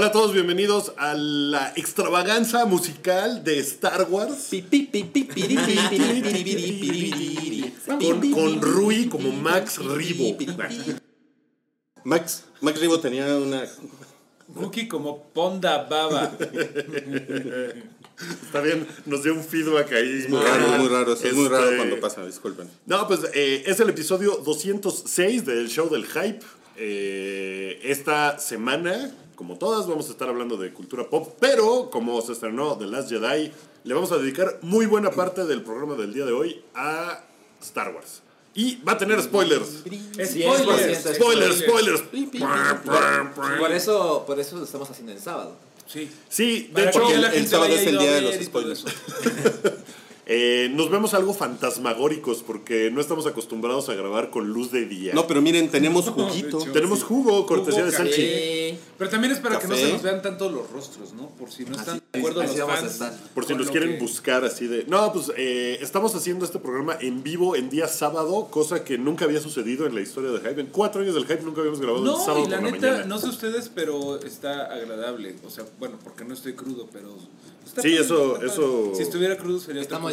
Hola a todos, bienvenidos a la extravaganza musical de Star Wars. Con, con Rui como Max Ribo. Max, Max Ribo tenía una. Cookie como Ponda Baba. Está bien, nos dio un feedback ahí. Es muy raro, muy raro. Es muy raro Este, cuando pasa, disculpen. No, pues eh, es el episodio 206 del show del hype. Eh, esta semana, como todas, vamos a estar hablando de cultura pop, pero como se estrenó The Last Jedi, le vamos a dedicar muy buena parte del programa del día de hoy a Star Wars. Y va a tener spoilers. Spoilers. Spoilers, spoilers. Por eso, por eso lo estamos haciendo el sábado. Sí. Sí, de Para hecho, el gente sábado es el día de los spoilers. eh, nos vemos algo fantasmagóricos porque no estamos acostumbrados a grabar con luz de día. No, pero miren, tenemos juguito. hecho. Tenemos jugo, cortesía de Sanchi. Pero también es para que no se nos vean tanto los rostros, ¿no? Por si no están Así- de acuerdo así los vamos a fans. estar. Por si nos lo quieren que- buscar así de... No, pues eh, estamos haciendo este programa en vivo en día sábado, cosa que nunca había sucedido en la historia de Hype. En cuatro años del Hype nunca habíamos grabado No, el sábado y la por la neta, mañana. no sé ustedes, pero está agradable. O sea, bueno, porque no estoy crudo, pero. está Sí, padre, eso- eso- Si estuviera crudo sería Estamos.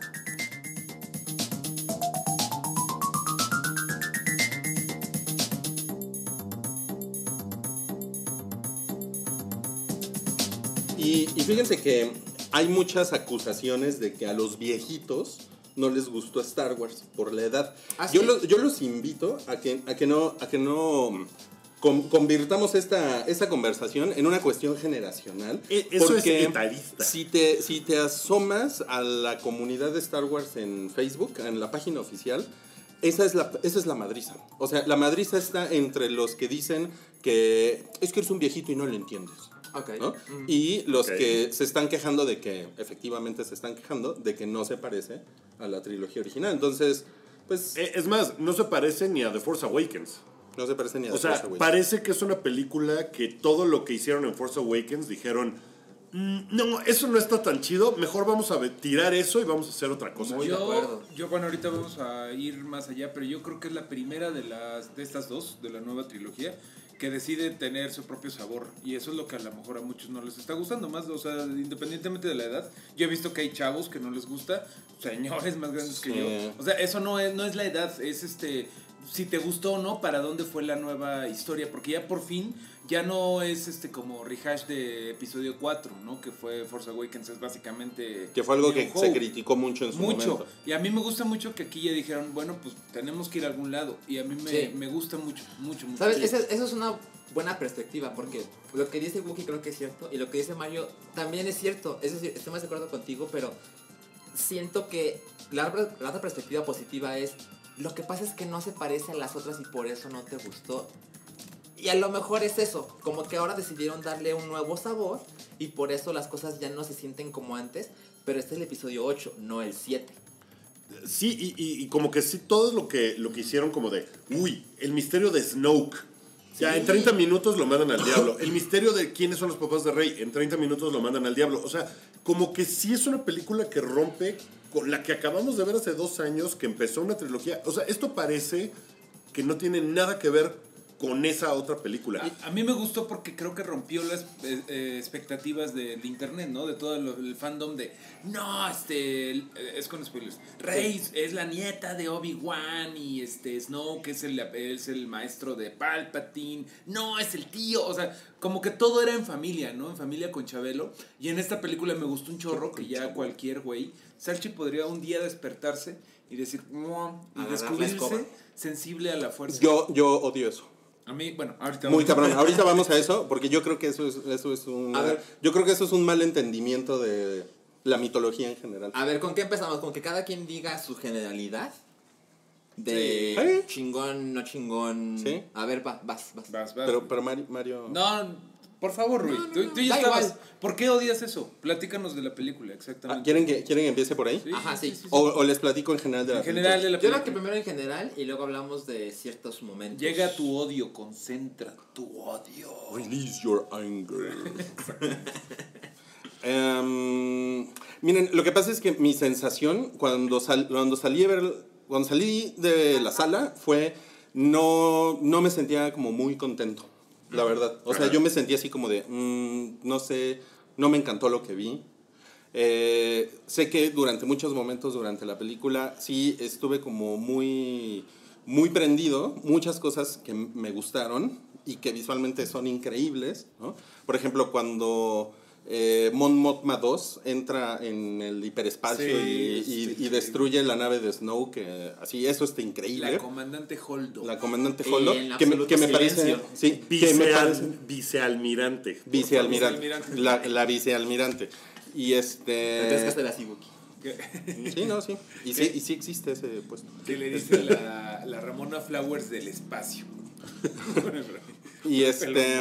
Y, fíjense que hay muchas acusaciones de que a los viejitos no les gustó Star Wars por la edad. Ah, yo, los, yo los invito a que, a que no, a que no con- convirtamos esta, esta conversación en una cuestión generacional. E- eso es porque etarista. Si te, si te asomas a la comunidad de Star Wars en Facebook, en la página oficial, esa es, la, esa es la madriza. O sea, la madriza está entre los que dicen que es que eres un viejito y no lo entiendes. Ok. ¿no? Mm. Y los que se están quejando de que, efectivamente se están quejando de que no se parece a la trilogía original. Entonces, pues, Eh, Es más, no se parece ni a The Force Awakens. no se parece ni a O The sea, Force Awakens. parece que es una película que todo lo que hicieron en Force Awakens dijeron, "Mm, no, eso no está tan chido, mejor vamos a tirar eso y vamos a hacer otra cosa. Muy de yo, acuerdo. yo, bueno, ahorita vamos a ir más allá, pero yo creo que es la primera de las de estas dos, de la nueva trilogía, que decide tener su propio sabor. Y eso es lo que a lo mejor a muchos no les está gustando más. O sea, independientemente de la edad, yo he visto que hay chavos que no les gusta, señores más grandes que yo. O sea, eso no es, no es la edad, es este si te gustó o no, para dónde fue la nueva historia, porque ya por fin ya no es este como rehash de episodio 4, ¿no? Que fue Force Awakens, es básicamente que fue algo New que Hope. se criticó mucho en su Mucho. momento. Y a mí me gusta mucho que aquí ya dijeron, bueno, pues tenemos que ir a algún lado. Y a mí me, Sí. me gusta mucho, mucho, mucho. ¿Sabes? Esa- eso es una buena perspectiva porque lo que dice Wookie creo que es cierto y lo que dice Mario también es cierto. Es decir, estoy más de acuerdo contigo, pero siento que la, la otra perspectiva positiva es lo que pasa es que no se parece a las otras y por eso no te gustó. Y a lo mejor es eso, como que ahora decidieron darle un nuevo sabor y por eso las cosas ya no se sienten como antes, pero este es el episodio 8, no el 7. Sí, y, y- y como que sí, todo lo que, lo que hicieron como de, uy, el misterio de Snoke. Ya, Sí. en 30 minutos lo mandan al diablo. El misterio de quiénes son los papás de Rey, en 30 minutos lo mandan al diablo. O sea, como que sí es una película que rompe con la que acabamos de ver hace dos años, que empezó una trilogía. O sea, esto parece que no tiene nada que ver con esa otra película. A mí me gustó porque creo que rompió las eh, eh, expectativas del internet, ¿no? De todo lo- el fandom de, no, este, eh, es con spoilers. Rey es la nieta de Obi-Wan y este es el, es el maestro de Palpatine. No, es el tío. O sea, como que todo era en familia, ¿no? En familia con Chabelo. Y en esta película me gustó un chorro que ya cualquier güey, Salchi podría un día despertarse y decir, "Mua", y descubrirse sensible a la fuerza. Yo, yo odio eso. A mí, bueno, ahorita Muy vamos- cabrón. Ahorita vamos a eso, porque yo creo que eso es, eso es un. A ver. Yo creo que eso es un mal entendimiento de la mitología en general. A ver, ¿con qué empezamos? Con que cada quien diga su generalidad. De Sí. ¿Eh? chingón, no chingón. Sí. A ver, va, vas, vas. Vas, vas. Pero, pero Mari- Mario. No, Por favor, Rui. No, no, tú, no, tú ya da estabas. igual. ¿Por qué odias eso? Platícanos de la película, Ah, exactamente. ¿quieren, que, ¿Quieren que empiece por ahí? Ajá, sí. O, o les platico en general de la En general de la Yo creo película. que primero en general y luego hablamos de ciertos momentos. Llega tu odio, concentra tu odio. Release your anger. Em, miren, lo que pasa es que mi sensación cuando, sal- cuando, salí, a ver- cuando salí de la sala fue no, no me sentía como muy contento, la verdad. O sea, yo me sentía así como de, mm, no sé, no me encantó lo que vi. Eh, sé que durante muchos momentos durante la película sí estuve como muy, muy prendido, muchas cosas que me gustaron y que visualmente son increíbles. ¿no? Por ejemplo, cuando eh, Mon Mothma 2 entra en el hiperespacio Sí, y, destruye la nave de Snow, que así, eso está increíble. La comandante Holdo. La comandante Holdo, que me, absoluto que me parece, que me vicealmirante. vicealmirante, Vicealmirante. la, la vicealmirante. Y este... Hacer así, Wookie. Sí, no, sí. Y sí, y sí existe ese puesto. Que le dice la, la Ramona Flowers del espacio. Y este.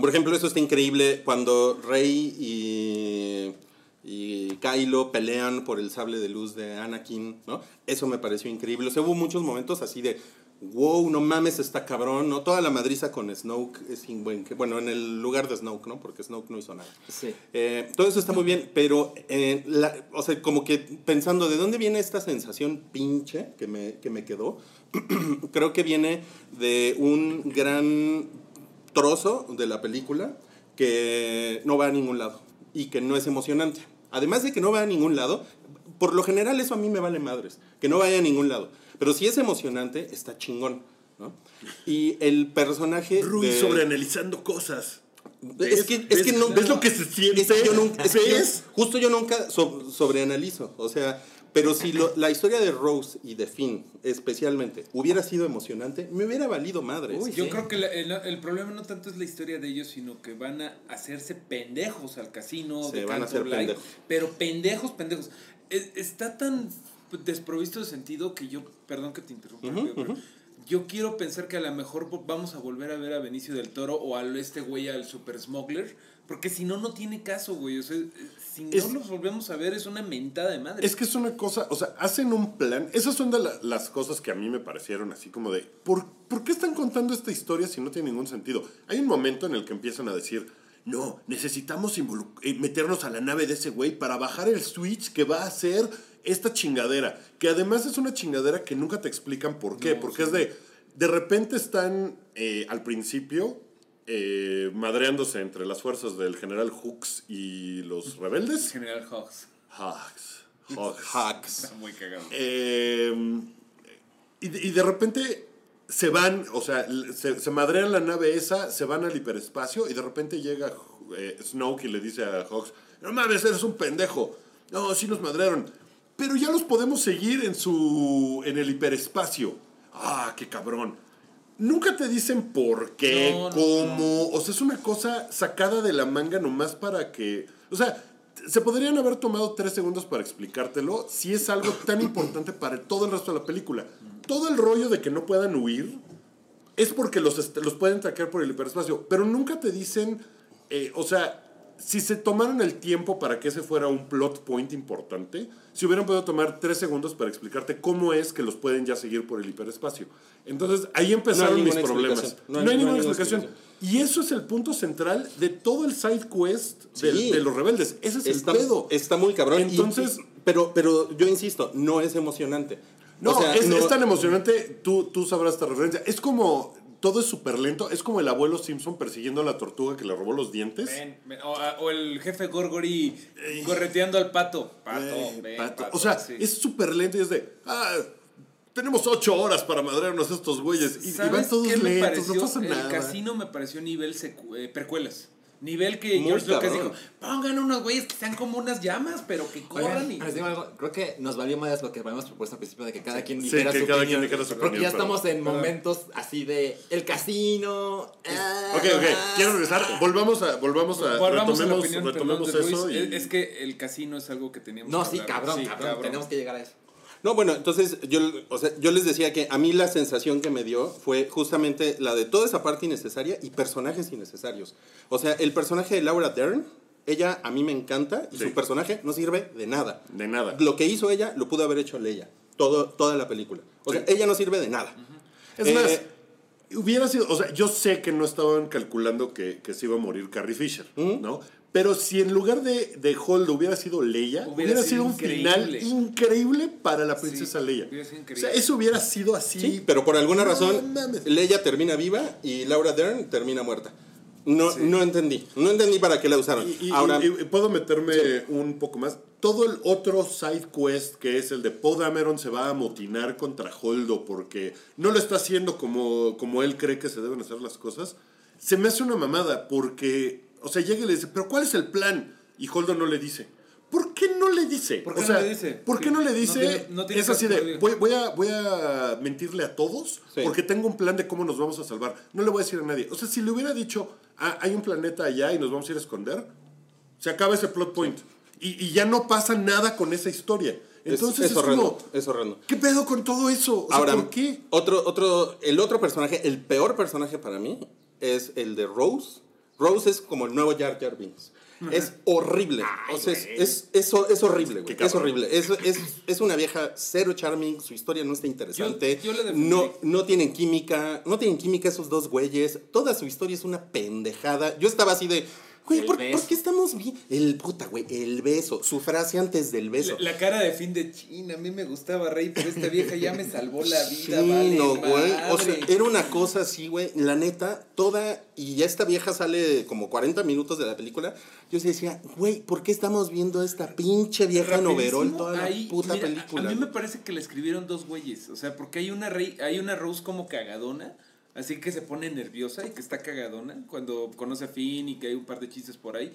Por ejemplo, eso está increíble cuando Rey y. Y Kylo pelean por el sable de luz de Anakin, ¿no? Eso me pareció increíble. O sea, hubo muchos momentos así de, wow, no mames, está cabrón, ¿no? Toda la madriza con Snoke, es in- buen- que- bueno, en el lugar de Snoke, ¿no? Porque Snoke no hizo nada. Sí. Eh, todo eso está muy bien, pero, eh, la- o sea, como que pensando de dónde viene esta sensación pinche que me, que me quedó, creo que viene de un gran trozo de la película que no va a ningún lado y que no es emocionante. Además de que no va a ningún lado, por lo general eso a mí me vale madres, que no vaya a ningún lado. Pero si es emocionante, está chingón, ¿no? Y el personaje... Rui de- sobreanalizando cosas. es que, es ¿Ves- que no, ves lo que se siente? es que yo nunca, es que yo- ¿Ves? justo yo nunca so- sobreanalizo. O sea, pero si lo- la historia de Rose y de Finn, especialmente, hubiera sido emocionante, me hubiera valido madres. Uy, Yo sí. creo que la- el, el problema no tanto es la historia de ellos, sino que van a hacerse pendejos al casino Se de van a hacer Blight, pendejos. Pero pendejos, pendejos. Es- está tan desprovisto de sentido que yo, perdón que te interrumpa, Alfredo, pero yo quiero pensar que a lo mejor vamos a volver a ver a Benicio del Toro o a este güey, al Super Smuggler, porque si no, no tiene caso, güey. O sea, si Es- no los volvemos a ver, es una mentada de madre. Es que es una cosa, o sea, hacen un plan. Esas son de la- las cosas que a mí me parecieron así como de, ¿por, ¿por qué están contando esta historia si no tiene ningún sentido? Hay un momento en el que empiezan a decir, no, necesitamos eh, meternos a la nave de ese güey para bajar el switch que va a hacer esta chingadera. Que además es una chingadera que nunca te explican por qué. No, porque sí. es de, de repente están eh, al principio eh, madreándose entre las fuerzas del general Hooks y los rebeldes. General Hawks. Hawks. Hawks. Está muy cagado. Eh, y, de, y de repente se van, o sea, se, se madrean la nave esa, se van al hiperespacio y de repente llega eh, Snoke y le dice a Hawks, no mames, eres un pendejo. No, sí nos madrearon. Pero ya los podemos seguir en su. en el hiperespacio. Ah, qué cabrón. Nunca te dicen por qué, No, no, cómo. O sea, es una cosa sacada de la manga nomás para que. O sea, se podrían haber tomado tres segundos para explicártelo si es algo tan importante para todo el resto de la película. Todo el rollo de que no puedan huir es porque los, los pueden traquear por el hiperespacio, pero nunca te dicen, eh, o sea, si se tomaron el tiempo para que ese fuera un plot point importante, si hubieran podido tomar tres segundos para explicarte cómo es que los pueden ya seguir por el hiperespacio. Entonces ahí empezaron mis problemas. No hay, No hay- ninguna explicación. Y eso es el punto central de todo el side quest Sí. de los rebeldes. Ese es Está, el pedo. está muy cabrón. Entonces- y- pero, pero yo insisto, no es emocionante. No, O sea, es, no- es tan emocionante, tú, tú sabrás esta referencia. Es como, todo es súper lento, es como el abuelo Simpson persiguiendo a la tortuga que le robó los dientes. Ven, ven, o, o el jefe Gorgory correteando al pato. Pato, ven, pato. pato, o sea, sí. es súper lento y es de, ah, tenemos ocho horas para madrearnos a estos güeyes. Y, y van ¿Sabes todos lentos, no pasa el nada. casino me pareció nivel eh, precuelas. Nivel que Muy George Lucas cabrón. dijo, pongan unos güeyes que sean como unas llamas, pero que corran Oigan, y... les digo algo, creo que nos valió más lo que habíamos propuesto al principio de que cada quien Sí, dijera que su cada opinión. quien dijera su Porque opinión, ya pero- estamos en momentos así de el casino. ah, Ok, ok, quiero regresar. Volvamos a, volvamos a, Volvamos a la retomemos, opinión de Luis. eso. y- Es, que el casino es algo que teníamos No, que sí, hablar. cabrón, Sí, cabrón, tenemos que llegar a eso. No, bueno, entonces yo, o sea, yo les decía que a mí la sensación que me dio fue justamente la de toda esa parte innecesaria y personajes innecesarios. O sea, el personaje de Laura Dern, ella a mí me encanta y Sí. su personaje no sirve de nada. De nada. Lo que hizo ella lo pudo haber hecho Leia, todo, toda la película. O sea, ella no sirve de nada. Es Eh, más, hubiera sido, o sea, yo sé que no estaban calculando que, que se iba a morir Carrie Fisher, ¿no? Pero si en lugar de, de Holdo hubiera sido Leia, hubiera, Hubiera sido, sido un final increíble. para la princesa Sí, Leia. O sea, eso hubiera sido así. Sí, pero por alguna No razón mames. Leia termina viva y Laura Dern termina muerta. No, no entendí. No entendí para qué la usaron. Y, y- Ahora, y- y puedo meterme un poco más. Todo el otro side quest que es el de Poe Dameron se va a amotinar contra Holdo porque no lo está haciendo como, como él cree que se deben hacer las cosas. Se me hace una mamada porque, o sea, llega y le dice, pero ¿cuál es el plan? Y Holdo no le dice. ¿Por qué no le dice? ¿Por O qué no sea, le dice? ¿Por qué Sí. no le No dice? tiene- no tiene es así de, voy, voy a, voy a mentirle a todos Sí. porque tengo un plan de cómo nos vamos a salvar. No le voy a decir a nadie. O sea, si le hubiera dicho, ah, hay un planeta allá y nos vamos a ir a esconder, se acaba ese plot point. Y, y ya no pasa nada con esa historia. es, Entonces es es, horrendo. como, Es horrendo. ¿qué pedo con todo eso? O sea, Ahora, ¿por qué? Otro, otro, el otro personaje, el peor personaje para mí, es el de Rose. Rose es como el nuevo Jar Jar Binks. Es horrible. o sea, es, es, es es horrible, güey. Es horrible. Es, es, es una vieja cero charming. Su historia no está interesante. Yo- yo no, no tienen química. No tienen química esos dos güeyes. Toda su historia es una pendejada. Yo estaba así de. Güey, ¿por, qué estamos bien? El puta, güey. El beso. Su frase antes del beso. La, la cara de fin de China, a mí me gustaba Rey, pero esta vieja ya me salvó la Sí, vida, vale no, güey. O sea, era una cosa así, güey. La neta, toda. Y ya esta vieja sale como 40 minutos de la película. Yo sí decía, güey, ¿por qué estamos viendo a esta pinche vieja en overol toda la ahí, puta mira, a- película? A, mí me parece que la escribieron dos güeyes. O sea, porque hay una, rey, hay una Rose como cagadona. Así que se pone nerviosa y que está cagadona cuando conoce a Finn y que hay un par de chistes por ahí.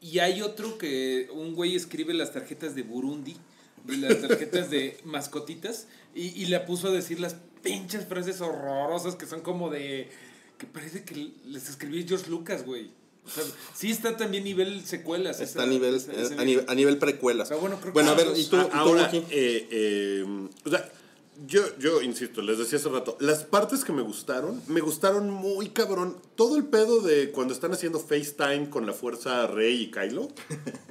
Y hay otro que un güey escribe las tarjetas de Burundi, de las tarjetas de mascotitas, y, y la puso a decir las pinches frases horrorosas que son como de. que parece que les escribí George Lucas, güey. O sea, sí está también nivel secuelas. Está esa- a nivel, esa- ese a, nivel, a nivel precuela. O sea, bueno, creo que bueno, a son ver. ¿y tú, A- y tú, ahora, Wookie? eh, eh, o sea, yo, yo insisto, les decía hace rato, las partes que me gustaron, me gustaron muy cabrón. Todo el pedo de cuando están haciendo FaceTime con la fuerza Rey y Kylo.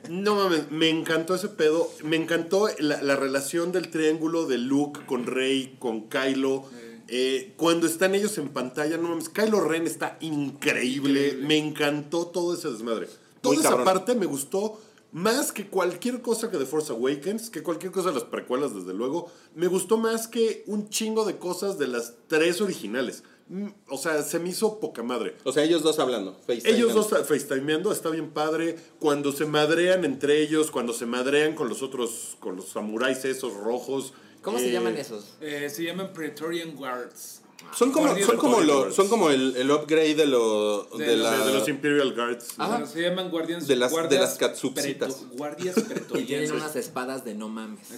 No mames, me encantó ese pedo. Me encantó la, la relación del triángulo de Luke con Rey, con Kylo. Eh, cuando están ellos en pantalla, no mames, Kylo Ren está increíble. Me encantó todo ese desmadre. Toda Muy esa cabrón. parte me gustó más que cualquier cosa que de Force Awakens, que cualquier cosa de las precuelas, desde luego. Me gustó más que un chingo de cosas de las tres originales. Mm, O sea, se me hizo poca madre. O sea, ellos dos hablando. FaceTime. Ellos dos FaceTimeando, está bien padre. Cuando se madrean entre ellos, cuando se madrean con los otros, con los samuráis esos rojos. ¿Cómo se eh, llaman esos? Eh, se llaman Praetorian Guards. Son como, son como, lo, Guardians. son como el, el upgrade de, lo, De de, los- la, De los Imperial Guards. Ah. Bueno, se llaman guardias De las- de guardias las catsucitas. preto- guardias Y tienen unas espadas de no mames.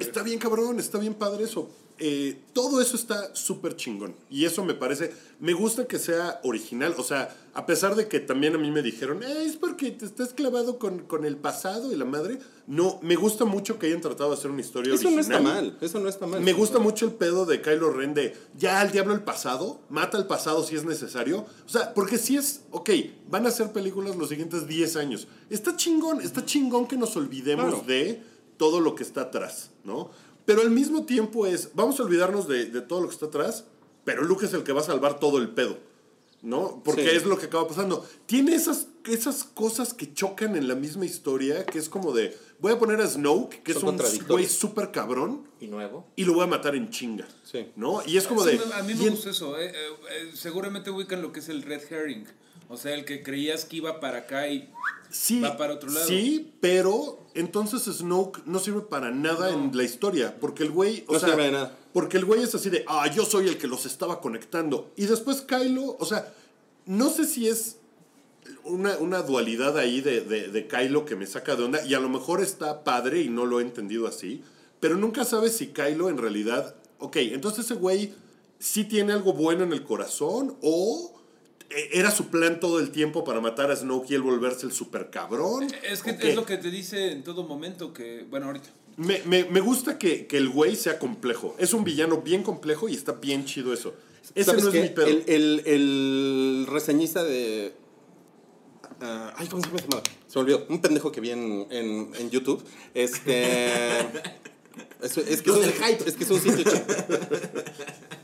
Está bien cabrón, está bien padre eso. Eh, todo eso está súper chingón. Y eso me parece, me gusta que sea original. O sea, a pesar de que también a mí me dijeron, "Eh, es porque te estás clavado con, con el pasado y la madre. No, me gusta mucho que hayan tratado de hacer una historia Eso no original. está mal. Eso no está mal. Me gusta mucho el pedo de Kylo Ren de ya al diablo el pasado, mata el pasado si es necesario. O sea, porque si es, ok, van a hacer películas los siguientes 10 años. Está chingón, está chingón que nos olvidemos Claro. de todo lo que está atrás, ¿no? Pero al mismo tiempo es, vamos a olvidarnos de, de todo lo que está atrás, pero Luke es el que va a salvar todo el pedo, ¿no? Porque Sí. es lo que acaba pasando. Tiene esas, esas cosas que chocan en la misma historia, que es como de, voy a poner a Snoke, que Son es un güey súper cabrón Y nuevo. y lo voy a matar en chinga. Sí. ¿No? Y es como Sí, de. a mí me en- gusta eso. eh, eh, eh, seguramente ubican lo que es el red herring. O sea, el que creías que iba para acá y sí, va para otro lado. Sí, pero entonces Snoke no sirve para nada en la historia. Porque el güey. O No sea, sirve de nada. Porque el güey es así de. Ah, yo soy el que los estaba conectando. Y después Kylo. O sea, no sé si es. Una, una dualidad ahí de, de, de Kylo que me saca de onda. Y a lo mejor está padre y no lo he entendido así. Pero nunca sabes si Kylo en realidad. Ok, entonces ese güey sí tiene algo bueno en el corazón o era su plan todo el tiempo para matar a Snoke y él volverse el super cabrón. Es que es lo que te dice en todo momento que, bueno, ahorita. Me, me- me gusta que, que el güey sea complejo. Es un villano bien complejo y está bien chido eso. Ese ¿Sabes no es qué? mi pedo. El, el, el reseñista de. ah, ay, ¿cómo se llama? Se me olvidó. Un pendejo que vi en, en, en YouTube. Este. Es, es que es, un, es que es un sitio chido.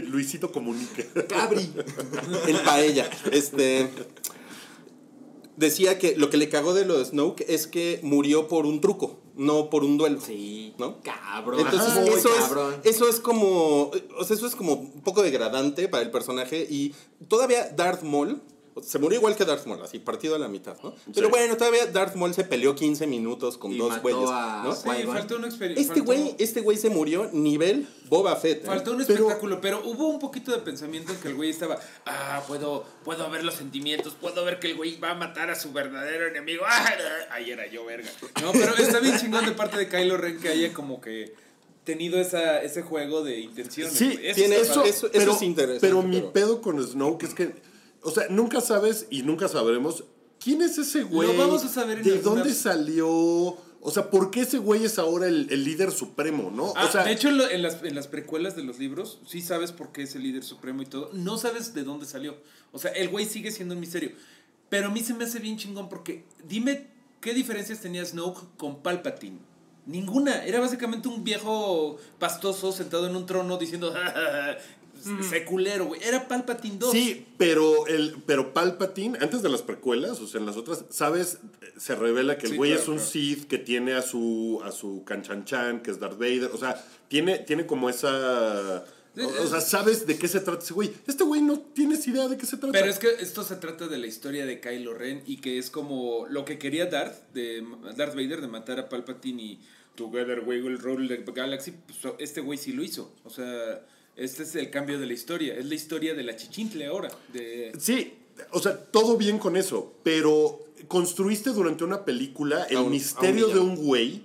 Luisito comunica. Cabri. El paella. Este. Decía que lo que le cagó de lo de Snoke es que murió por un truco, no por un duelo. Sí. ¿No? Cabrón. Entonces, eso, cabrón. es, eso es como. O sea, eso es como un poco degradante para el personaje. Y todavía Darth Maul. Se murió igual que Darth Maul, así, partido a la mitad, ¿no? Pero bueno, todavía Darth Maul se peleó 15 minutos con Y dos mató güeyes, a- ¿no? Sí, Qui-Gon. faltó una experiencia. Este güey, este güey se murió nivel Boba Fett. ¿eh? Faltó un Pero- espectáculo, pero, hubo un poquito de pensamiento en que el güey estaba, ah, puedo, puedo ver los sentimientos, puedo ver que el güey va a matar a su verdadero enemigo. Ah, ahí era yo, verga. No, pero está bien chingón de parte de Kylo Ren que haya como que tenido esa, ese juego de intenciones. Sí, güey. tiene eso- eso- pero, es interesante, Pero mi pero- pedo con Snoke es que, o sea, nunca sabes y nunca sabremos quién es ese güey. Lo vamos a saber en ¿De dónde salió? O sea, ¿por qué ese güey es ahora el, el líder supremo, no? Ah, o sea, de hecho, en, lo- en las, en las precuelas de los libros, sí sabes por qué es el líder supremo y todo. No sabes de dónde salió. O sea, el güey sigue siendo un misterio. Pero a mí se me hace bien chingón porque dime qué diferencias tenía Snoke con Palpatine. Ninguna. Era básicamente un viejo pastoso sentado en un trono diciendo, Seculero, güey. Era Palpatine 2. Sí, pero el pero Palpatine, antes de las precuelas, o sea, en las otras, sabes, se revela que el Sí, güey claro, es un claro. Sith que tiene a su a su Canchanchan, que es Darth Vader, o sea, tiene tiene como esa o, o sea, sabes de qué se trata ese güey. Este güey no tienes idea de qué se trata. Pero es que esto se trata de la historia de Kylo Ren y que es como lo que quería Darth, de Darth Vader, de matar a Palpatine y Together we will rule the galaxy. Pues, este güey sí lo hizo. O sea, este es el cambio de la historia. Es la historia de la chichintle ahora. De... Sí, o sea, todo bien con eso, pero construiste durante una película el un- misterio un de un güey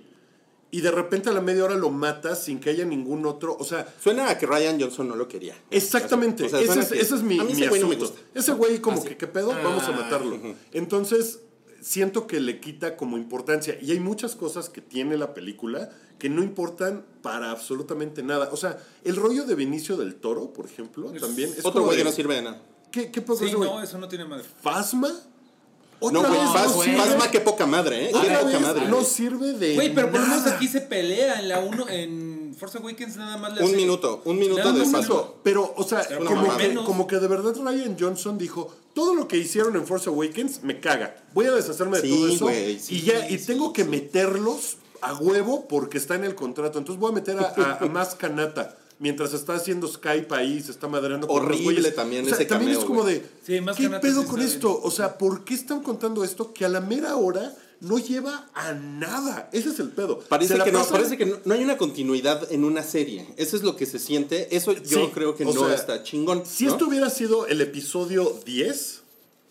y de repente a la media hora lo matas sin que haya ningún otro, o sea, Suena a que Ryan Johnson no lo quería. Exactamente, O sea, ese, es, que- ese es mi, a mí mi ese güey no me asunto. gusta. Ese güey como ¿Ah, sí? que, ¿qué pedo? Vamos a matarlo. Entonces, siento que le quita como importancia. Y hay muchas cosas que tiene la película que no importan para absolutamente nada. O sea, el rollo de Benicio del Toro, por ejemplo, Es también es Otro güey que no sirve de nada. ¿Qué, qué Sí, güey? no, eso no tiene madre. ¿Fasma? No, ¿Otra güey, vez Phas- no sirve? Phasma, qué poca madre, ¿eh? Qué ¿Otra poca madre. no sirve de Güey, pero por lo menos aquí se pelea en la 1, en Force Awakens nada más le Un hace- minuto, un minuto de un minuto. Pero, o sea, Pero como que, Menos. como que de verdad Ryan Johnson dijo, todo lo que hicieron en Force Awakens me caga. Voy a deshacerme de Sí, todo eso. sí, y ya, y sí, tengo sí, que sí. meterlos a huevo porque está en el contrato. Entonces voy a meter a, a- a más canata. Mientras está haciendo Skype ahí, se está madreando con Horrible los también O sea, ese también cameo, es como de, Sí, Más ¿qué pedo con esto? bien. O sea, ¿por qué están contando esto que a la mera hora no lleva a nada? Ese es el pedo. Parece que, no, parece que no, no hay una continuidad en una serie. Eso es lo que se siente. Eso yo Sí, creo que no sea, está chingón. Si ¿no? esto hubiera sido el episodio 10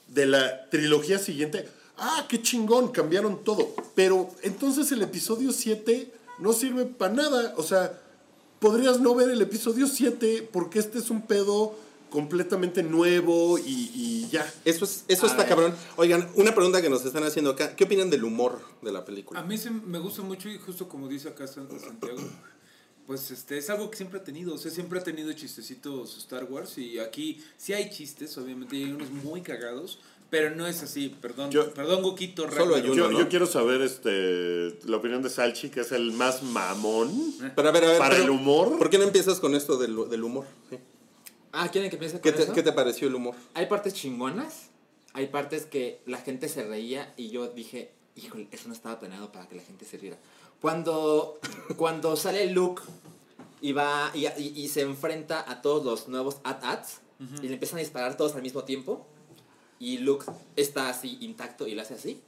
de la trilogía siguiente, ah, qué chingón, cambiaron todo. Pero entonces el episodio 7 no sirve para nada. O sea, podrías no ver el episodio 7 porque este es un pedo completamente nuevo y, y ya. Eso, es, eso A está ver. cabrón. Oigan, una pregunta que nos están haciendo acá. ¿Qué opinan del humor de la película? A mí se, me gusta mucho y justo como dice acá San- Santiago, pues este es algo que siempre ha tenido, o sea, siempre ha tenido chistecitos Star Wars y aquí sí hay chistes, obviamente y hay unos muy cagados, pero no es así, perdón, Yo- perdón Goquito, Solo hay uno, Yo, ¿no? yo quiero saber este, la opinión de Salchi, que es el más mamón. Pero a ver, a ver. Para pero, el humor. ¿Por qué no empiezas con esto del, del humor? Sí. Ah, ¿quieren que piense ¿Qué con te, eso? qué te pareció el humor? Hay partes chingonas, hay partes que la gente se reía y yo dije, híjole, eso no estaba planeado para que la gente se riera. Cuando, cuando sale Luke y va y, y- y se enfrenta a todos los nuevos AT-ATs y le empiezan a disparar todos al mismo tiempo y Luke está así intacto y lo hace así,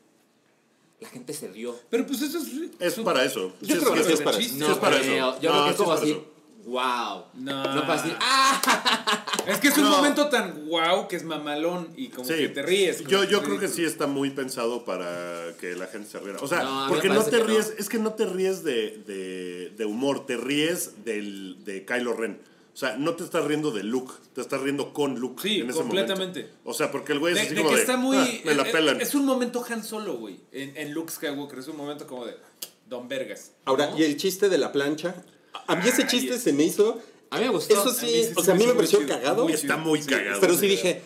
la gente se rió. Pero pues eso es... Es para eso. Yo Sí, creo es- que sí es para eso. Sí, es para eso. Yo No, creo que es como así, eso. Wow. No. No para decir, ¡ah! Es que es un No. momento tan guau que es mamalón y como Sí, que te ríes. como Yo, yo te creo que sí está muy pensado para que la gente se riera. O sea, No, a mí me porque no parece te que no. ríes, es que no te ríes de, de, de humor, te ríes del, de Kylo Ren. O sea, no te estás riendo de Luke, te estás riendo con Luke. Sí, en ese completamente. momento. O sea, porque el güey es De, así de como que de, está muy... "Ah, me la eh, pelan. Es un momento Han Solo, güey. En, en Luke Skywalker. Es un momento como de... Don Vergas. Ahora, ¿no? y el chiste de la plancha. A mí ese chiste se me hizo. A mí me gustó. Eso A mí sí, sí o se sea, a me mí me pareció chido, cagado. muy Está muy Sí, cagado. Pero sí dije,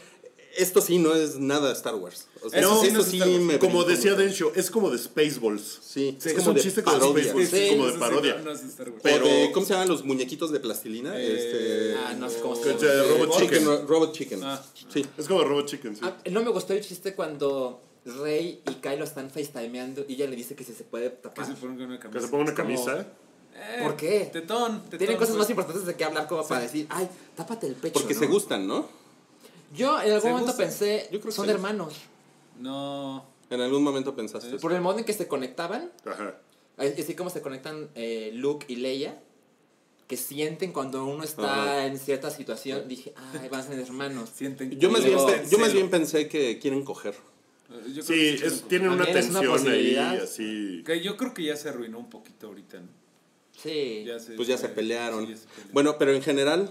esto sí no es nada Star Wars. O sea, Eso eso, sí no es sí me Como decía. Densho, es como de Spaceballs. Sí, Sí, es como un de chiste con parodia. Spaceballs, Sí, es como de sí, parodia. no, no es Star Wars. O Pero- de- ¿Cómo se llaman los muñequitos de plastilina? Eh, este, Ah, no sé cómo se Que llama. de Robot Chicken, Chicken. Ro- Robot Chicken. Ah. Sí. Es como Robot Chicken, sí. Ah, no me gustó el chiste cuando Rey y Kylo están facetimeando y ella le dice que si se puede Que tapar. se ponga una camisa. Que se ponga una como- camisa. Eh, ¿Por qué? Tetón, tetón. Tienen cosas pues. más importantes de qué hablar como para decir, ay, tápate el pecho. Porque ¿no? se gustan, ¿no? Yo en algún momento gustan. pensé, Yo creo que son hermanos. No. En algún momento pensaste. eso? Por el modo en que se conectaban, Ajá. así como se conectan eh, Luke y Leia, que sienten cuando uno está Ajá. en cierta situación, dije, ay, van a ser hermanos. Sienten Yo más, bien, yo más bien pensé que quieren coger. Eh, Yo creo Sí, que es- quieren tienen una tensión ahí, así. Que yo creo que ya se arruinó un poquito ahorita. ¿no? Sí. se- Pues ya se pelearon. sí, ya se pelearon. Bueno, pero en general,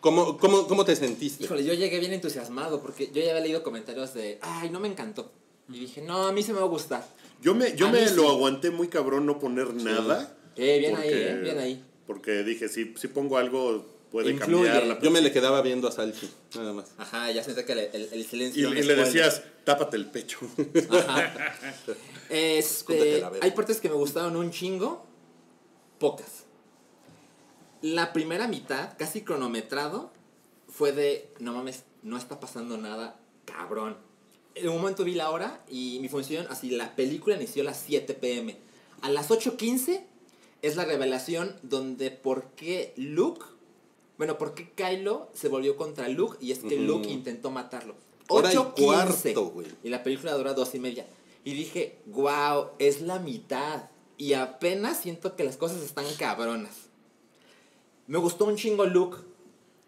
¿cómo, cómo, cómo te sentiste? Híjole, yo llegué bien entusiasmado porque yo ya había leído comentarios de, ay, no me encantó. Y dije, no, a mí se me va a gustar. Yo me, yo A me sí. lo aguanté muy cabrón no poner nada. Eh, bien ahí, eh, bien ahí. Porque dije, si, si pongo algo, puede Influye. cambiar la Yo me le quedaba viendo a Salchi, nada más. Ajá, ya sentí que el, el- el Y, silencio. y un le decías, tápate el pecho. Ajá. Este, hay partes que me gustaron un chingo, pocas. La primera mitad, casi cronometrado, fue de, no mames, no está pasando nada, cabrón. En un momento vi la hora y mi función, así, la película inició a las 7 pm. A las 8.15 es la revelación donde por qué Luke, bueno, por qué Kylo se volvió contra Luke y es que. Luke intentó matarlo. Hora y 8.15. cuarto, güey. Y la película dura dos y media. Y dije, wow, es la mitad. Y apenas siento que las cosas están cabronas. Me gustó un chingo Luke.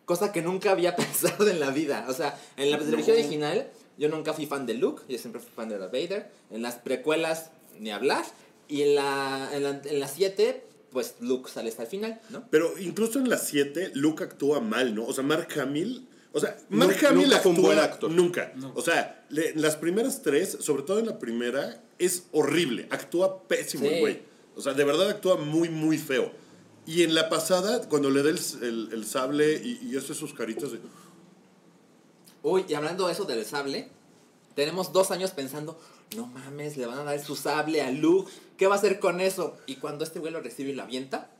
Cosa que nunca había pensado en la vida. O sea, en la trilogía original, yo nunca fui fan de Luke. Yo siempre fui fan de Darth Vader. En las precuelas, ni hablar. Y en la 7, en la, en la siete, pues Luke sale hasta el final, ¿no? Pero incluso en las 7, Luke actúa mal, ¿no? O sea, Mark Hamill. O sea, Mark Nunca- Hamill nunca fue un actúa buen actor. Nunca. O sea, le- las primeras tres, sobre todo en la primera, es horrible. Actúa pésimo el güey. O sea, de verdad actúa muy, muy feo. Y en la pasada, cuando le da el, el- el sable y, y hace sus caritas de. Uy, y hablando de eso del sable, tenemos dos años pensando, no mames, le van a dar su sable a Luke, ¿qué va a hacer con eso? Y cuando este güey lo recibe y lo avienta,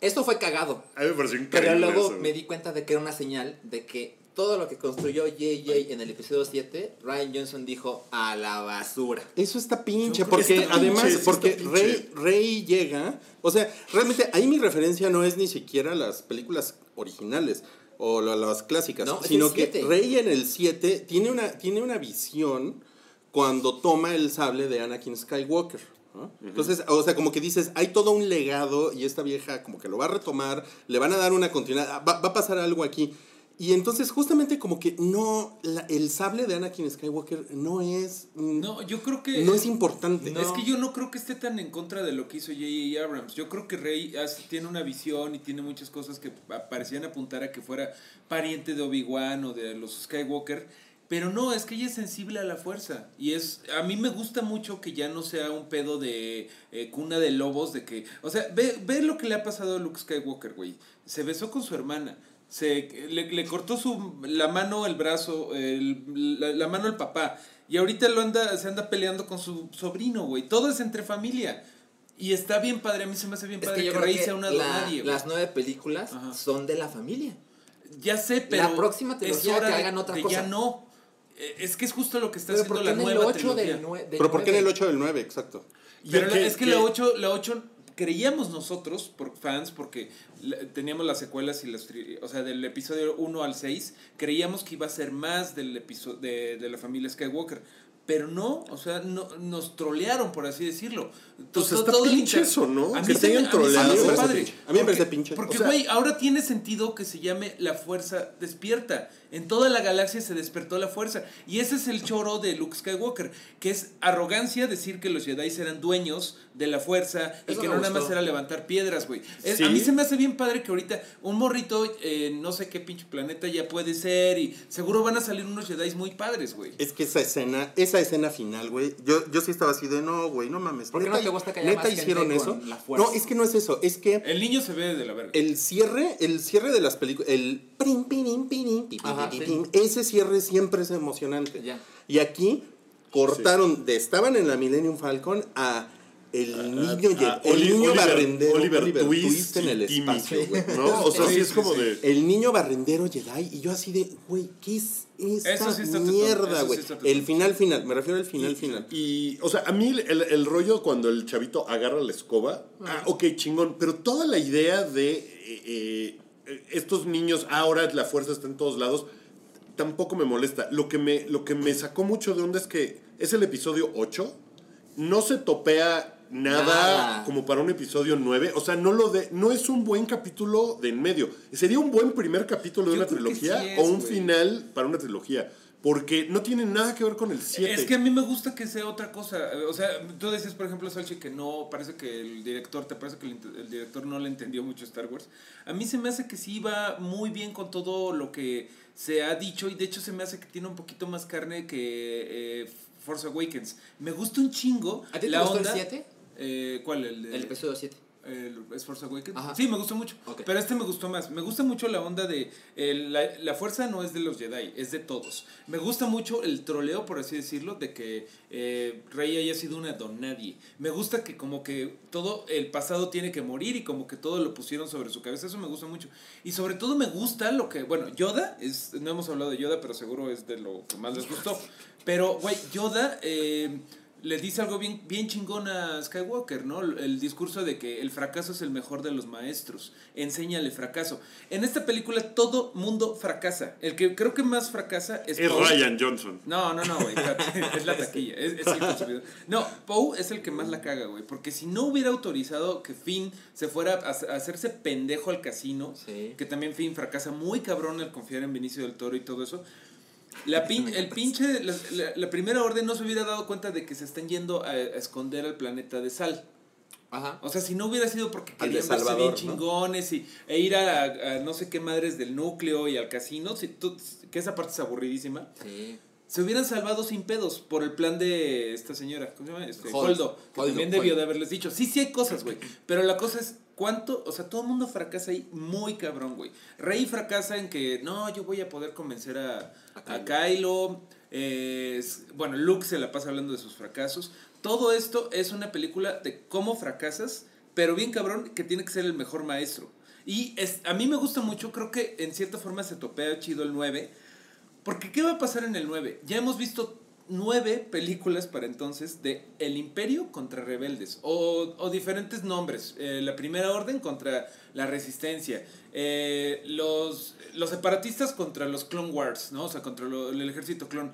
esto fue cagado. A mí me pareció increíble. Pero luego eso, me di cuenta de que era una señal de que todo lo que construyó JJ en el episodio 7, Ryan Johnson dijo a la basura. Eso está pinche, Yo porque está además, pinche, porque. Rey, Rey llega, o sea, realmente ahí mi referencia no es ni siquiera las películas originales o la- las clásicas, No, sino que. Rey en el 7 tiene una, tiene una visión cuando toma el sable de Anakin Skywalker. ¿No? Entonces, o sea, como que dices, hay todo un legado y esta vieja como que lo va a retomar, le van a dar una continuidad, va, va a pasar algo aquí. Y entonces justamente como que no, la- el sable de Anakin Skywalker no es... No, yo creo que. no es importante. Es que yo no creo que esté tan en contra de lo que hizo J.J. Abrams. Yo creo que Rey hace- tiene una visión y tiene muchas cosas que pa- parecían apuntar a que fuera pariente de Obi-Wan o de los Skywalker. Pero no, es que ella es sensible a la fuerza. Y es. A mí me gusta mucho que ya no sea un pedo de eh, cuna de lobos, de que. O sea, ve, ve lo que le ha pasado a Luke Skywalker, güey. Se besó con su hermana. Se, le, le cortó su, la mano, el brazo, el- la, la mano al papá. Y ahorita lo anda, se anda peleando con su sobrino, güey. Todo es entre familia. Y está bien padre, a mí se me hace bien Es padre que que, yo creo Rey que sea una la- güey. las nueve películas Ajá. son de la familia. Ya sé, pero. La próxima es trilogía hora que hagan otra de cosa. Ya no. Eh, Es que es justo lo que está Pero haciendo ¿por qué la nueva 8 trilogía. del, nue- del Pero ¿por qué en el 9? 8 del 9? Exacto. Pero que- es que, que- la 8, la 8 creíamos nosotros, por fans, porque teníamos las secuelas y las tri- o sea, del episodio 1 al 6, creíamos que iba a ser más del episodio de, de la familia Skywalker. Pero no, o sea, no, nos trolearon, por así decirlo. Pues To- está todo pinche inter- eso, ¿no? A mí Que te hayan mí troleado. A mí me parece padre. pinche. A mí me Porque- parece pinche. Porque, O sea- güey, ahora tiene sentido que se llame la fuerza despierta. En toda la galaxia se despertó la fuerza. Y ese es el choro de Luke Skywalker, que es arrogancia decir que los Jedi eran dueños de la fuerza y que no nada más era levantar piedras, güey. Sí. A mí se me hace bien padre que ahorita un morrito, eh, no sé qué pinche planeta ya puede ser, y seguro van a salir unos Jedi muy padres, güey. Es que esa escena, esa esa escena final, güey, yo, yo sí estaba así de, no, güey, no mames. ¿Por qué no te gusta que haya neta más gente hicieron con eso? la fuerza? No, es que no es eso, es que El niño se ve de la verga. el cierre, el cierre de las películas, el Ajá, sí. pin, ese cierre siempre es emocionante. Ya. Y aquí cortaron de estaban en la Millennium Falcon a el niño, a el Oli- niño Oliver- barrendero, Oliver Twist en y el espacio, güey. ¿no? O sea, sí, Sí, es como sí. de... El niño barrendero Jedi y yo así de, güey, ¿qué es esta Eso sí está tetón, mierda, güey? el final final, me refiero al final final. Y, o sea, a mí el, el rollo cuando el chavito agarra la escoba, ah, ok, chingón, pero toda la idea de eh, eh, estos niños, ahora la fuerza está en todos lados, tampoco me molesta. Lo que me, lo que me sacó mucho de onda es que es el episodio 8, no se topea nada, Nada. como para un episodio 9, o sea, no lo de, no es un buen capítulo de en medio. Sería un buen primer capítulo de Yo una trilogía sí es, o un final para una trilogía. Porque no tiene nada que ver con el 7. Es que a mí me gusta que sea otra cosa. O sea, tú decías, por ejemplo, Salchi, que no, parece que el director, te parece que el, el director no le entendió mucho Star Wars. A mí se me hace que sí va muy bien con todo lo que se ha dicho y de hecho se me hace que tiene un poquito más carne que eh, Force Awakens. Me gusta un chingo ¿A ti te la gustó el onda. 7? Eh, ¿Cuál? El, de- El episodio 7. el- ¿Es Force Awakens? Ajá. Sí, me gustó mucho. Pero este me gustó más. Me gusta mucho la onda de. la, la fuerza no es de los Jedi, es de todos. Me gusta mucho el troleo, por así decirlo, de que eh, Rey haya sido una don nadie. Me gusta que, como que todo el pasado tiene que morir y como que todo lo pusieron sobre su cabeza. Eso me gusta mucho. Y sobre todo me gusta lo que. Bueno, Yoda, es, no hemos hablado de Yoda, pero seguro es de lo que más les gustó. Pero, güey, Yoda. eh, le dice algo bien, bien chingón a Skywalker, ¿no? El discurso de que el fracaso es el mejor de los maestros. Enséñale fracaso. En esta película todo mundo fracasa. El que creo que más fracasa es, es Poe. Ryan Johnson. No, no, no, güey. es la taquilla. Es, es el consumidor. No, Poe es el que más la caga, güey. Porque si no hubiera autorizado que Finn se fuera a, a hacerse pendejo al casino, Sí. que también Finn fracasa muy cabrón al confiar en Benicio del Toro y todo eso. La pin- el pinche, la, la- la primera orden no se hubiera dado cuenta de que se están yendo a, a esconder al planeta de sal. Ajá. O sea, si no hubiera sido porque querían verse Salvador, chingones y, e ir a, a no sé qué madres del núcleo y al casino, si tú- que esa parte es aburridísima, Sí. Se hubieran salvado sin pedos por el plan de esta señora, ¿cómo se llama? Este, Holdo. Holdo, que Holdo, también debió Holdo. de haberles dicho. Sí, sí hay cosas, güey, pero la cosa es cuánto, o sea, todo el mundo fracasa ahí muy cabrón, güey. Rey fracasa en que, no, yo voy a poder convencer a, A a Kylo. eh, bueno, Luke se la pasa hablando de sus fracasos. Todo esto es una película de cómo fracasas, pero bien cabrón que tiene que ser el mejor maestro. Y es, a mí me gusta mucho, creo que en cierta forma se topea chido el 9. Porque ¿qué va a pasar en el 9? Ya hemos visto nueve películas para entonces de El Imperio contra Rebeldes. O, o diferentes nombres. Eh, la Primera Orden contra la Resistencia. Eh, los, los separatistas contra los Clone Wars, ¿no? O sea, contra lo- el ejército clon.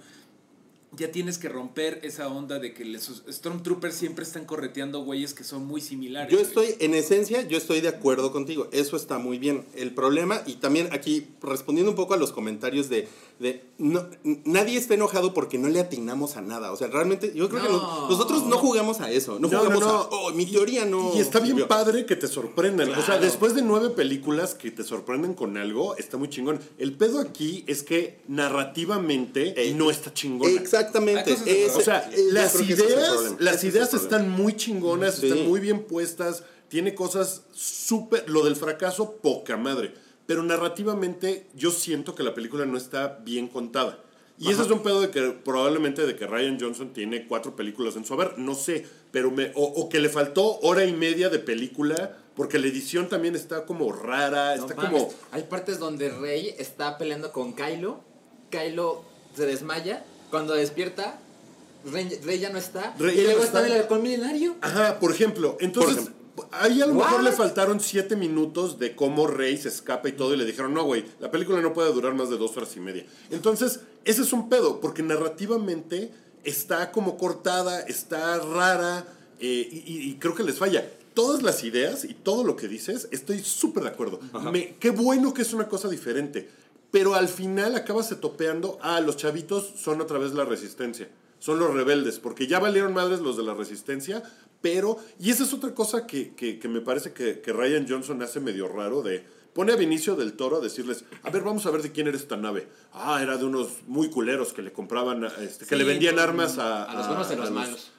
Ya tienes que romper esa onda de que los Stormtroopers siempre están correteando güeyes que son muy similares. Yo güey. estoy, en esencia, yo estoy de acuerdo contigo. Eso está muy bien. El problema, y también aquí respondiendo un poco a los comentarios de, de no, nadie está enojado porque no le atinamos a nada. O sea, realmente, yo creo que No. nos- nosotros no jugamos a eso. No, No, jugamos no, no. a, oh, mi teoría no. Y está bien sirvió". padre que te sorprendan. O sea, después de nueve películas que te sorprenden con algo, está muy chingón. El pedo aquí es que narrativamente Eh, no está chingona. Exactamente. O sea, las es ideas, las es ideas están muy chingonas, Sí. están muy bien puestas, tiene cosas súper, lo del fracaso, poca madre. Pero narrativamente yo siento que la película no está bien contada. Y ese es un pedo de que probablemente de que Ryan Johnson tiene cuatro películas en su haber, no sé, pero me, o, o que le faltó hora y media de película, porque la edición también está como rara, No está mames, como... Hay partes donde Rey está peleando con Kylo. Kylo se desmaya. Cuando despierta, Rey, Rey ya no está. Rey y luego no está está. en el halcón milenario. Ajá, por ejemplo, entonces... ejemplo. Ahí a lo mejor le faltaron siete minutos de cómo Rey se escapa y todo, y le dijeron, no, güey, la película no puede durar más de dos horas y media. Entonces, ese es un pedo, porque narrativamente está como cortada, está rara, eh, y creo que les falla. Todas las ideas y todo lo que dices, estoy súper de acuerdo. Me- qué bueno que es una cosa diferente. Pero al final acabas topeando, ah, los chavitos son otra vez la resistencia. Son los rebeldes, porque ya valieron madres los de la resistencia, pero, y esa es otra cosa que, que- que me parece que, que Ryan Johnson hace medio raro de, pone a Vinicio del Toro a decirles, a ver, vamos a ver de quién era esta nave. Ah, era de unos muy culeros que le compraban, este, que Sí, le vendían armas a... a los buenos y a los malos.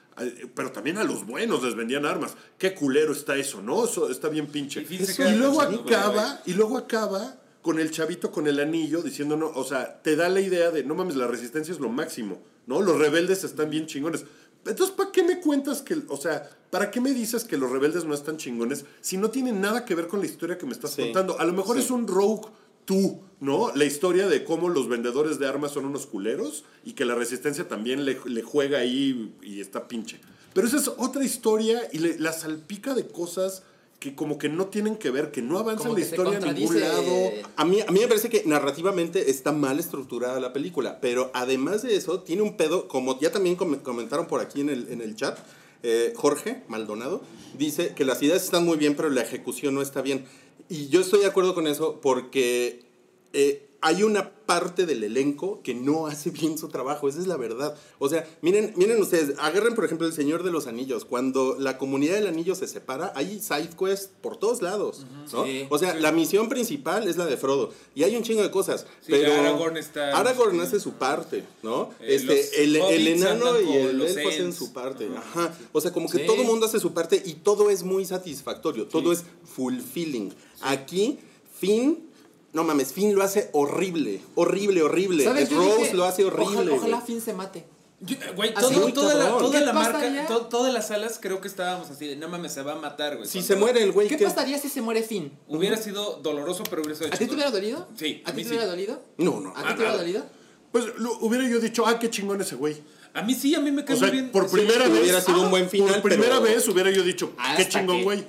pero también a los buenos les vendían armas. Qué culero está eso, ¿no? Eso está bien pinche. Y y luego acaba, y luego acaba con el chavito con el anillo diciendo, no, o sea, te da la idea de, no mames, la resistencia es lo máximo, ¿no? Los rebeldes están bien chingones. Entonces, ¿para qué me cuentas que, o sea, ¿para qué me dices que los rebeldes no están chingones si no tienen nada que ver con la historia que me estás Sí. contando? A lo mejor Sí. es un rogue tú, ¿no? La historia de cómo los vendedores de armas son unos culeros y que la resistencia también le, le juega ahí y está pinche. Pero esa es otra historia y le- la salpica de cosas que como que no tienen que ver, que no avanzan Como la historia a ningún lado. A mí, a mí me parece que narrativamente está mal estructurada la película, pero además de eso, tiene un pedo, como ya también com- comentaron por aquí en el, en el chat, eh, Jorge Maldonado dice que las ideas están muy bien, pero la ejecución no está bien. Y yo estoy de acuerdo con eso porque eh, hay una parte del elenco que no hace bien su trabajo, esa es la verdad. O sea, miren, miren ustedes, agarren por ejemplo el Señor de los Anillos, cuando la comunidad del anillo se separa, hay side quests por todos lados, ¿no? Sí. O sea, la misión principal es la de Frodo y hay un chingo de cosas, Sí, pero Aragorn está- Aragorn hace su parte, ¿no? Eh, este, el, el enano y el elfo hacen su parte, ajá. O sea, como que todo el mundo hace su parte y todo es muy satisfactorio, todo es fulfilling. Aquí Finn no mames, Finn lo hace horrible, horrible, horrible. ¿Sabes? Yo Rose dije, lo hace horrible. Ojalá, ojalá. Finn se mate. Yo- Güey, todo- toda, la, toda ¿Qué la marca, to- todas las salas creo que estábamos así de, no mames, se va a matar, güey. Si Cuando se muere el güey ¿Qué que pasaría si se muere Finn? Hubiera sido doloroso, pero hubiera sido ¿A ti te hubiera dolido? Sí, ¿A a ti te sí. hubiera dolido? No, no. ¿A ti Ah, te hubiera dolido? Pues lo- hubiera yo dicho, ah, qué chingón ese güey. A mí sí, a mí me cae O sea, muy bien. por Sí. primera vez. hubiera sido un buen final, Por primera pero- vez hubiera yo dicho, Hasta qué chingón, que- güey.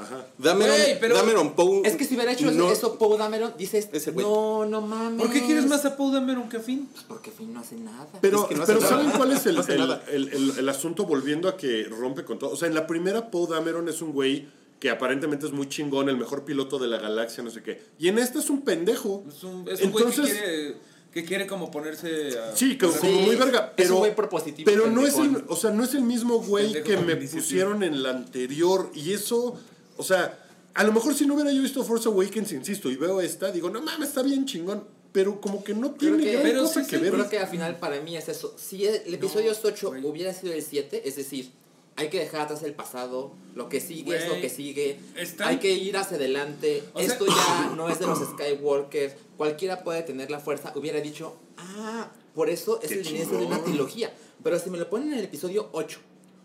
Ajá. Dameron, Güey, pero- Dameron Poe. Es que si hubiera hecho no- eso Poe Dameron, dices, Ese güey. no, no mames. ¿Por qué quieres más a Poe Dameron que a Finn? Pues porque Finn no hace nada. Pero, Es que no hace pero nada. ¿saben cuál es el, el- el- el- el asunto volviendo a que rompe con todo? O sea, en la primera Poe Dameron es un güey que aparentemente es muy chingón, el mejor piloto de la galaxia, no sé qué. Y en esta es un pendejo. Es un, es un güey que Entonces- quiere, que quiere como ponerse a... Sí, como muy verga. es Pero, un güey propositivo, pero no es el, o sea, no es el mismo güey que me pusieron en la anterior. Y eso, o sea, a lo mejor si no hubiera yo visto Force Awakens, insisto, y veo esta, digo, no mames, está bien chingón. Pero como que no tiene que- gran pero cosa sí, que sí, ver. Creo que al final para mí es eso. Si el episodio 8 güey. hubiera sido el 7, es decir, hay que dejar atrás el pasado, lo que sigue es lo que sigue, están- hay que ir hacia adelante, O sea- esto ya no es de los Skywalkers, cualquiera puede tener la fuerza, hubiera dicho, ah, por eso es Qué el inicio de una trilogía. Pero si me lo ponen en el episodio 8,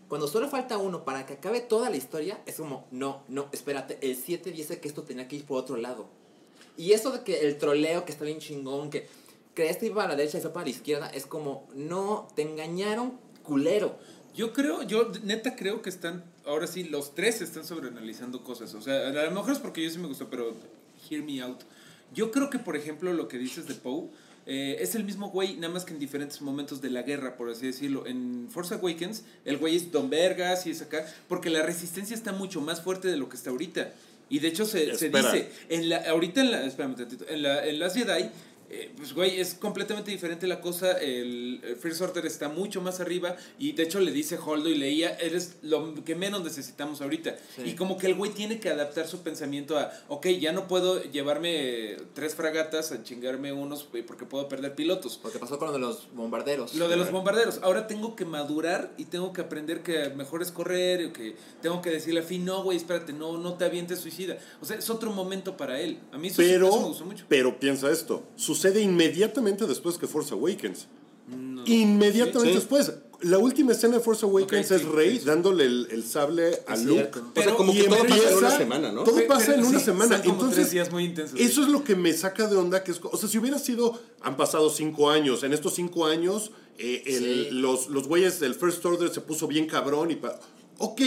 cuando solo falta uno para que acabe toda la historia, es como, no, no, espérate, el 7 dice que esto tenía que ir por otro lado. Y eso de que el troleo que está bien chingón, que crees que iba a la derecha y fue para la izquierda, es como, no, te engañaron, culero. Yo creo, yo neta creo que están, ahora sí, los tres están sobreanalizando cosas. O sea, a lo mejor es porque yo sí me gustó, pero hear me out. Yo creo que, por ejemplo, lo que dices de Poe eh, es el mismo güey, nada más que en diferentes momentos de la guerra, por así decirlo. En Force Awakens, el güey es Don Vergas y es acá, porque la resistencia está mucho más fuerte de lo que está ahorita. Y de hecho se, se dice, en la, ahorita en la, espérame tantito, en la, en las Jedi, eh, pues güey, es completamente diferente la cosa, el, el First Order está mucho más arriba y de hecho le dice Holdo y leía, eres lo que menos necesitamos ahorita. Sí. Y como que el güey tiene que adaptar su pensamiento a, ok, ya no puedo llevarme eh, tres fragatas a chingarme unos eh, porque puedo perder pilotos. Lo que pasó con lo de los bombarderos. Lo de los bombarderos. Ahora tengo que madurar y tengo que aprender que mejor es correr, o que tengo que decirle a Finn, no, güey, espérate, no, no te avientes suicida. O sea, es otro momento para él. A mí eso, Pero, eso me gustó mucho. pero piensa esto, sucede inmediatamente después que Force Awakens. Inmediatamente Sí. después. La última escena de Force Awakens Ok, es sí, Rey sí. dándole el, el sable a Es Luke. cierto. O sea, Pero- como que todo pasa en empieza- una semana, ¿no? todo pasa pero en una semana. como Entonces, tres días muy intensos. Eso es lo que me saca de onda. que es, O sea, si hubiera sido, han pasado cinco años. En estos cinco años, eh, el- Sí. los, los güeyes del First Order se puso bien cabrón. y pa- Ok,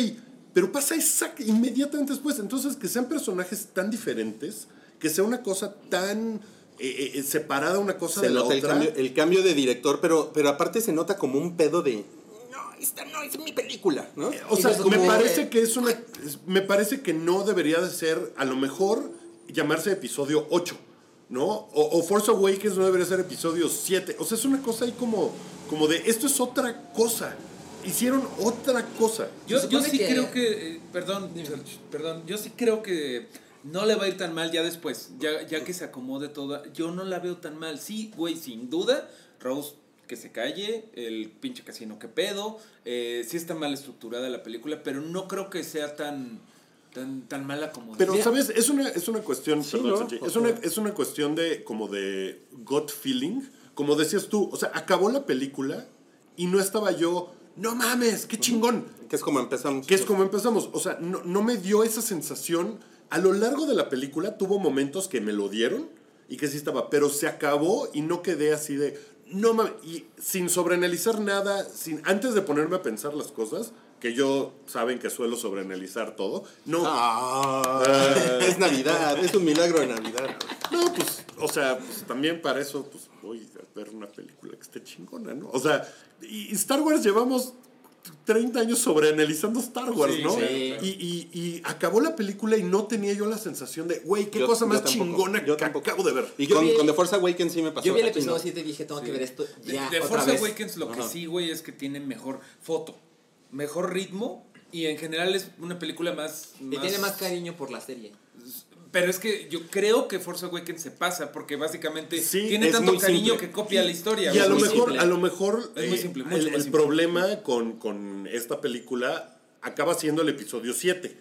pero pasa exact- inmediatamente después. Entonces, que sean personajes tan diferentes, que sea una cosa tan eh, eh, separada una cosa Se de la nota el otra. cambio, el cambio de director, pero, pero aparte se nota como un pedo de. No, esta no es mi película, ¿no? O sea, se me parece que- es una. es- Me parece que no debería de ser, a lo mejor, llamarse episodio 8, ¿no? O, o Force Awakens no debería ser episodio 7. O sea, es una cosa ahí como, como de esto es otra cosa. Hicieron otra cosa. Yo, yo sí que- creo que, eh, perdón, perdón, yo sí creo que no le va a ir tan mal ya después, ya, ya que se acomode toda. Yo no la veo tan mal. Sí, güey, sin duda, Rose que se calle, el pinche casino que pedo, eh, sí está mal estructurada la película, pero no creo que sea tan tan, tan mala como Pero, decía. ¿sabes? Es una, es una cuestión, Sí, perdón, ¿no? Sanchi, es, una, es una cuestión de, como de gut feeling. Como decías tú, o sea, acabó la película y no estaba yo, no mames, qué chingón. Que es como empezamos. Que es como empezamos. O sea, no, no me dio esa sensación. A lo largo de la película tuvo momentos que me lo dieron y que sí estaba, pero se acabó y no quedé así de, no mames, y sin sobreanalizar nada, sin, antes de ponerme a pensar las cosas, que yo saben que suelo sobreanalizar todo, no. Ah, es Navidad, es un milagro de Navidad. No, pues, o sea, pues también para eso, pues voy a ver una película que esté chingona, ¿no? O sea, y Star Wars llevamos 30 años sobreanalizando Star Wars, Sí, ¿no? sí. Y, y, y acabó la película y no tenía yo la sensación de, güey, qué Yo- cosa yo más tampoco, chingona yo que tampoco. acabo de ver. Y con, vi- con The Force Awakens sí me pasó. Yo vi el Aquí no. episodio 7 y dije, tengo que ver esto De- ya de, otra Force vez. Awakens lo que sí, güey, es que tiene mejor foto, mejor ritmo y en general es una película más... Y tiene más cariño por la serie. Pero es que yo creo que Force Awakens se pasa porque básicamente Sí, tiene tanto cariño simple. que copia la historia. Y a lo mejor, a lo mejor Es muy simple, mucho el, más el simple. problema con, con esta película acaba siendo el episodio 7.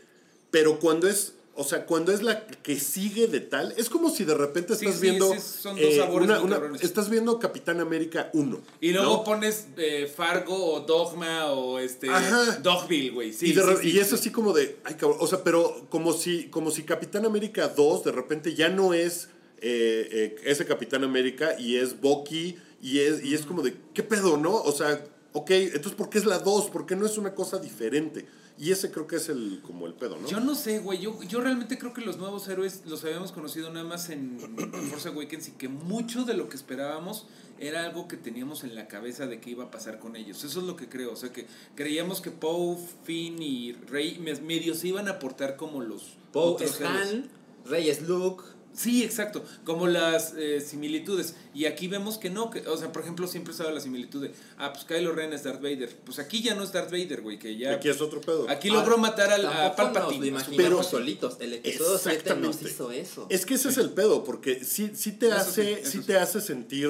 Pero cuando es, o sea, cuando es la que sigue de tal, es como si de repente estás sí, viendo. eh, sí, son dos sabores cabrones. estás viendo Capitán América 1. Y luego ¿no? pones eh, Fargo o Dogma o este Ajá. Dogville, güey. Sí, y, de es sí. así como de, ay cabrón, o sea, pero como si, como si Capitán América 2 de repente ya no es eh, eh, ese Capitán América y es Bucky y es, y es como de, ¿qué pedo, no? O sea, ok, entonces ¿por qué es la 2? ¿Por qué no es una cosa diferente? Y ese creo que es el, como el pedo, ¿no? Yo no sé, güey. Yo, yo realmente creo que los nuevos héroes los habíamos conocido nada más en, en Force Awakens y que mucho de lo que esperábamos era algo que teníamos en la cabeza de que iba a pasar con ellos. Eso es lo que creo. O sea, que creíamos que Poe, Finn y Rey me- medio se iban a aportar como los Poe es. Han, Rey es Luke. Sí, exacto. Como las eh, similitudes. Y aquí vemos que no. Que, o sea, por ejemplo, siempre estaba la similitud de, ah, pues Kylo Ren es Darth Vader. Pues aquí ya no es Darth Vader, güey, que ya... Aquí es otro pedo. Aquí logró matar al, a nos Palpatine. lo imaginamos Pero- solitos. El episodio 7 nos hizo eso. Es que ese es el pedo, porque sí, sí te Eso hace, sí, te hace sentir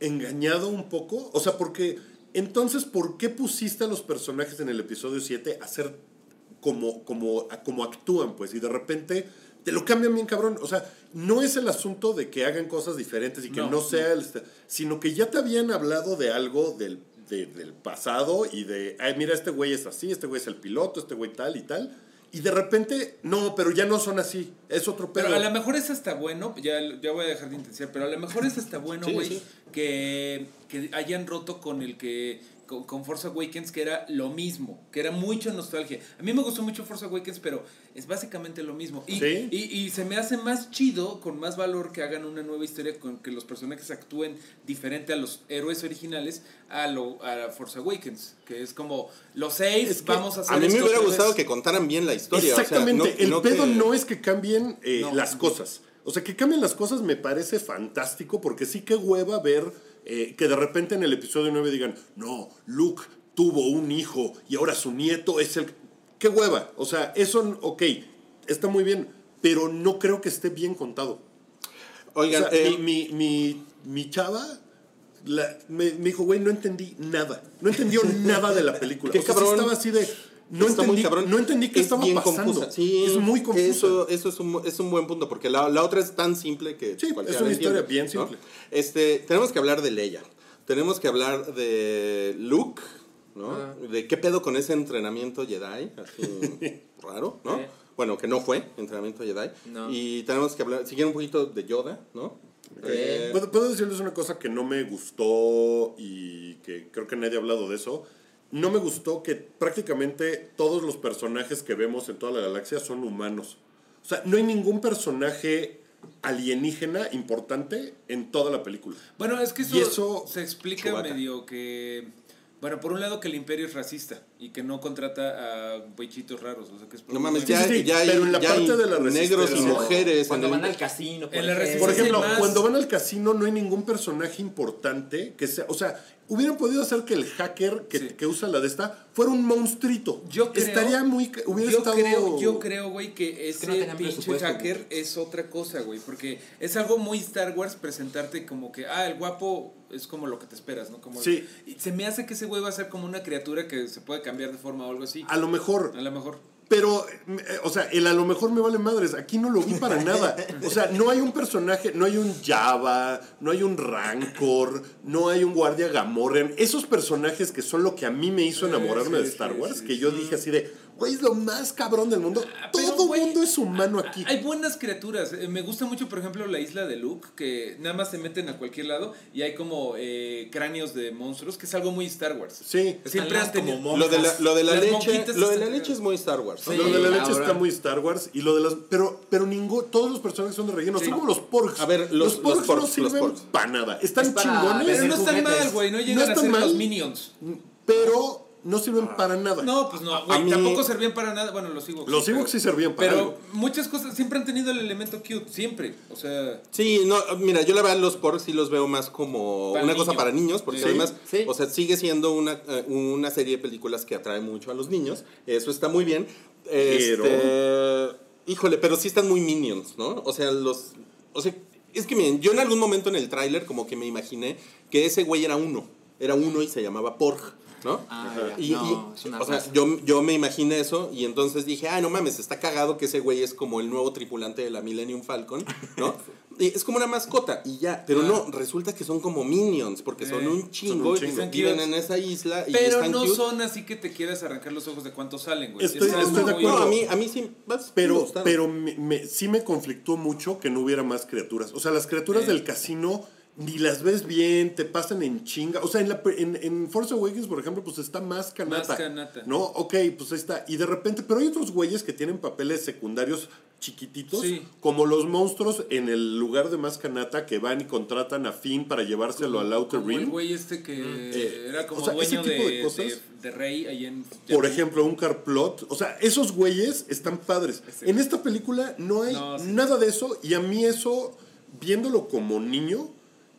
engañado un poco. O sea, porque entonces, ¿por qué pusiste a los personajes en el episodio 7 a ser como, como, como actúan, pues? Y de repente te lo cambian bien cabrón. O sea, no es el asunto de que hagan cosas diferentes y que no, No, sea el... Sino que ya te habían hablado de algo del, de- del pasado y de, ay, mira, este güey es así, este güey es el piloto, este güey tal y tal. Y de repente, no, pero ya no son así. Es otro pedo. Pero a lo mejor es hasta bueno, ya, ya voy a dejar de intensiar, pero a lo mejor es hasta bueno, Sí, güey, sí. que, que hayan roto con el que, con, con Force Awakens, que era lo mismo, que era mucho nostalgia. A mí me gustó mucho Force Awakens, pero es básicamente lo mismo. Y, Sí. y, y se me hace más chido, con más valor, que hagan una nueva historia, con que los personajes actúen diferente a los héroes originales, a, lo, a Force Awakens, que es como, los seis, Es que vamos a hacer A mí me hubiera gustado que contaran bien la historia. o sea, Exactamente. no- el no pedo que- no es que cambien eh, No. las cosas. O sea, que cambien las cosas me parece fantástico porque sí que hueva ver eh, que de repente en el episodio 9 digan, no, Luke tuvo un hijo y ahora su nieto es el... ¡Qué hueva! O sea, eso, ok, está muy bien, pero no creo que esté bien contado. Oigan, o sea, eh, mi, mi, mi, mi chava la- me, me dijo, güey, no entendí nada. No entendió nada de la película. Qué o sea, sí cabrón. estaba así de... No está muy entendí, cabrón. no entendí qué Es estaba bien pasando. confusa. Sí, es muy confusa. Eso, eso es, un, es un buen punto, porque la, la otra es tan simple que. Sí, cualquiera es una la entiende, historia bien ¿no? simple. Este, tenemos que hablar de Leia. Tenemos que hablar de Luke, ¿no? Ah. De qué pedo con ese entrenamiento Jedi, así raro, ¿no? Sí. Bueno, que no fue entrenamiento Jedi. No. Y tenemos que hablar, seguir un poquito de Yoda, ¿no? Eh, ¿Puedo, puedo decirles una cosa que no me gustó y que creo que nadie ha hablado de eso. No me gustó que prácticamente todos los personajes que vemos en toda la galaxia son humanos. O sea, no hay ningún personaje alienígena importante en toda la película. Bueno, es que eso, se explica medio que... Bueno, por un lado que el imperio es racista y que no contrata a güeychitos raros. O sea, que es no mames, ya, sí, sí, ya hay, pero en la ya hay parte de la negros y resistencia- mujeres. Cuando en el- van al casino, por En la ejemplo. resistencia Por ejemplo, más. cuando van al casino no hay ningún personaje importante que sea, o sea, hubieran podido hacer que el hacker que, Sí. que usa la de esta fuera un monstruito. Yo creo, Estaría muy. Hubiera yo estado. creo, yo creo, güey, que ese no tenían pinche hacker es otra cosa, güey, porque es algo muy Star Wars presentarte como que, ah, el guapo es como lo que te esperas, ¿no? Como Sí. y se me hace que ese güey va a ser como una criatura que se puede cambiar de forma o algo así. A lo mejor. A lo mejor. Pero, eh, o sea, el a lo mejor me vale madres. Aquí no lo vi para nada. O sea, no hay un personaje, no hay un Java, no hay un Rancor, no hay un Guardia Gamorrean. Esos personajes que son lo que a mí me hizo Sí, enamorarme sí, de Star Wars, sí, que yo dije así de, güey, es lo más cabrón del mundo. Ah, Todo güey, mundo es humano aquí. Hay buenas criaturas. Eh, Me gusta mucho, por ejemplo, la isla de Luke, que nada más se meten a cualquier lado y hay como eh, cráneos de monstruos, que es algo muy Star Wars. Sí. Siempre han tenido. como Lo de la, lo de la leche, lo de la leche es muy Star Wars. Sí. lo de la leche ahora- está muy Star Wars y lo de las pero pero ningún todos los personajes son de relleno, son como los porks. A ver, los- los porks, porks, no los sirven porks. para nada. Están Es para chingones, Pero no están juguetes. mal, güey. No llegan No a están ser mal. los Minions. pero no sirven para nada. No, pues no, güey. mí- Tampoco servían para nada. Bueno, los Ewoks. Los sí, Ewoks sí pero- servían para Pero algo. muchas cosas siempre han tenido el elemento cute. Siempre. O sea. Sí, no, mira, yo la verdad los porks sí los veo más como una niño. cosa para niños, porque Sí, además, sí. o sea, sigue siendo una, eh, una serie de películas que atrae mucho a los niños, eso está muy bien. Este, híjole, pero sí están muy minions, ¿no? O sea, los, o sea, es que miren, yo en algún momento en el tráiler como que me imaginé que ese güey era uno, era uno y se llamaba Porg, ¿no? Ah, ya. Y, No, y- es una o sea, yo, yo me imaginé eso y entonces dije, ay, no mames, está cagado que ese güey es como el nuevo tripulante de la Millennium Falcon, ¿no? Y es como una mascota y ya, pero no, resulta que son como minions porque son Eh, un chingo, son un y chingo. viven en esa isla y Pero están no cute. son así que te quieras arrancar los ojos de cuántos salen, güey. Estoy- estoy de muy- No, acuerdo. a mí, a mí sí, me Pero, pero me, me- sí me conflictó mucho que no hubiera más criaturas. O sea, las criaturas Eh. del casino ni las ves bien, te pasan en chinga. O sea, en, la, en, en Force Awakens, por ejemplo, pues está más canata. Más canata. No, ok, pues ahí está. Y de repente, pero hay otros güeyes que tienen papeles secundarios chiquititos, Sí. como los monstruos en el lugar de más canata que van y contratan a Finn para llevárselo al Outer Como el Rim. güey este que Eh, era como o sea, ese tipo de, de cosas. de- de Rey ahí en. Por ejemplo, un carplot. O sea, esos güeyes están padres. En esta película no hay No, sí. nada de eso. Y a mí eso, viéndolo como niño,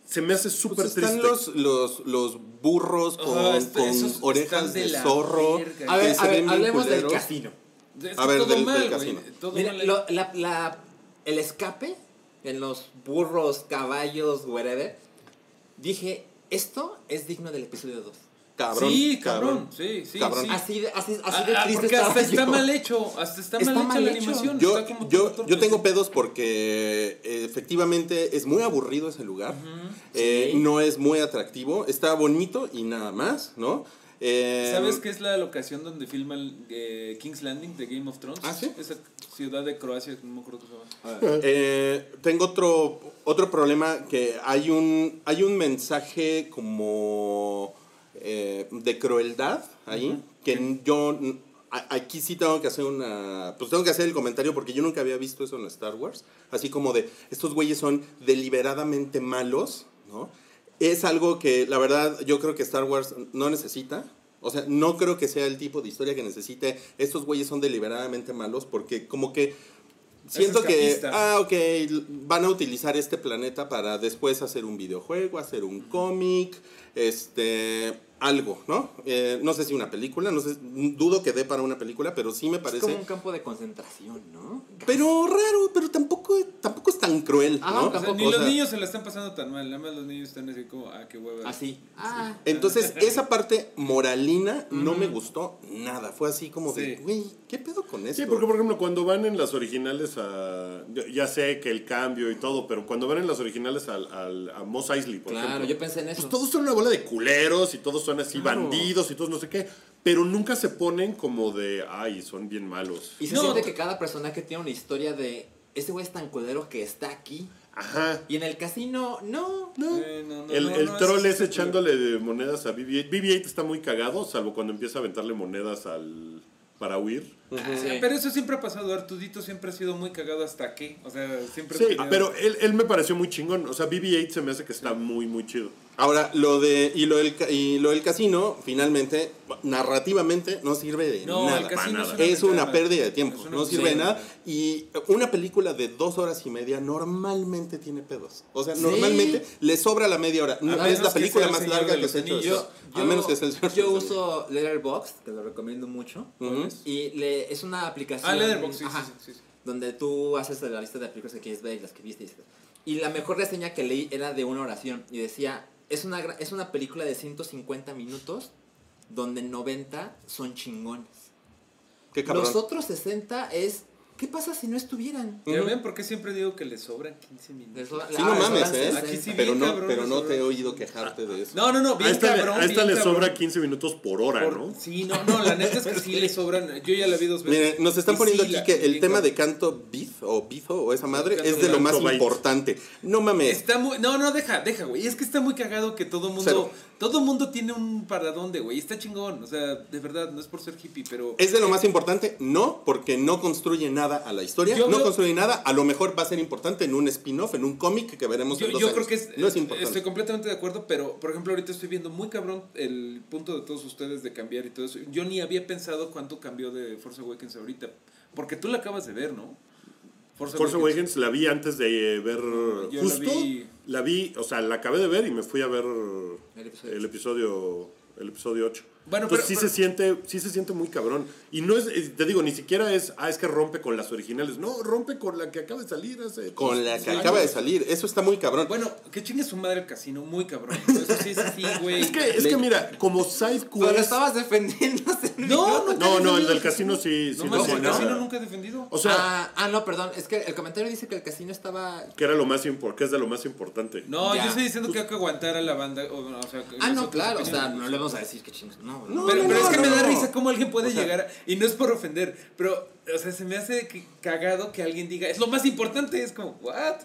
se me hace súper Pues están triste. los, los, los burros con, Ah, este- con orejas están de de la zorro. verga. A ver, a ver, hablemos del casino. Es A ver, todo del- mal, del casino. Todo Mira, mal. lo- la, la- el escape en los burros, caballos, whatever. Dije, esto es digno del episodio 2. Cabrón, sí, cabrón. Sí, sí. Cabrón. sí. Así de, así, así Ah, de ah, triste porque hasta está yo. mal hecho. Hasta está, Está mal hecha mal la hecho. animación. Yo, está como yo, yo tengo pedos porque eh, efectivamente es muy aburrido ese lugar. Eh, Sí. No es muy atractivo. Está bonito y nada más, ¿no? Eh, ¿Sabes qué es la locación donde filman eh, King's Landing de Game of Thrones? ¿Ah, sí? Esa ciudad de Croacia, no me acuerdo cómo se llama. Eh, tengo otro, otro problema que hay un, hay un mensaje como eh, de crueldad ahí que yo a- aquí sí tengo que hacer una pues tengo que hacer el comentario porque yo nunca había visto eso en Star Wars así como de estos güeyes son deliberadamente malos no es algo que la verdad yo creo que Star Wars no necesita o sea, no creo que sea el tipo de historia que necesite. Estos güeyes son deliberadamente malos porque como que Siento que, ah, ok, van a utilizar este planeta para después hacer un videojuego, hacer un cómic, este, algo, ¿no? Eh, no sé si una película, no sé, dudo que dé para una película, pero sí me Es parece... como un campo de concentración, ¿no? Pero raro, pero tampoco, tampoco es tan cruel, Ah, ¿no? O sea, tampoco, ni o los sea, niños se la están pasando tan mal, nada más los niños están así como, ah, qué hueva. Así. Ah. Entonces, esa parte moralina no me gustó nada. Fue así como de, Sí. güey, ¿qué pedo con esto? Sí, porque por ejemplo, cuando van en las originales a. Ya, sé que el cambio y todo, pero cuando van en las originales al, al- a Mos Eisley, por Claro, ejemplo. yo pensé en eso. Pues todos son una bola de culeros y todos son así Claro. bandidos y todos no sé qué. Pero nunca se ponen como de. Ay, son bien malos. Y se No, siente que cada personaje tiene una historia de ese güey es tan culero que está aquí. Ajá. Y en el casino, no. No. Eh, no, no, el no, el no, troll es es echándole de monedas a BB-8. BB-8 está muy cagado, salvo cuando empieza a aventarle monedas al para huir. Sí. Pero eso siempre ha pasado, Artudito siempre ha sido muy cagado hasta que, o sea, siempre Sí, tenido- pero él, él me pareció muy chingón. O sea, BB-8 se me hace que está muy, muy chido. Ahora, lo de. Y lo del, ca- y lo del casino, finalmente, narrativamente, no sirve de No, nada. el casino Para es nada. una, Es una pérdida de tiempo, Es no sirve de nada. Y una película de dos horas y media normalmente tiene pedos. O sea, Sí. normalmente le sobra la media hora. No, es la película más larga de que los se ha hecho. Anillos. a menos que sea el Señor yo uso Letterboxd, que lo recomiendo mucho. Ujú. Y le, es una aplicación. Ah, Letterboxd, sí, ajá, sí, sí, sí. Donde tú haces la lista de películas que quieres ver y las que viste. Y, y la mejor reseña que leí era de una oración. Y decía: es una, es una película de 150 minutos donde 90 son chingones. Los otros 60 es. ¿Qué pasa si no estuvieran? ¿Ya ven por qué siempre digo que le sobran 15 minutos? Sí, no mames, ¿eh? 60. Aquí sí pero bien no, cabrón, pero no te he oído quejarte de eso. No, no, no, A esta, le- cabrón. a esta bien le cabrón. sobra 15 minutos por hora, Por- ¿no? Sí, no, no, la neta es que sí le sobran. Yo ya la vi dos veces. Miren, nos están poniendo sí, aquí la- que el tema de canto Biz o Bizo o esa madre es de lo más Bite. importante. No mames. Está muy. No, no, deja, deja, güey. Es que está muy cagado que todo mundo. Cero. Todo mundo tiene un para dónde, güey. Está chingón. O sea, de verdad, no es por ser hippie, pero. ¿Es de lo más importante? No, porque no construye nada a la historia. Yo no veo- construye nada. A lo mejor va a ser importante en un spin-off, en un cómic que veremos Yo, en dos yo años. creo que es, no es importante. estoy completamente de acuerdo, pero por ejemplo ahorita estoy viendo muy cabrón el punto de todos ustedes de cambiar y todo eso. Yo ni había pensado cuánto cambió de Force Awakens ahorita, porque tú la acabas de ver, ¿no? Force Awakens la vi antes de ver. yo la justo vi- la vi, o sea, la acabé de ver y me fui a ver El episodio el episodio, el episodio 8. Bueno, Entonces pero- sí pero- se siente, sí se siente muy cabrón. Y no es, te digo, ni siquiera es, ah, es que rompe con las originales. No, rompe con la que acaba de salir hace. Con la que años. acaba de salir. Eso está muy cabrón. Bueno, que chingue su madre el casino, muy cabrón. Eso sí es así, güey. Es que, es que mira, como side Pero quest. estabas defendiendo. No, No, he no, el del casino sí, sí No, el casino nunca he defendido. O sea, ah, ah, no, perdón. Es que el comentario dice que el casino estaba. que era lo más impor- que es de lo más importante. No, Ya. yo estoy diciendo que hay que aguantar a la banda. O, o sea, que Ah, no, claro. O sea, no le vamos a decir que chingos. No, No, Pero, pero es que no, me da no. risa cómo alguien puede O sea- llegar, a- y no es por ofender, pero, o sea, se me hace cagado que alguien diga, es lo más importante, es como, ¿what?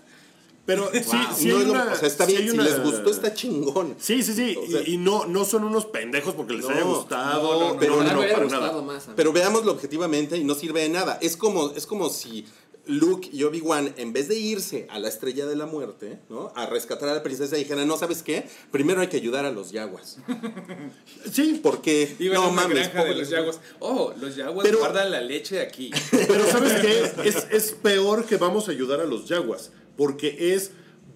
Pero sí, sí No hay lo- o sea, está sí bien. hay Si una- les gustó, está chingón. Sí, sí, sí. O sea- y, y no, no son unos pendejos porque les No, haya gustado. no, no, no. pero no, hubiera para nada. más. Pero veámoslo objetivamente y no sirve de nada. Es como, es como si Luke y Obi-Wan, en vez de irse a la estrella de la muerte, ¿no? A rescatar a la princesa, dijeran, no, ¿sabes qué? Primero hay que ayudar a los yaguas. Sí, Porque, Iban a no una mames, granja de los yaguas. Oh, los yaguas Pero- guardan la leche aquí. pero ¿sabes qué? Es, es peor que vamos a ayudar a los Jaguas. Porque es.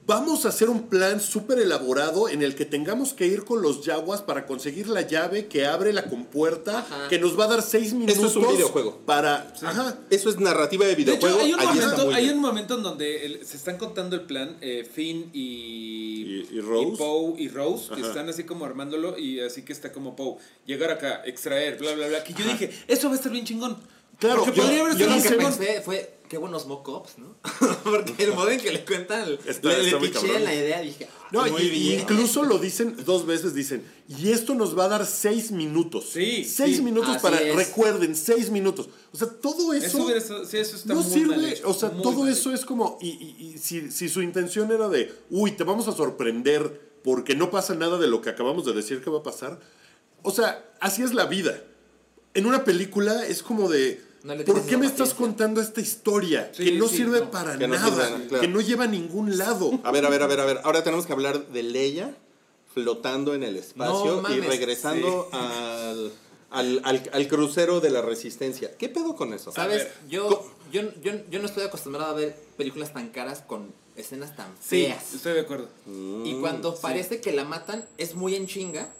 Vamos a hacer un plan súper elaborado en el que tengamos que ir con los Jaguas para conseguir la llave que abre la compuerta, Ajá. que nos va a dar seis minutos. es un videojuego. Para. Ajá. Eso es narrativa de De hecho, videojuego. hay un, momento, muy hay bien. un momento en donde el- se están contando el plan, eh, Finn y, Y- y Rose. Poe y Rose, que Ajá. están así como armándolo y así que está como Poe, llegar acá, extraer, bla, bla, bla. Que yo dije, eso va a estar bien chingón. Claro, Porque yo- podría haber yo lo que chingón. pensé fue, qué buenos mock-ups, ¿no? Porque el modo en que le cuentan, Está- le, está le piché cabrón. la idea, dije, ah, No, muy y- bien. incluso lo dicen dos veces, dicen, y esto nos va a dar seis minutos. Sí, Seis sí, minutos para, es. recuerden, seis minutos. O sea, todo eso, Eso, hubiera estado- sí, eso está no muy sirve. mal hecho, o sea, todo mal eso es como, y, y- y si, si su intención era de, uy, te vamos a sorprender porque no pasa nada de lo que acabamos de decir que va a pasar. O sea, así es la vida. En una película es como de, No le ¿por qué me estás contando esta historia Sí, que no sí, sirve no. para Que no nada, sirve, claro. que no lleva a ningún lado? A ver, a ver, a ver, a ver. Ahora tenemos que hablar de Leia flotando en el espacio No y regresando al, al, al- al crucero de la resistencia. ¿Qué pedo con eso? ¿Sabes? ver, Yo, yo, yo, yo no estoy acostumbrado a ver películas tan caras con escenas tan Sí, feas. estoy de acuerdo. Y cuando sí. parece que la matan, es muy en chinga.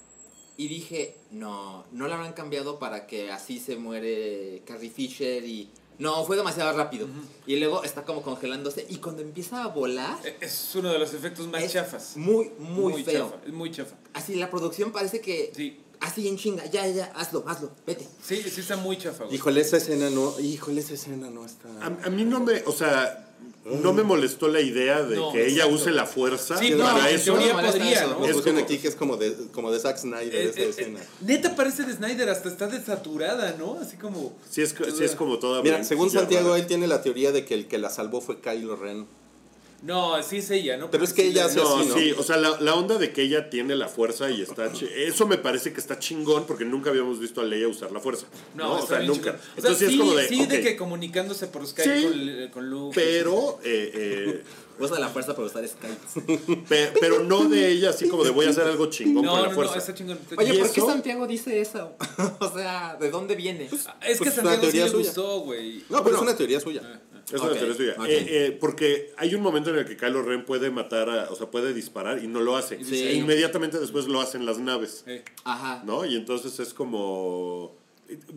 Y dije, no, no la habrán cambiado para que así se muere Carrie Fisher y... No, fue demasiado rápido. Y luego está como congelándose. Y cuando empieza a volar, E- Es uno de los efectos más es chafas. muy, muy, feo. chafa, es muy chafa. Así la producción parece que... Sí. Así en chinga, ya, ya, hazlo, hazlo, vete. Sí, sí está muy chafa, güey. Híjole, esa escena no, híjole, esa escena no está. A, a mí no me, o sea, no me molestó la idea de No, que ella use la fuerza Sí, no, para en eso. podría. ¿no? Es como- aquí que es como de, como de Zack Snyder Eh, esa eh, escena. eh, neta parece de Snyder, hasta está desaturada, ¿no? Así como. Sí es, sí es como toda... Mira, según Santiago, rara. él tiene la teoría de que el que la salvó fue Kylo Ren. No, sí es ella, ¿no? Pero es que ella hace No, así, ¿no? sí, o sea, la, la onda de que ella tiene la fuerza y está... chi- Eso me parece que está chingón porque nunca habíamos visto a Leia usar la fuerza. No, No, o sea, nunca. chingón. O sea, Entonces sí, es como de... sí, de ok, que comunicándose por Skype Sí, con, con Luke. Pero, eh, eh, Usa la fuerza para usar Skype. pe- pero no de ella así como de voy a hacer algo chingón No, con no, la no, fuerza. está chingón. está Oye, ¿Y ¿por qué? Santiago dice eso? o sea, ¿de dónde viene? Es que Pues a es una Santiago sí teoría le suya. gustó, güey. No, pero es una teoría suya. Es una Ok, teoría suya. ok. Eh, eh, porque hay un momento en el que Kylo Ren puede matar, a- o sea, puede disparar y no lo hace. Sí. E inmediatamente después lo hacen las naves. Eh, Ajá. ¿No? Y entonces es como.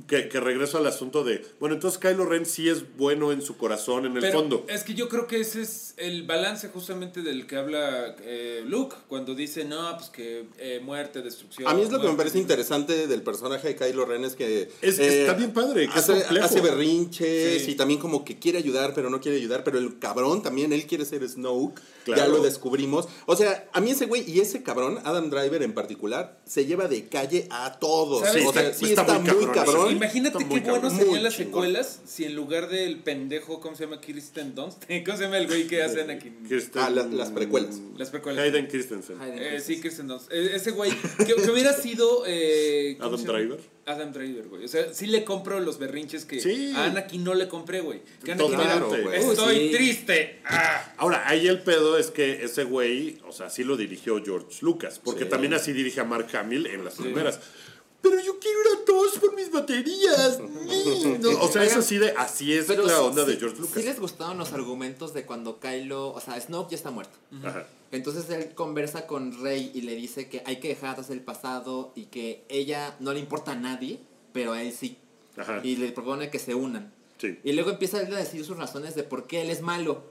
Que, que regreso al asunto de. Bueno, entonces Kylo Ren sí es bueno en su corazón, en el Pero fondo. es que yo creo que ese es el balance justamente del que habla eh, Luke cuando dice, no, pues que eh, muerte, destrucción. A mí es lo que me muerte". parece interesante del personaje de Kylo Ren es que... Es- eh, está bien padre, que hace, berrinches Sí. y también como que quiere ayudar, pero no quiere ayudar. Pero el cabrón también, él quiere ser Snoke. Claro. Ya lo descubrimos. O sea, a mí ese güey y ese cabrón, Adam Driver en particular, se lleva de calle a todos. ¿Sabes? O sea, Sí, sí está está, muy muy cabrón. Imagínate Está qué bueno serían las secuelas si en lugar del pendejo, ¿cómo se llama? Kirsten Dunst. ¿Cómo se llama el güey que hace Anakin? Kirsten- Ah, la- las precuelas. Las precuelas. Hayden Christensen. Hayden Eh, sí, Kirsten Dunst. Eh, ese güey, que, que hubiera sido... eh, ¿cómo Adam? Driver. Adam Driver, güey. O sea, sí le compro los berrinches que Sí. a Anakin no le compré, güey. Que Anakin Totalmente, era, güey. Estoy Uy, sí. triste. Ah. Ahora, ahí el pedo es que ese güey, o sea, sí lo dirigió George Lucas, porque Sí. también así dirige a Mark Hamill en las primeras. Pero yo quiero ir a todos por mis baterías. No, o sea, es así de, así es Pero la sí- onda de George Lucas. Sí les gustaron los argumentos de cuando Kylo, o sea, Snoke ya está muerto. Ajá. Entonces él conversa con Rey y le dice que hay que dejar atrás el pasado y que ella no le importa a nadie, pero a él sí. Ajá. Y le propone que se unan. Sí, Y luego empieza él a decir sus razones de por qué él es malo.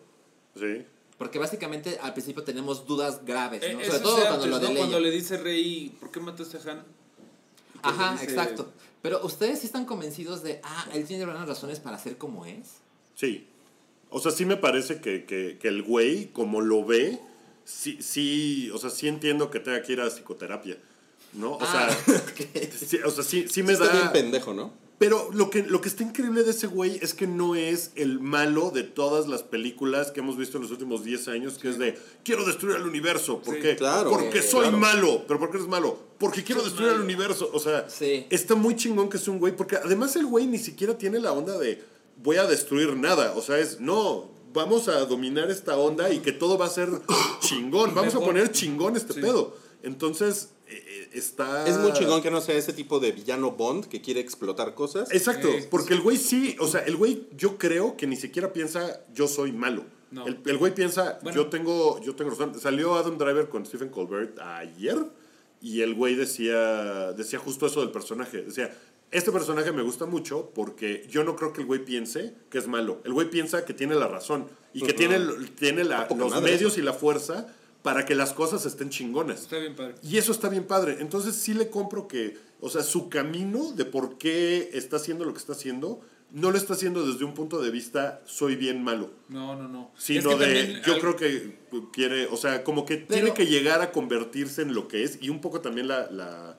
sí. Porque básicamente al principio tenemos dudas graves, Eh, ¿no? eso Sobre todo cuando antes, lo de ¿no? Cuando le dice Rey, ¿por qué mataste a Han? Y que Ajá, dice- exacto. Pero ustedes sí están convencidos de, ah, él tiene buenas razones para ser como es. Sí. O sea, sí me parece que, que, que el güey, como lo ve, sí, sí, o sea, sí entiendo que tenga que ir a psicoterapia. ¿No? O Ah, sea, sí, o sea, sí, sí me Está bien da. pendejo, ¿no? Pero lo que, lo que está increíble de ese güey es que no es el malo de todas las películas que hemos visto en los últimos 10 años, que es de quiero destruir el universo. ¿Por Sí, qué? claro, Porque soy claro. malo. ¿Pero por qué eres malo? Porque quiero Soy destruir el universo. O sea, Sí. está muy chingón que es un güey, porque además el güey ni siquiera tiene la onda de voy a destruir nada. O sea, es no. Vamos a dominar esta onda y que todo va a ser chingón. Vamos a poner chingón este Sí. pedo. Entonces, eh, eh, está. Es muy chingón que no sea ese tipo de villano Bond que quiere explotar cosas. Exacto, Sí. porque el güey sí, o sea, el güey yo creo que ni siquiera piensa yo soy malo. No. El, el güey piensa Bueno. yo tengo yo tengo razón. Salió Adam Driver con Stephen Colbert ayer y el güey decía decía justo eso del personaje, decía este personaje me gusta mucho porque yo no creo que el güey piense que es malo. El güey piensa que tiene la razón y que tiene, tiene la- los madre medios y la fuerza para que las cosas estén chingonas. Está bien padre. Y eso está bien padre. Entonces sí le compro que, o sea, su camino de por qué está haciendo lo que está haciendo, no lo está haciendo desde un punto de vista soy bien malo. No, no, no. Es Sino que de, también yo al- creo que quiere, o sea, como que Pero- tiene que llegar a convertirse en lo que es y un poco también la-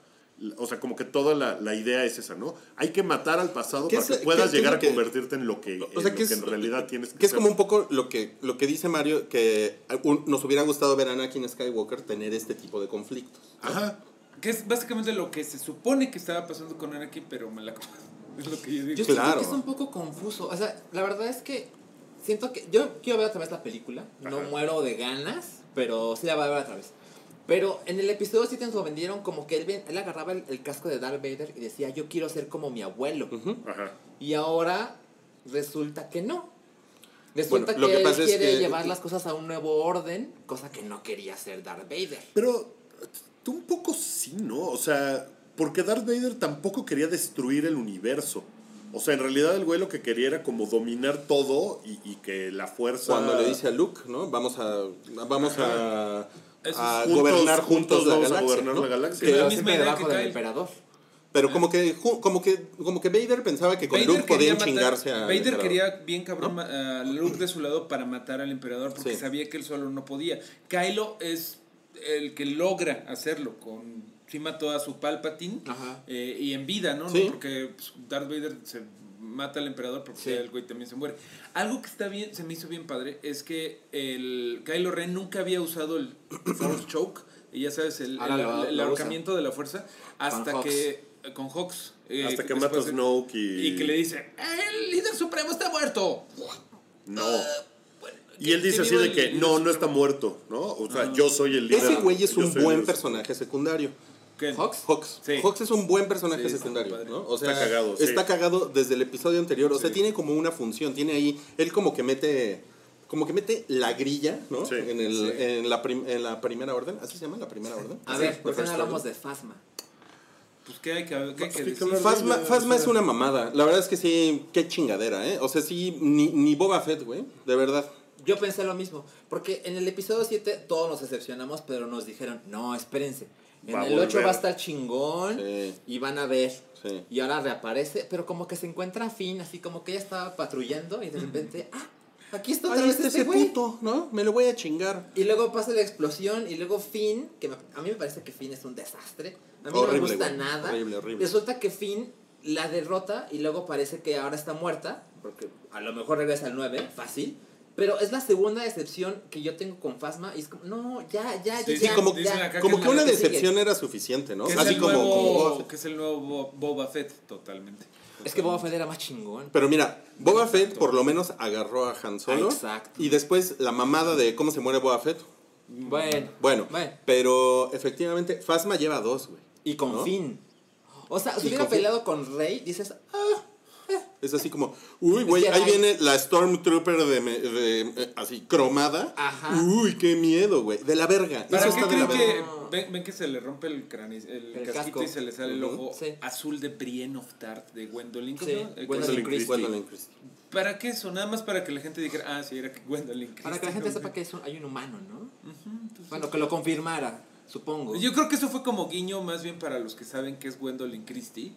o sea, como que toda la, la idea es esa, ¿no? Hay que matar al pasado ¿Qué para es- que puedas llegar a que- convertirte en lo que, en O sea, lo que que es, en realidad tienes que que es ser. como un poco lo que, lo que dice Mario, que un- nos hubiera gustado ver a Anakin Skywalker tener este tipo de conflictos. Ajá. Que es básicamente lo que se supone que estaba pasando con Anakin, pero me la Es lo que yo digo. Yo siento Claro. que es un poco confuso. O sea, la verdad es que siento que. Yo quiero ver otra vez la película. No Ajá. muero de ganas, pero sí la voy a ver otra vez. Pero en el episodio 7 nos lo vendieron como que él, él agarraba el, el casco de Darth Vader y decía, yo quiero ser como mi abuelo. Ujú. Ajá. Y ahora resulta que no. Resulta Bueno, lo que, que él es quiere que- llevar las cosas a un nuevo orden, cosa que no quería hacer Darth Vader. Pero tú un poco sí, ¿no? O sea, porque Darth Vader tampoco quería destruir el universo. O sea, en realidad el güey lo que quería era como dominar todo y, y que la fuerza... Cuando le dice a Luke, ¿no? Vamos a, vamos a, A Juntos- gobernar juntos, juntos la vamos a galaxia. gobernar ¿no? la galaxia. Que- la Pero misma idea debajo que del emperador. pero como que, como que como que Vader pensaba que con Vader Luke podían matar- chingarse a Vader quería bien cabrón a Luke de su lado para matar al emperador porque Sí. sabía que él solo no podía. Kylo es el que logra hacerlo con sí mató a su Palpatine eh, y en vida, ¿no? Sí. Porque pues, Darth Vader se mata al emperador porque Sí. el güey también se muere. Algo que está bien, se me hizo bien padre, es que el Kylo Ren nunca había usado el Force Choke, y ya sabes, el, Ahora el- ahorcamiento de la fuerza, hasta que con Hawks. eh, Hasta que mata a Snoke y- Y que le dice, el líder supremo está muerto. No. Bueno, Y él dice así de que no, no supremo". está muerto, ¿no? O sea, yo soy el líder. Ese güey es un buen personaje secundario. ¿Qué? Hawks. Hawks. Sí. Hawks es un buen personaje Sí, secundario. O sea, Está cagado, sí. Está cagado desde el episodio anterior. O sea, Sí. tiene como una función. Tiene ahí. Él como que mete. Como que mete la grilla, ¿no? Sí. En, el, Sí. en, la prim- en la primera orden. ¿Así se llama? ¿La primera orden? A Sí, ver, ¿por qué no hablamos de Fasma? Pues, ¿qué hay que, qué hay que decir? ¿qué Phasma, Sí, Phasma sí. es una mamada. La verdad es que sí, qué chingadera, ¿eh? O sea, sí, ni, ni Boba Fett, güey. De verdad. Yo pensé lo mismo, porque en el episodio 7 todos nos decepcionamos, pero nos dijeron, no, espérense. En Va el 8 volver. va a estar chingón Sí. y van a ver. Sí. Y ahora reaparece, pero como que se encuentra a Finn, así como que ella estaba patrullando y de repente, ah, aquí está otra Ahí vez este güey. puto, ¿no? Me lo voy a chingar. Y luego pasa la explosión y luego Finn, que me- a mí me parece que Finn es un desastre. A mí no me gusta güey. nada. Horrible, horrible. Resulta que Finn la derrota y luego parece que ahora está muerta, porque a lo mejor regresa al 9, fácil. Pero es la segunda decepción que yo tengo con Fasma y es como, no, ya, ya, Sí, ya. sí, como, ya. como que una sigue. decepción era suficiente, ¿no? Así como, nuevo, como Boba Fett. que es el nuevo Bo- Boba Fett, totalmente. Es que Boba Fett era más chingón. Pero mira, Boba Fett por lo menos agarró a Han Solo. Exacto. Y después la mamada de cómo se muere Boba Fett. Bueno, Bueno, Bueno. pero efectivamente, Phasma lleva dos, güey. y con ¿No? Finn. O sea, si hubiera peleado con Rey, dices, ah, Es así como, uy, güey, ahí viene la Stormtrooper de, me- de, eh, así, cromada. Ajá. Uy, qué miedo, güey. De la verga. ¿Para Eso qué de creen que ven, ven que se le rompe el cráneo, el, El casquito casco. y se le sale el ojo Sí. azul de Brienne of Tart de Gwendolyn? ¿cómo Sí? Eh, Gwendolyn Christie. Gwendolyn Christie. ¿Para qué eso? Nada más para que la gente dijera, ah, sí, era que Gwendolyn Christie. para que la gente ¿no? sepa que es un- hay un humano, ¿no? Ujú, entonces- Bueno, que lo confirmara, supongo. Yo creo que eso fue como guiño más bien para los que saben que es Gwendolyn Christie,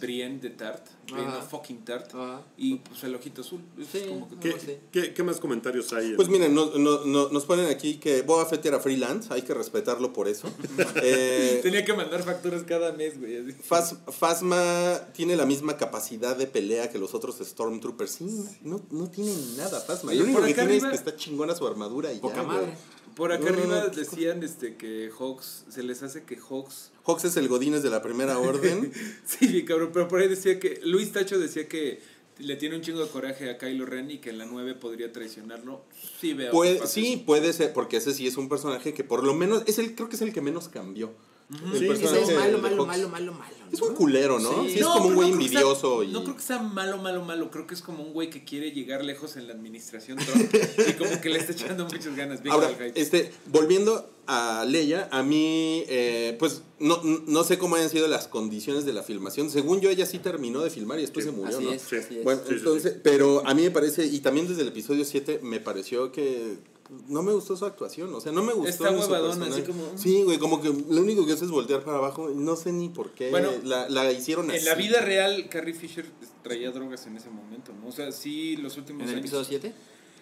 Brienne de Tart, Brienne of fucking Tart, Ajá. y pues el ojito azul. Sí. como que- ¿Qué, sí. qué- qué más comentarios hay? Pues miren, no- no- no- nos ponen aquí que Boba Fett era freelance, hay que respetarlo por eso. Eh, Tenía que mandar facturas cada mes, güey. Phas- Phasma tiene la misma capacidad de pelea que los otros Stormtroopers. Sí, no, no tiene nada. Oye, Lo único que tiene es que está chingona su armadura y Poca ya, güey. Por acá arriba decían este, que Hawks, se les hace que Hawks Hawks es el Godínez de la primera orden. Sí, cabrón, pero por ahí decía que. Luis Tacho decía que le tiene un chingo de coraje a Kylo Ren y que en la 9 podría traicionarlo. Sí, veo. Puede, sí, puede ser, porque ese sí es un personaje que por lo menos es el, creo que es el que menos cambió. Sí, personaje es malo, de malo, malo, malo, malo. Es ¿no? un culero, ¿no? Sí. Sí, es No, como un güey envidioso. y... No creo que sea malo, malo, malo. Creo que es como un güey que quiere llegar lejos en la administración Trump y como que le está echando muchas ganas. Ahora, este, volviendo a Leia, a mí, eh, pues, no, no sé cómo hayan sido las condiciones de la filmación. Según yo, ella sí terminó de filmar y después Sí, se murió, Así ¿no? es, Sí. Bueno, Sí, sí, entonces, pero a mí me parece, y también desde el episodio 7 me pareció que no me gustó su actuación, o sea, no me gustó Está huevadona, así como- Sí, güey, como que lo único que hace es voltear para abajo, no sé ni por qué Bueno, la, la hicieron así. En la vida real, Carrie Fisher traía drogas en ese momento, ¿no? O sea, sí, los últimos ¿En el años. episodio 7?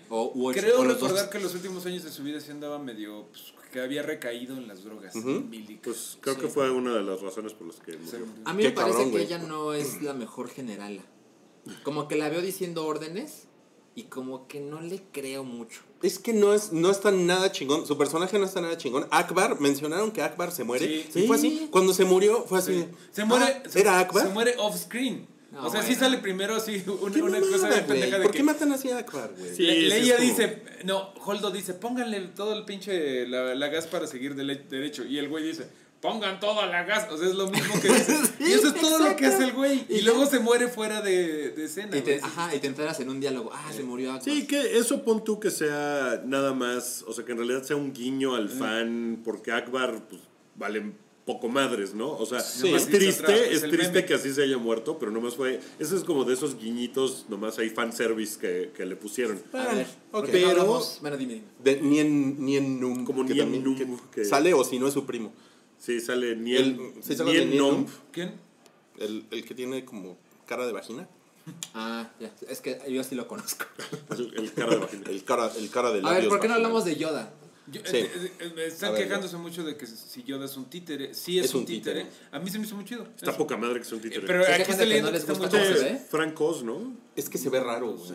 O, u ocho, Creo o recordar dos. que los últimos años de su vida sí andaba medio. Pues, que había recaído en las drogas. Pues creo Sí. que fue una de las razones por las que Se murió. A mí Qué me parece cabrón, que ella no es la mejor generala. Como que la veo diciendo órdenes y como que no le creo mucho. Es que no es no está nada chingón, su personaje no está nada chingón. Akbar, mencionaron que Akbar se muere. Sí. y fue así. Cuando se murió, fue así. Sí. de, Se muere. "Ah, se- ¿Era Akbar? Se muere off screen. No, o sea, sí bueno. sale primero así una, ¿Qué una mamada, cosa de pendeja de ¿Por que. qué matan así a Akbar, güey? Sí, Le- sí, Leia es como- dice, no, Holdo dice, pónganle todo el pinche, la, la gas para seguir dele- derecho. Y el güey dice, pongan toda la gas. O sea, es lo mismo que dice. y eso es todo lo que hace el güey. Y, Y luego se muere fuera de, de escena. Y te, ajá, y te enteras en un diálogo. Ah, se murió Akbar. Sí, que eso pon tú que sea nada más, o sea, que en realidad sea un guiño al fan, porque Akbar, pues, vale poco madres, ¿no? O sea, Sí. es triste, es triste meme. que así se haya muerto, pero nomás fue, ese es como de esos guiñitos, nomás hay fanservice que, que le pusieron. A ver, ok. ¿por qué no Pero-? Bueno, dime, dime. De Nien, Nien Num. Como que Nien también- Num, que que- Sale o si no es su primo. Sí, sale Nien, El- sí, sale Nomp. ¿Quién? El, el que tiene como cara de vagina. Ah, ya. Es que yo sí lo conozco. el, el cara de vagina. El cara, el cara de A ver, ¿por qué no hablamos de Yoda? Yo- Sí. eh, eh, eh, están ver, quejándose mucho de que si Yoda es un títere. Sí es, un títere. A mí se me hizo muy chido. Está Eso. poca madre que sea un Eh, títere. Pero aquí está de que leyendo no les muy gusta cómo chido. se ve. Frank Oz, ¿no? Es que se ve raro, güey.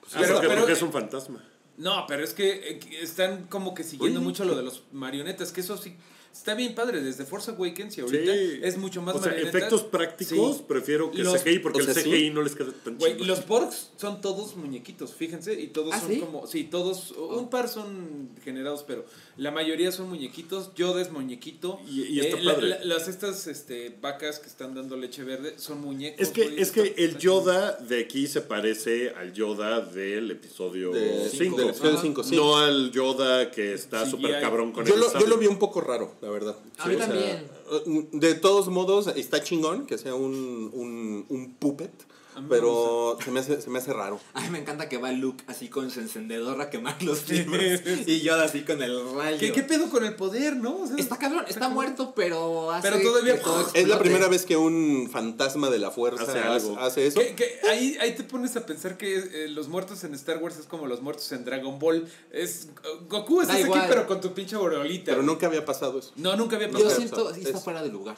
Pues Pero- porque es un fantasma. No, pero es que eh, están como que siguiendo mucho lo de los marionetas, que eso sí está bien padre. Desde Force Awakens y ahorita Sí. es mucho más O sea, efectos prácticos, Sí. prefiero que Los- CGI, porque o sea, el sí. CGI no les queda tan Güey, chido. los porks son todos muñequitos, fíjense, y todos ¿Ah, son sí? como, sí, todos, un par son generados, pero la mayoría son muñequitos, Yoda es muñequito, Y- y está Eh, padre. la- las estas este, vacas que están dando leche verde son muñecos. Es que, es que el. Yoda de aquí se parece al Yoda del episodio De- 5. del episodio Ajá. 5, sí. No al Yoda que está súper cabrón con Yo el lo, yo lo vi un poco raro, la verdad. A mí o sea, también. eh, de todos modos, está chingón que sea un, un, un puppet, Me pero se me, hace, se me hace raro. A mí me encanta que va Luke así con su encendedor a quemar los libros y Yoda así con el rayo. ¿Qué, ¿Qué pedo con el poder, no? O sea, Está cabrón, está muerto, pero hace Pero todavía- que todo Es la primera vez que un fantasma de la fuerza Hace algo. hace eso. Ahí, ahí te pones a pensar que eh, los muertos en Star Wars es como los muertos en Dragon Ball. Es Goku estás aquí pero con tu pinche boreolita. Pero nunca había pasado eso. No, nunca había Yo pasado. siento que Es- está fuera de lugar.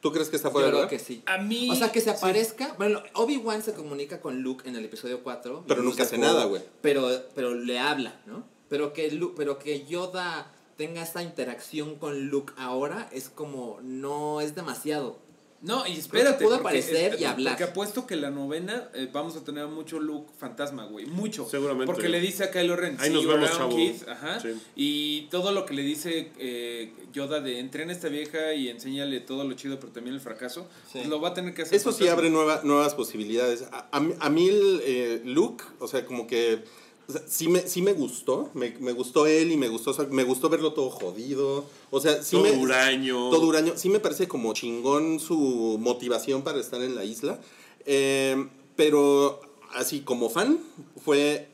¿Tú crees que está Yo fuera de creo lugar? que sí. A mí O sea, que se sí. aparezca. Bueno, Obi-Wan se comunica con Luke en el episodio 4. Pero nunca Luke hace nada, güey. Pero, pero le habla, ¿no? Pero que, Lu- pero que Yoda tenga esta interacción con Luke ahora es como. No es demasiado. No, y espérate. pudo porque- aparecer y eh, hablar. Porque apuesto que la novena eh, vamos a tener mucho Luke fantasma, güey. Mucho. Seguramente. Porque le dice a Kylo Ren. Ahí "See nos vemos, chavo". kid", Ajá. Sí. Y todo lo que le dice eh, Yoda de entrena a esta vieja y enséñale todo lo chido, pero también el fracaso. pues lo va a tener que hacer. Eso sí abre nueva- nuevas posibilidades. A, a a mí el eh, look, o sea, como que o sea, sí, me, sí me gustó. Me, me gustó él y me gustó, o sea, me gustó verlo todo jodido. O sea, sí Todo me, huraño. Todo huraño. Sí me parece como chingón su motivación para estar en la isla. Eh, pero así como fan, fue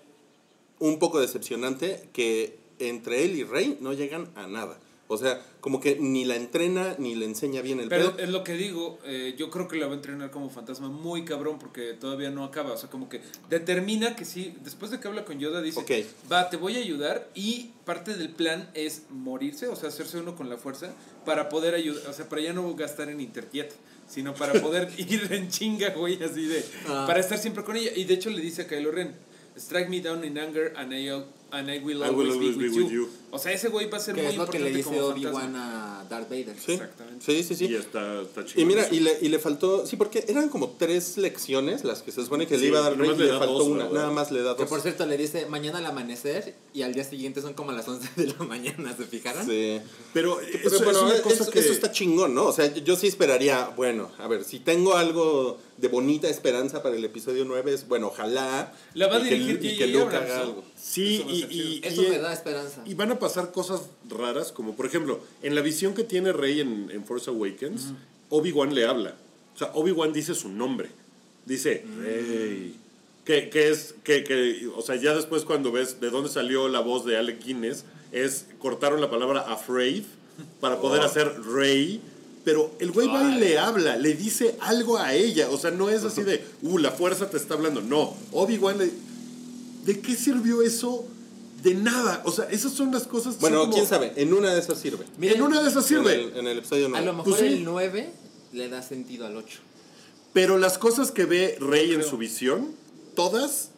un poco decepcionante que entre él y Rey no llegan a nada. O sea, como que ni la entrena ni le enseña bien el Pero pedo. es lo que digo, eh, yo creo que la va a entrenar como fantasma muy cabrón porque todavía no acaba. O sea, como que determina que sí, después de que habla con Yoda, dice, va, te voy a ayudar y parte del plan es morirse, o sea, hacerse uno con la fuerza para poder ayudar, o sea, para ya no gastar en Interjet, sino para poder ir en chinga, güey, así de, Ah. para estar siempre con ella. Y de hecho le dice a Kylo Ren, strike me down in anger and I, and I will I always, will be, always with, be you. with you. O sea, ese güey va a ser Que muy es lo que le importante dice Obi-Wan a Darth Vader. Sí, Exactamente. sí, sí. sí. Y está, está chido. Y mira, y le, y le faltó, sí, porque eran como tres lecciones las que se supone que Sí, le iba a dar Rey y le faltó dos, una, ¿verdad? nada más le da Que dos. por cierto le dice mañana al amanecer y al día siguiente son como las 11 de la mañana, ¿se fijaron? Sí. Pero Pero eso bueno, es una eso, cosa que... eso está chingón, ¿no? O sea, yo, sí esperaría, bueno, a ver, si tengo algo de bonita esperanza para el episodio 9 es, bueno, ojalá La va a y que- dirigir y que Abrams, algo. Sí, Eso y, y, chido. y- Eso me da esperanza. y van a pasar cosas raras, como por ejemplo, en la visión que tiene Rey en, en Force Awakens, Obi-Wan le habla. O sea, Obi-Wan dice su nombre. Dice, Rey. Que, que es, que, que, o sea, ya después cuando ves de dónde salió la voz de Alec Guinness, es, cortaron la palabra afraid para poder hacer Rey. Pero el güey va y le habla, le dice algo a ella. O sea, no es así de, uh, la fuerza te está hablando. No, Obi-Wan le... ¿De qué sirvió eso? De nada. O sea, esas son las cosas... que Bueno, son como- quién sabe, en una de esas sirve. Miren, en una de esas En sirve. el, en el episodio A 9. lo mejor Pues el 9 le da sentido al 8. Pero las cosas que ve Rey en su visión, todas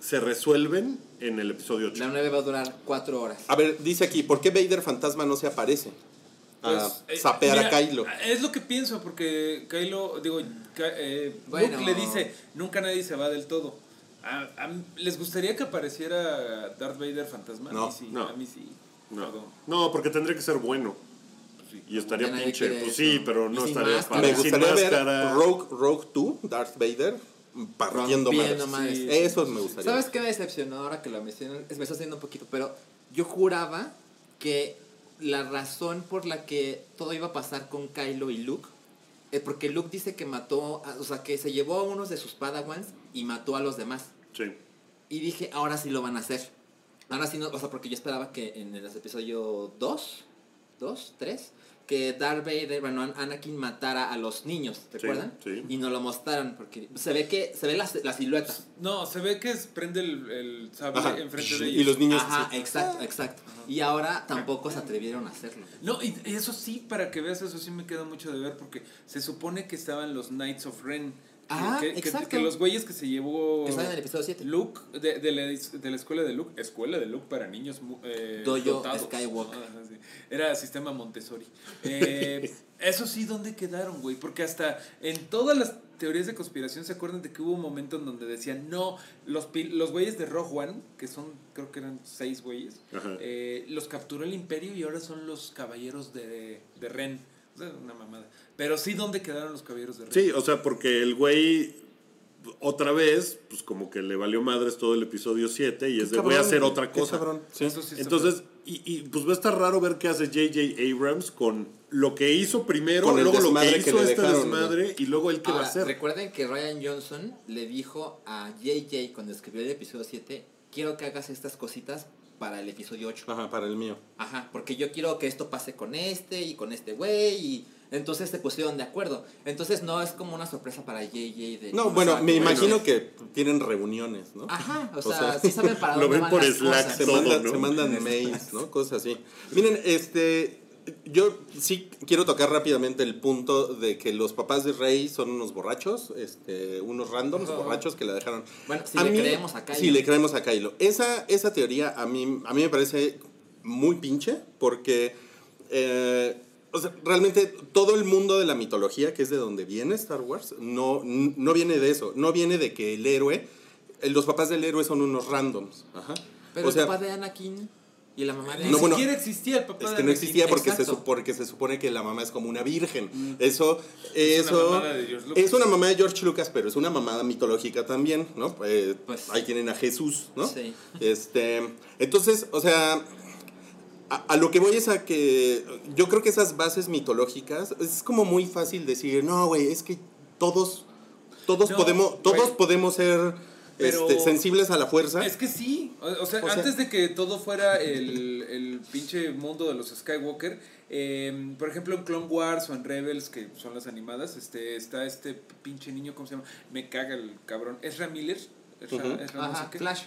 se resuelven en el episodio 8. La 9 va a durar 4 horas. A ver, dice aquí, ¿por qué Vader Fantasma no se aparece? A Pues, eh, sapear mira, a Kylo. Es lo que pienso, porque Kylo, digo, eh, Bueno. Luke le dice, nunca nadie se va del todo. A- a mí- ¿Les gustaría que apareciera Darth Vader fantasma? No, a mí sí. no. A mí sí. No. Porque tendría que ser bueno. Y estaría Ya pinche. Pues eso. sí, pero no estaría máscara. Me gustaría ver. Rogue, Rogue 2, Darth Vader, partiendo madres. madres. Eso me gustaría. ¿Sabes qué me decepcionó ahora que lo mencionan? Es- Me está haciendo un poquito, pero yo juraba que la razón por la que todo iba a pasar con Kylo y Luke es porque Luke dice que mató, a- o sea, que se llevó a unos de sus Padawans y mató a los demás. Sí. Y dije, ahora sí lo van a hacer. Ahora sí no, o sea, porque yo esperaba que en el episodio 2, 2, 3, que Darth Vader, bueno, An- Anakin matara a los niños, ¿te Sí, acuerdan? sí. Y no lo mostraron porque se ve que se ve la, la silueta. No, se ve que es- prende el, el sable Ajá. enfrente de Y ellos. los niños. Ajá, sí. exacto, exacto. Y ahora tampoco se atrevieron a hacerlo. No, y y eso sí, para que veas, eso sí me queda mucho de ver, porque se supone que estaban los Knights of Ren. Que- Ah, que, que- exacto. que los güeyes que se llevó Que salen en el episodio 7. Luke, de, de, la, de la escuela de Luke, escuela de Luke para niños mu- eh, Dojo. Skywalker. Ajá, sí. Era sistema Montessori. Eh, eso sí, ¿dónde quedaron, güey? Porque hasta en todas las teorías de conspiración se acuerdan de que hubo un momento en donde decían, no, los, los güeyes de Rogue One, que son, creo que eran seis güeyes, eh, los capturó el imperio y ahora son los caballeros de, de Ren. O sea, una mamada. Pero sí, ¿dónde quedaron los caballeros de Ren? Sí, o sea, porque el güey otra vez, pues como que le valió madres todo el episodio 7 y es de voy a hacer otra cosa. cabrón. Sí. Eso sí está Entonces, y, y, pues va a estar raro ver qué hace J.J. Abrams con lo que hizo primero, Con el luego lo que que hizo le este dejaron, desmadre y luego él qué va a hacer. recuerden que Ryan Johnson le dijo a JJ cuando escribió el episodio 7, quiero que hagas estas cositas para el episodio 8. Ajá, para el mío. Ajá, porque yo quiero que esto pase con este y con este güey y entonces se pusieron de acuerdo. Entonces no es como una sorpresa para JJ de... No, bueno, me imagino que tienen reuniones, ¿no? Ajá, o O sea, sea, sí saben para lo dónde ven van por las Slack cosas. se, todo, mandan, ¿no? se mandan mails, ¿no? Cosas así. Miren, este. Yo sí quiero tocar rápidamente el punto de que los papás de Rey son unos borrachos, este, unos randoms borrachos que la dejaron. Bueno, si le creemos a Kylo. Si le creemos a Kylo. Esa, esa teoría a mí, a mí me parece muy pinche porque eh, o sea, realmente todo el mundo de la mitología, que es de donde viene Star Wars, no, no viene de eso. No viene de que el héroe, eh, los papás del héroe son unos randoms. Ajá. Pero o el sea, papá de Anakin y la mamá de Ni No, bueno, siquiera existía el papá es de que no existía porque se, exacto. su- porque se supone que la mamá es como una virgen. Eso, Es una eso mamada de George Lucas. es una mamá de George Lucas, pero es una mamada mitológica también, ¿no? Eh, Pues- ahí tienen a Jesús, ¿no? Sí. Este, entonces, o sea, a, a lo que voy es a que yo creo que esas bases mitológicas es como muy fácil decir, no, güey, es que todos, todos No, podemos, todos podemos ser Pero- este, sensibles a la fuerza. Es que sí, o, o sea, O sea- antes de que todo fuera el, el pinche mundo de los Skywalker, eh, por ejemplo en Clone Wars o en Rebels, que son las animadas, este está este pinche niño, ¿cómo se llama? Me caga el cabrón. ¿Ezra Miller? Ezra. Ezra no Ajá, sé qué. Flash.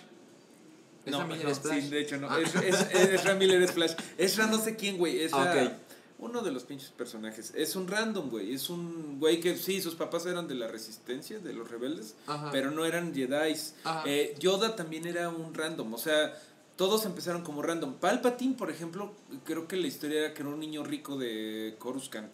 No, Ezra Miller no, es Flash. sí, de hecho no. Ah. Es, es- Ezra Miller es Flash. Ezra no sé quién, güey. Ezra, Ah, ok. Uno de los pinches personajes. Es un random, güey. Es un güey que sí, sus papás eran de la resistencia, de los rebeldes, Ajá. pero no eran Jedi. Eh, Yoda también era un random. O sea, todos empezaron como random. Palpatine, por ejemplo, creo que la historia era que era un niño rico de Coruscant.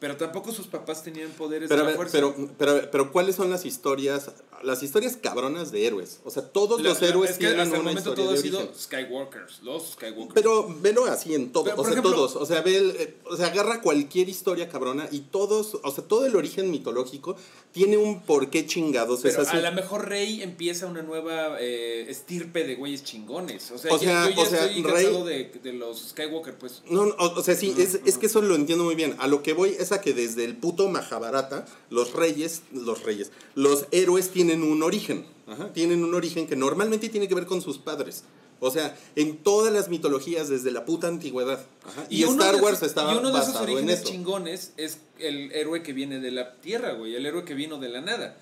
Pero tampoco sus papás tenían poderes Pero, de la fuerza. pero, pero, pero ¿cuáles son las historias? Las historias cabronas de héroes. O sea, todos La- los héroes es que tienen hasta el una momento historia todo de ha sido. Skywalkers, los Skywalkers. Pero velo así en todo, Pero, o sea, ejemplo- todos, o sea, ve el, eh, o sea, agarra cualquier historia cabrona y todos, o sea, todo el origen mitológico tiene un por qué chingados Pero es así. a lo mejor Rey empieza una nueva eh, estirpe de güeyes chingones. O sea, O sea, yo ya o sea, estoy Rey- de, de los Skywalker, pues. No, no, o, sea, sí, es, es que eso lo entiendo muy bien. A lo que voy es a que desde el puto Mahabharata, los reyes, los reyes, los héroes tienen un origen. Ajá, tienen un origen que normalmente tiene que ver con sus padres. O sea, en todas las mitologías desde la puta antigüedad. Ajá, y, uno Star de Wars esos- estaba Y uno de esos orígenes eso. chingones es el héroe que viene de la tierra, güey. El héroe que vino de la nada.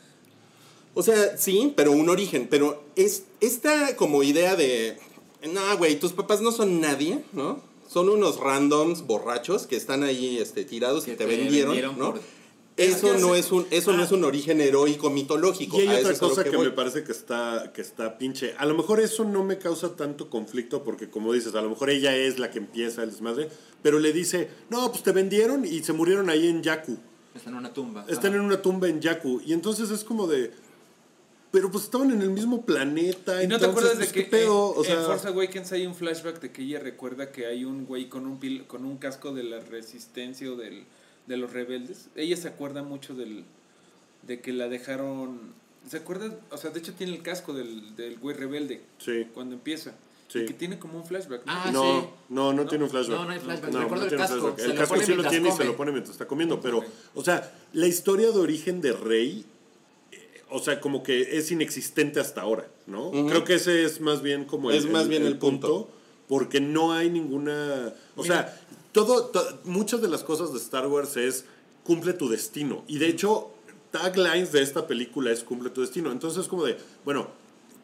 O sea, sí, pero un origen. Pero es esta como idea de. No, güey, tus papás no son nadie, ¿no? Son unos randoms borrachos que están ahí este, tirados Que y te, te vendieron, vendieron ¿no? por- Eso no es un eso no Ah. es un origen heroico mitológico. Y hay otra cosa que, me parece que está, que está pinche. A lo mejor eso no me causa tanto conflicto porque, como dices, a lo mejor ella es la que empieza el desmadre, pero le dice, no, pues te vendieron y se murieron ahí en Yaku. Están en una tumba. Están en una tumba en Yaku. Y entonces es como de... Pero pues estaban en el mismo planeta. ¿Y no te acuerdas de pues, que ¿qué pedo? en, o sea, en Force Awakens hay un flashback de que ella recuerda que hay un güey con un pil- con un casco de la resistencia o del, de los rebeldes? Ella se acuerda mucho del de que la dejaron... ¿Se acuerda? O sea, de hecho tiene el casco del, del güey rebelde sí. cuando empieza. Sí. Y que tiene como un flashback. ¿no? Ah, no, sí. no, no, tiene un flashback. No, no hay flashback. Recuerdo el tiene un casco. flashback. El casco sí lo tiene y se lo pone mientras está comiendo. Pero, o sea, la historia de origen de Rey, eh, o sea, como que es inexistente hasta ahora, ¿no? Creo que ese es más bien como Es más bien el punto. Porque no hay ninguna. O sea, todo, to- muchas de las cosas de Star Wars es cumple tu destino. Y de hecho, taglines de esta película es cumple tu destino. Entonces es como de, bueno,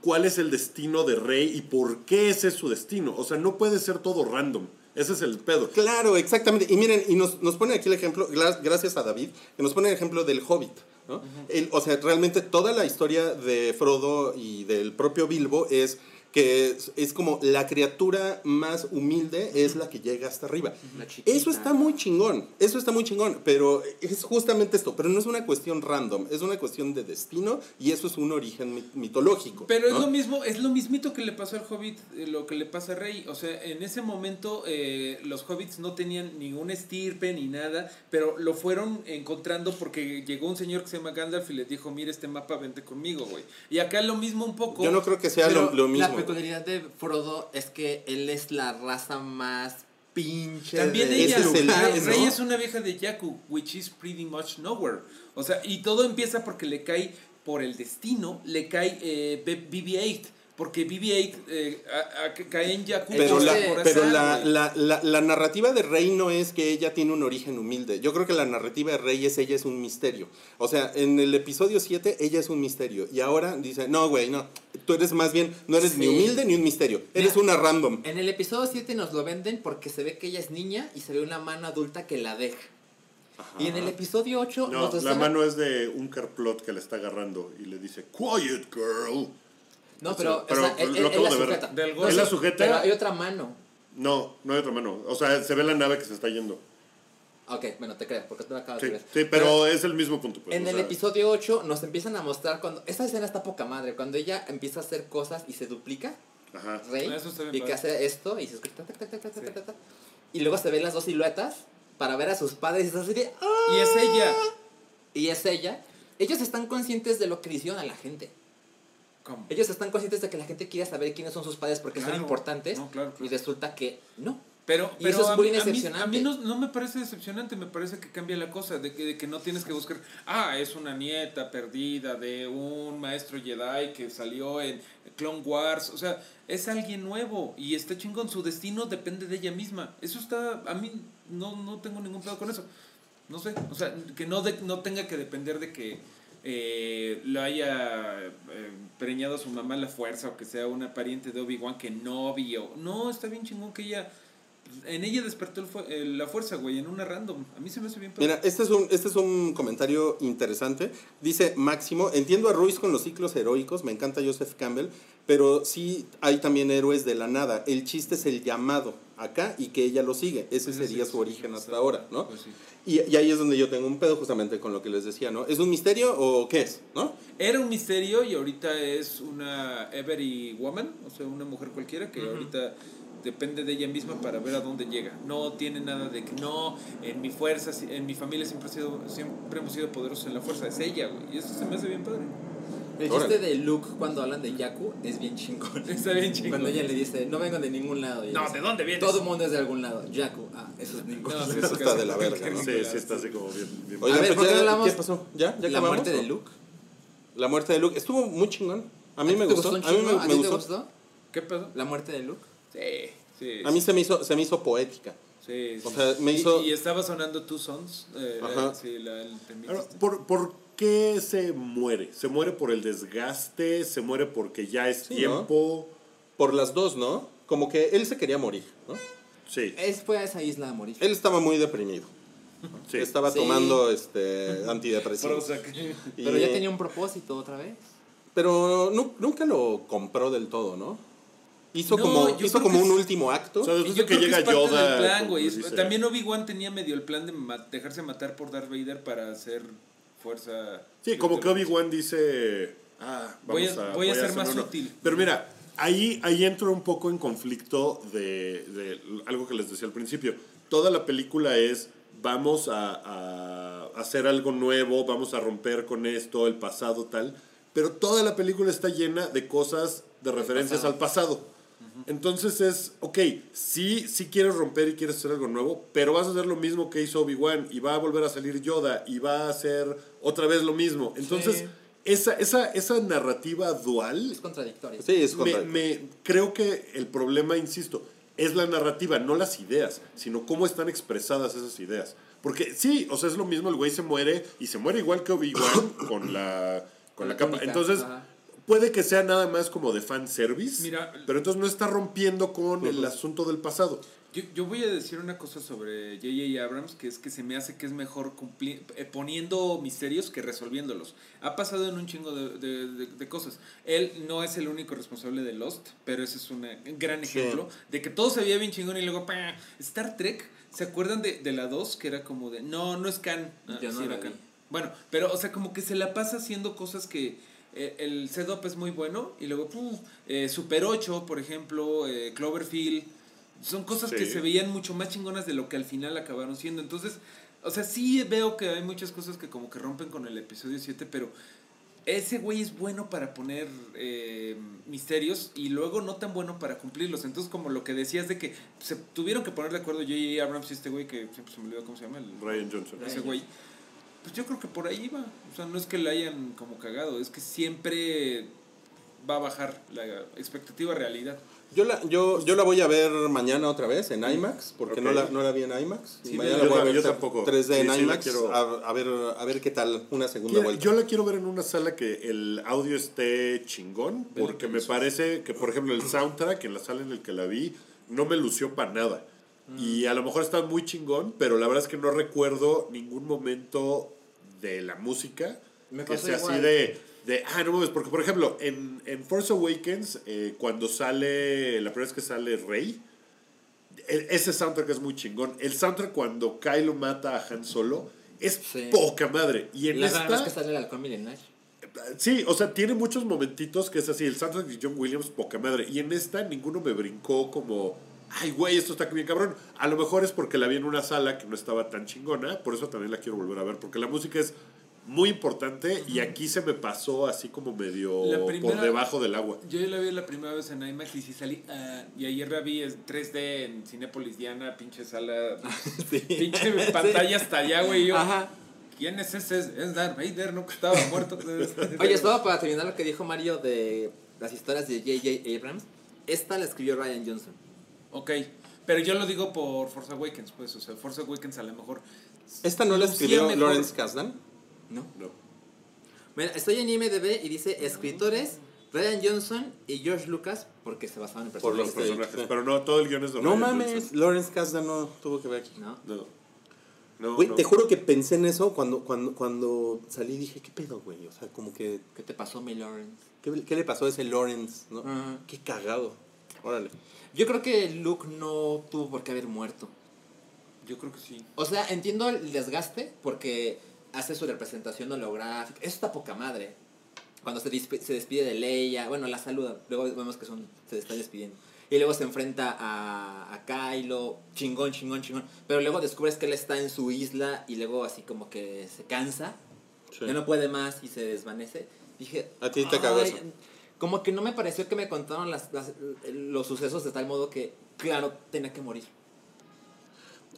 ¿cuál es el destino de Rey y por qué ese es su destino? O sea, no puede ser todo random. Ese es el pedo. Claro, exactamente. Y miren, y nos, nos pone aquí el ejemplo, gra- gracias a David, que nos pone el ejemplo del Hobbit. ¿no? El- o sea, realmente toda la historia de Frodo y del propio Bilbo es que es, es como la criatura más humilde es la que llega hasta arriba. Eso está muy chingón, eso está muy chingón, pero es justamente esto, pero no es una cuestión random, es una cuestión de destino y eso es un origen mit- mitológico. Pero es lo mismo, es lo mismito que le pasó al Hobbit, eh, lo que le pasa a Rey. O sea, en ese momento eh, los Hobbits no tenían ningún estirpe ni nada, pero lo fueron encontrando porque llegó un señor que se llama Gandalf y les dijo, mira este mapa, vente conmigo, güey. Y acá lo mismo un poco. Yo no creo que sea lo mismo. Peculiaridad de Frodo es que él es la raza más pinche. También de ella, Ese es el- Rey, es, Rey ¿no? es una vieja de Jakku, which is pretty much nowhere. O sea, y todo empieza porque le cae, por el destino, le cae eh, B- BB-8. Porque BB-8 eh, cae en Jakku Pero, la, pero la, la, la, la narrativa de Rey no es que ella tiene un origen humilde. Yo creo que la narrativa de Rey es ella es un misterio. O sea, en el episodio 7 ella es un misterio. Y ahora dice, no, güey, no. Tú eres más bien, no eres ni humilde ni un misterio. Eres Mira, una random. En el episodio 7 nos lo venden porque se ve que ella es niña y se ve una mano adulta que la deja. Y en el episodio 8 No, nos la mano es de un carplot que le está agarrando y le dice, Quiet girl. No, pero, Pero o sea, él, lo él- acabo él la de ver. sujeta. Del No, gol. ¿Él la sujeta? Pero hay otra mano. No, no hay otra mano. O sea, se ve la nave que se está yendo. Ok, bueno, te creo, porque tú lo acabas Sí, de ver. sí pero es el mismo punto. pues, En el sea, episodio 8 nos empiezan a mostrar cuando... Esta escena está poca madre, cuando ella empieza a hacer cosas y se duplica, Ajá. Rey, Ah, Eso está bien y que hace esto y se escucha... tac, tac, tac, Sí. y luego se ven las dos siluetas para ver a sus padres y es así de... "Ah". Y es ella. Y es ella. Ellos están conscientes de lo que le hicieron a la gente. ¿Cómo? Ellos están conscientes de que la gente quiere saber quiénes son sus padres porque Claro. son importantes. No, claro, claro. Y resulta que no. Pero, Y eso es a muy mí- a mí, decepcionante. a mí no, no me parece decepcionante, me parece que cambia la cosa, de que, de que no tienes que buscar, ah, es una nieta perdida de un maestro Jedi que salió en Clone Wars, o sea, es alguien nuevo y está chingón, su destino depende de ella misma. Eso está, a mí no, no tengo ningún pedo con eso. No sé, o sea, que no, de- no tenga que depender de que eh, lo haya preñado a su mamá la fuerza o que sea una pariente de Obi-Wan que no vio. No, está bien chingón que ella en ella despertó el eh, la fuerza, güey, en una random. A mí se me hace bien. Mira, este es, un, este es un comentario interesante. Dice Máximo, entiendo a Ruiz con los ciclos heroicos, me encanta Joseph Campbell, pero sí hay también héroes de la nada. El chiste es el llamado acá y que ella lo sigue. Ese sería su origen hasta ahora, ¿no? Pues sí. Y, y ahí es donde yo tengo un pedo justamente con lo que les decía, ¿no? ¿Es un misterio o qué es, no? Era un misterio y ahorita es una every woman, o sea, una mujer cualquiera que ahorita depende de ella misma para ver a dónde llega. No tiene nada de que no, en mi fuerza, en mi familia siempre, ha sido, siempre hemos sido poderosos en la fuerza, es ella, güey. Y eso se me hace bien padre. El Órale. chiste de Luke cuando hablan de Yaku es bien chingón. Está bien chingón. Cuando ella le dice, no vengo de ningún lado. y ella No, dice, ¿de dónde vienes? Todo el mundo es de algún lado. Yaku, ah, eso es ningún No, lado. Eso está de la verga, ¿no? Sí, sí, está así como bien. bien Oigan, A ver, pues ¿por qué ya- hablamos ¿qué pasó? ¿Ya? ¿Ya La acabamos, muerte de o? Luke. La muerte de Luke. Estuvo muy chingón. A mí me te gustó. un A mí chingo? me, ¿A me ti te gustó. gustó? ¿Qué pedo? La muerte de Luke. Sí, sí. A mí se me hizo, se me hizo poética. Sí, O sí. sea, me Y- hizo- Y, estaba sonando Two Sons. Eh, Ajá. sí, la, el temita Ahora, este. ¿por, ¿Por qué se muere? ¿Se muere por el desgaste? ¿Se muere porque ya es Sí, tiempo? Por las dos, ¿no? Como que él se quería morir, ¿no? Sí, Es, fue a esa isla a morir. Él estaba muy deprimido. sí. Estaba Sí. tomando este antidepresivos. Y- Pero ya tenía un propósito otra vez. Pero nu- nunca lo compró del todo, ¿no? Hizo No, como, hizo como que un es- último acto. O sea, después yo de que creo llega es parte Yoda. plan, como También Obi-Wan tenía medio el plan de ma- dejarse matar por Darth Vader para hacer fuerza. Sí, como que Obi-Wan dice. Ah, Voy vamos a- a, voy a ser más uno". útil. Pero mira, ahí, ahí entro un poco en conflicto de, de algo que les decía al principio. Toda la película es. Vamos a, a hacer algo nuevo, vamos a romper con esto, el pasado, tal. Pero toda la película está llena de cosas, de referencias pasado. al pasado. Entonces es, ok, sí, sí quieres romper y quieres hacer algo nuevo, pero vas a hacer lo mismo que hizo Obi-Wan y va a volver a salir Yoda y va a hacer otra vez lo mismo. Entonces, Sí. esa, esa, esa narrativa dual, Es contradictorio. Sí, es me, creo que el problema, insisto, es la narrativa, no las ideas, sino cómo están expresadas esas ideas. Porque sí, o sea, es lo mismo, el güey se muere y se muere igual que Obi-Wan con la, con la la capa. Entonces, ajá. Puede que sea nada más como de fan service, Mira- pero entonces no está rompiendo con el asunto del pasado. Yo, yo voy a decir una cosa sobre J.J. Abrams, que es que se me hace que es mejor cumpli- eh, poniendo misterios que resolviéndolos. Ha pasado en un chingo de, de- de- de cosas. Él no es el único responsable de Lost, pero ese es un eh, gran Sí. ejemplo de que todo se veía bien chingón y luego ¡pah! Star Trek, ¿se acuerdan de, de la 2? Que era como de, no, no es Khan. Ah, Yo no era. Khan. Bueno, pero o sea, como que se la pasa haciendo cosas que... eh, el setup es muy bueno y luego ¡pum! Eh, Super 8, por ejemplo, eh, Cloverfield, son cosas que se veían mucho más chingonas de lo que al final acabaron siendo. Entonces, o sea, sí veo que hay muchas cosas que como que rompen con el episodio 7, pero ese güey es bueno para poner eh, misterios y luego no tan bueno para cumplirlos. Entonces, como lo que decías de que se tuvieron que poner de acuerdo J.J. Abrams y este güey que siempre se me olvidó cómo se llama, el, Ryan Johnson. ese güey. Pues yo creo que por ahí va. O sea, no es que le hayan como cagado, es que siempre va a bajar la expectativa realidad. Yo la, yo, yo la voy a ver mañana otra vez en IMAX, porque no, la, no la vi en IMAX. Sí, y mañana yo la voy a ver yo ta- tampoco. 3D Sí, en sí, la IMAX, quiero- a, a ver, a ver qué tal una segunda Quiero- vuelta. yo la quiero ver en una sala que el audio esté chingón, porque que me parece que, por ejemplo, el soundtrack en la sala en el que la vi no me lució para nada. Y a lo mejor está muy chingón, pero la verdad es que no recuerdo ningún momento de la música Me que sea así de, de, ah, no mames, porque por ejemplo, en, en Force Awakens, eh, cuando sale, la primera vez que sale Rey, el- ese soundtrack es muy chingón. El soundtrack cuando Kylo mata a Han Solo es Sí. poca madre. Y en La esta... es que sale el halcón milenario. Sí, o sea, tiene muchos momentitos que es así. El soundtrack de John Williams, poca madre. Y en esta ninguno me brincó como, ay, güey, esto está bien cabrón. A lo mejor es porque la vi en una sala que no estaba tan chingona. Por eso también la quiero volver a ver. Porque la música es muy importante y aquí se me pasó así como medio La por primera- debajo del agua. Yo la vi la primera vez en IMAX y sí salí. ah, y ayer la vi en 3D en Cinépolis Diana, pinche sala. Pinche pantalla hasta allá, güey. yo, Ajá. ¿Quién es ese? Es Darth Vader, no que estaba muerto. Oye, solo para terminar lo que dijo Mario de las historias de J.J. Abrams, esta la escribió Ryan Johnson. Ok, pero yo lo digo por Force Awakens, pues. O sea, Force Awakens a lo mejor. ¿Esta no la escribió mejor. Lawrence Kasdan? ¿No? No. Mira, estoy en IMDB y dice escritores Ryan Johnson y George Lucas porque se basaban en Por los personajes. personajes. Pero no, todo el guion es de No Ryan mames, Johnson. Lawrence Kasdan no tuvo que ver aquí. ¿No? No. No, Güey, no. te juro que pensé en eso cuando, cuando, cuando salí y dije, ¿qué pedo, güey? O sea, como que, ¿Qué te pasó, mi Lawrence? ¿qué, qué le pasó a ese Lawrence? ¿no? Qué cagado. Órale. Yo creo que Luke no tuvo por qué haber muerto. Yo creo que sí. O sea, entiendo el desgaste porque hace su representación holográfica. Eso está poca madre. Cuando se, se despide de Leia, bueno, la saluda. Luego vemos que son, se está despidiendo. Y luego se enfrenta a, a Kylo, chingón, chingón, chingón. Pero luego descubres que él está en su isla y luego así como que se cansa. Sí. Ya no puede más y se desvanece. Dije, A ti te cagó. Como que no me pareció que me contaron las, las- los sucesos de tal modo que, claro, tenía que morir.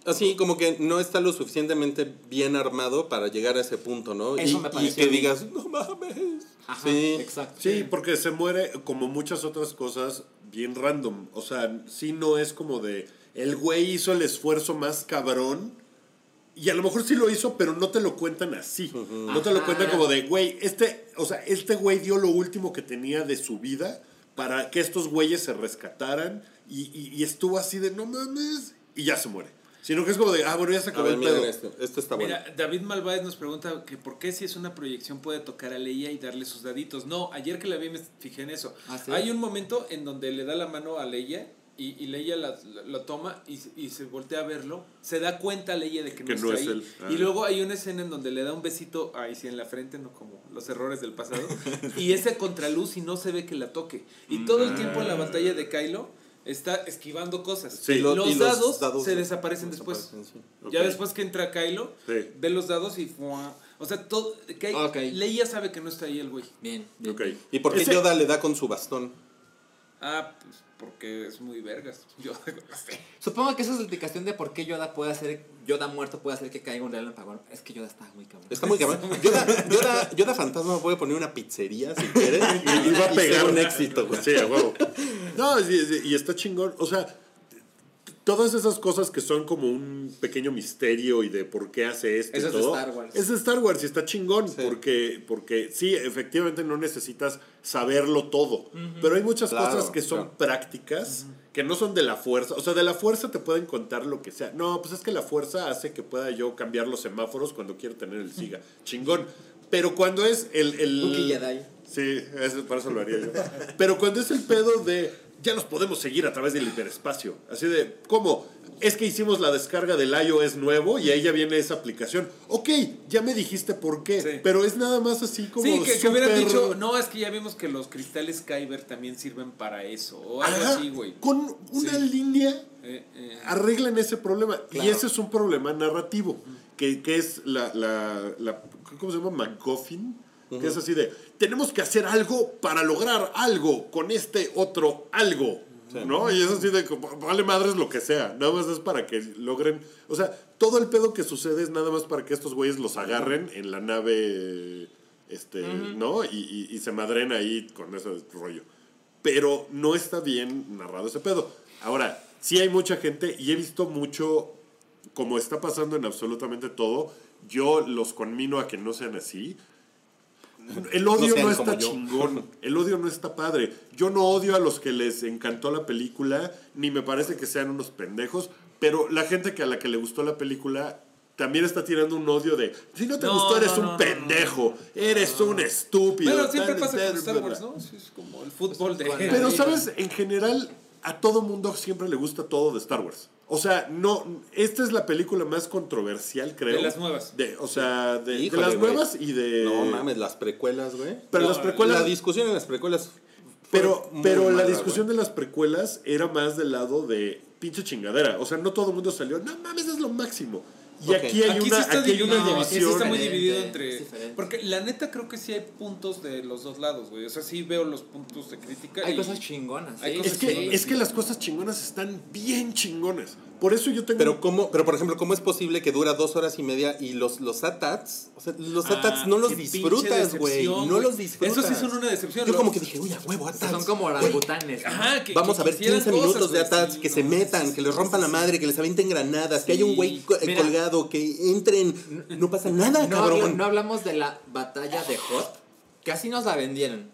Así como que no está lo suficientemente bien armado para llegar a ese punto, ¿no? Eso y, me y pareció que bien. digas, no mames. Ajá, sí. exacto. Sí, porque se muere como muchas otras cosas bien random. O sea, sí no es como de el güey hizo el esfuerzo más cabrón. Y a lo mejor sí lo hizo, pero no te lo cuentan así. No te lo cuentan como de, güey, este, o sea, este güey dio lo último que tenía de su vida para que estos güeyes se rescataran y, y- y estuvo así de, no mames, y ya se muere. Sino que es como de, ah, bueno, ya se acabó ver, el pedo. esto. Esto está bueno. Mira, David Malváez nos pregunta que por qué si es una proyección puede tocar a Leia y darle sus daditos. No, ayer que la vi me fijé en eso. ¿Ah, sí? Hay un momento en donde le da la mano a Leia y, y Leia la, toma y, y se voltea a verlo. Se da cuenta Leia de que, Que no, no está es ahí. él. Ah. Y luego hay una escena en donde le da un besito, ahí sí en la frente, no como los errores del pasado. y ese contraluz y no se ve que la toque. Y todo el tiempo en la batalla de Kylo está esquivando cosas. Sí. Y lo- los, y dados dados se desaparecen después. desaparecen, sí. Ya después que entra Kylo, Sí. ve los dados y ¡fua! o sea, todo que. Leia sabe que no está ahí el güey. Bien. ¿Y por qué Ese- Yoda le da con su bastón? Ah, pues porque es muy vergas. Yo no sé. Supongo que esa es la explicación de por qué Yoda puede hacer, Yoda muerto puede hacer que caiga un relámpago. Es que Yoda está muy cabrón. Está muy cabrón. Yoda, Yoda, Yoda Fantasma puede poner una pizzería si quiere. Y, y va a pegar un éxito, güey. Sí, a huevo. No, sí, sí, y está chingón. O sea, todas esas cosas que son como un pequeño misterio y de por qué hace esto Eso y es de todo. Star Wars. Es de Star Wars y está chingón porque, porque sí, efectivamente no necesitas saberlo todo. Pero hay muchas Claro, cosas que son claro. prácticas, que no son de la fuerza. O sea, de la fuerza te pueden contar lo que sea. No, pues es que la fuerza hace que pueda yo cambiar los semáforos cuando quiero tener el SIGA. Chingón. Pero cuando es el... el. Sí, eso, para eso lo haría yo. Pero cuando es el pedo de ya los podemos seguir a través del hiperespacio. Así de, ¿cómo? Es que hicimos la descarga del iOS nuevo y ahí ya viene esa aplicación. Ok, ya me dijiste por qué, Sí. pero es nada más así como. Sí, que, que hubieran dicho, no, es que ya vimos que los cristales Kyber también sirven para eso. O algo Ajá, así, güey. Con una Sí. línea Eh, eh, arreglan ese problema. Y ese es un problema narrativo, que, que es la, la, la- ¿cómo se llama? MacGuffin. Que es así de, tenemos que hacer algo para lograr algo con este otro algo. ¿No? Y es así de, vale madres lo que sea. Nada más es para que logren. O sea, todo el pedo que sucede es nada más para que estos güeyes los agarren en la nave. Este, ¿no? Y, y- y se madren ahí con ese rollo pero no está bien narrado ese pedo. Ahora, sí hay mucha gente y he visto mucho, como está pasando en absolutamente todo, yo los conmino a que no sean así. El odio no, está chingón, el odio no está padre. Yo no odio a los que les encantó la película, ni me parece que sean unos pendejos, pero la gente que a la que le gustó la película también está tirando un odio de, si no te No, gustó eres no, un no, no, pendejo, eres un estúpido. Pero siempre pasa con Star Wars. ¿no? Sí, es como el fútbol de... Pero, ¿sabes? En general, a todo mundo siempre le gusta todo de Star Wars. O sea, no, esta es la película más controversial, creo. De las nuevas. De, o sea, de, las güey. nuevas y de... No mames, las precuelas, güey. Pero No, las precuelas- La discusión en las precuelas. Pero, pero la discusión güey. de las precuelas era más del lado de pinche chingadera. O sea, no todo el mundo salió, no mames, es lo máximo. Y aquí hay Aquí una, sí está aquí hay una aquí sí división. está muy dividido entre... Porque la neta creo que sí hay puntos de los dos lados, güey. O sea, sí veo los puntos de crítica. Hay y- cosas chingonas. Hay sí, cosas Es que, sí. es que las cosas chingonas están bien chingonas. Por eso yo tengo... Pero cómo, pero por ejemplo, ¿cómo es posible que dura dos horas y media y los, los ATATs, o sea, los Ah, ATATs no los disfrutas, güey, no los disfrutas. Eso sí son una decepción, Yo como que dije, uy, a huevo, ATATs. Son como orangutanes. Ajá, que, Vamos que a ver quisieran 15 cosas, minutos de ATATs, sí, que no, se metan, sí, que les rompan sí, la madre, que les avienten granadas, que haya un güey eh, Mira. colgado, que entren, no pasa nada, No, cabrón. no hablamos de la batalla de Hot. Así nos la vendieron.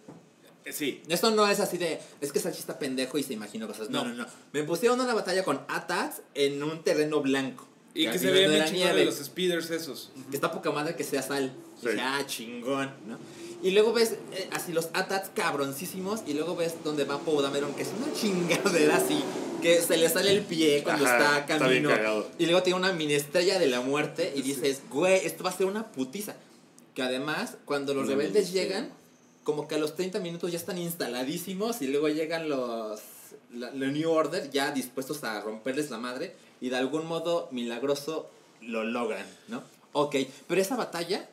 Eh, Sí. Esto no es así de, es que Sachi está pendejo y se imaginó cosas. No, no, no. Me pusieron una batalla con Atats en un terreno blanco. Y que al se no bien nieve. los speeders esos. Que está poca madre que sea sal. Sí. Dije, ah, chingón, ¿no? Y luego ves eh, así los Atats cabroncísimos. Y luego ves donde va Poe Dameron, que es una chingadera así. Que se le sale el pie cuando Ajá, está está bien camino. cagado. y luego tiene una mini estrella de la muerte. Y dices, güey, esto va a ser una putiza. Que además, cuando los Una rebeldes llegan, como que a los 30 minutos ya están instaladísimos. Y luego llegan los. La, la New Order ya dispuestos a romperles la madre. Y de algún modo milagroso lo logran, ¿no? Ok, pero esa batalla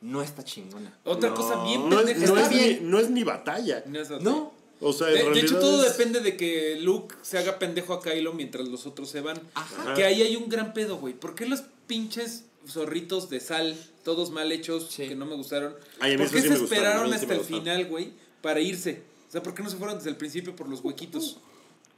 no está chingona. Otra cosa bien no, es, pendeja. no Está es ni, bien. no es ni batalla. No es. No, O sea, De, hecho, todo es- depende de que Luke se haga pendejo a Kylo mientras los otros se van. Ajá. Que ahí hay un gran pedo, güey. ¿Por qué los pinches zorritos de sal, todos mal hechos, Sí. que no me gustaron? Ay, a mí ¿Por qué sí se me gustaron, esperaron hasta el final, güey, para irse? O sea, ¿por qué no se fueron desde el principio por los huequitos?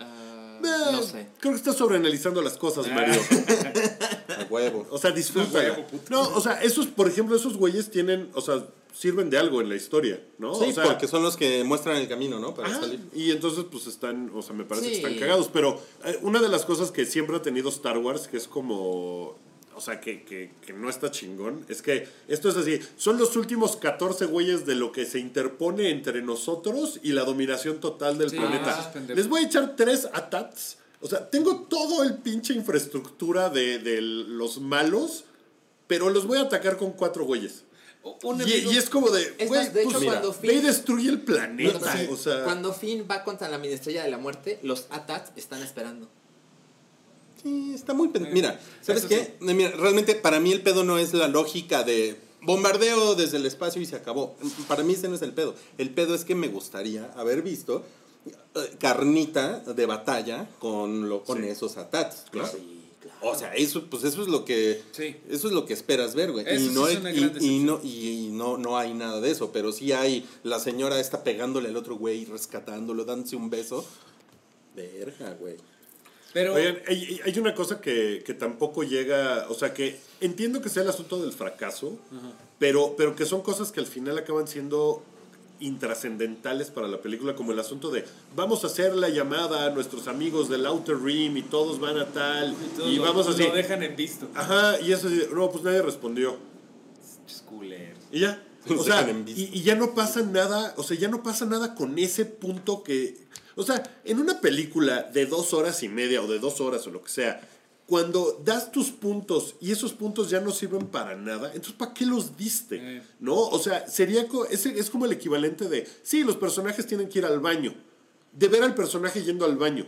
Ah, Eh, no sé. Creo que estás sobreanalizando las cosas, Mario. A huevo. O sea, disfruta. huevo, puto. No, o sea, esos, por ejemplo, esos güeyes tienen, o sea, sirven de algo en la historia, ¿no? Sí, o sea, porque son los que muestran el camino, ¿no? Para salir. y entonces pues están, o sea, me parece que están cagados, pero eh, una de las cosas que siempre ha tenido Star Wars, que es como, sea, que, que, que no está chingón, es que esto es así, son los últimos 14 güeyes de lo que se interpone entre nosotros y la dominación total del Sí, planeta. Les voy a echar tres atats, o sea, tengo todo el pinche infraestructura de, de los malos, pero los voy a atacar con cuatro güeyes. O- Y, y es como de, Es de hecho, pues, cuando Finn- destruye el Cuando, planeta, sí, o sea... cuando Finn va contra la minestrella de la muerte, los Atats están esperando. Sí, está muy... pen- Mira, ¿sabes qué? Eh, Mira, realmente para mí el pedo no es la lógica de bombardeo desde el espacio y se acabó. Para mí ese no es el pedo. El pedo es que me gustaría haber visto eh, carnita de batalla con, lo, con Sí. esos atats. Claro. O sea, eso, pues eso es lo que Sí. eso es lo que esperas ver, güey. Eso Y no es hay- una y, no y, y no no hay nada de eso, pero sí hay la señora está pegándole al otro güey, rescatándolo, dándose un beso. Verga, güey. Pero Oigan, hay, hay una cosa que, que tampoco llega, o sea, que entiendo que sea el asunto del fracaso, pero, pero que son cosas que al final acaban siendo intrascendentales para la película, como el asunto de vamos a hacer la llamada a nuestros amigos del Outer Rim y todos van a tal todos y lo- vamos así. lo dejan en visto. Ajá, y eso, no, pues nadie respondió. Chisculer. Y ya. O sea, y ya no pasa nada, o sea, ya no pasa nada con ese punto que... O sea, en una película de dos horas y media o de dos horas o lo que sea, cuando das tus puntos y esos puntos ya no sirven para nada, entonces ¿para qué los diste? ¿No? O sea, sería co- ese es como el equivalente de, sí, los personajes tienen que ir al baño, de ver al personaje yendo al baño.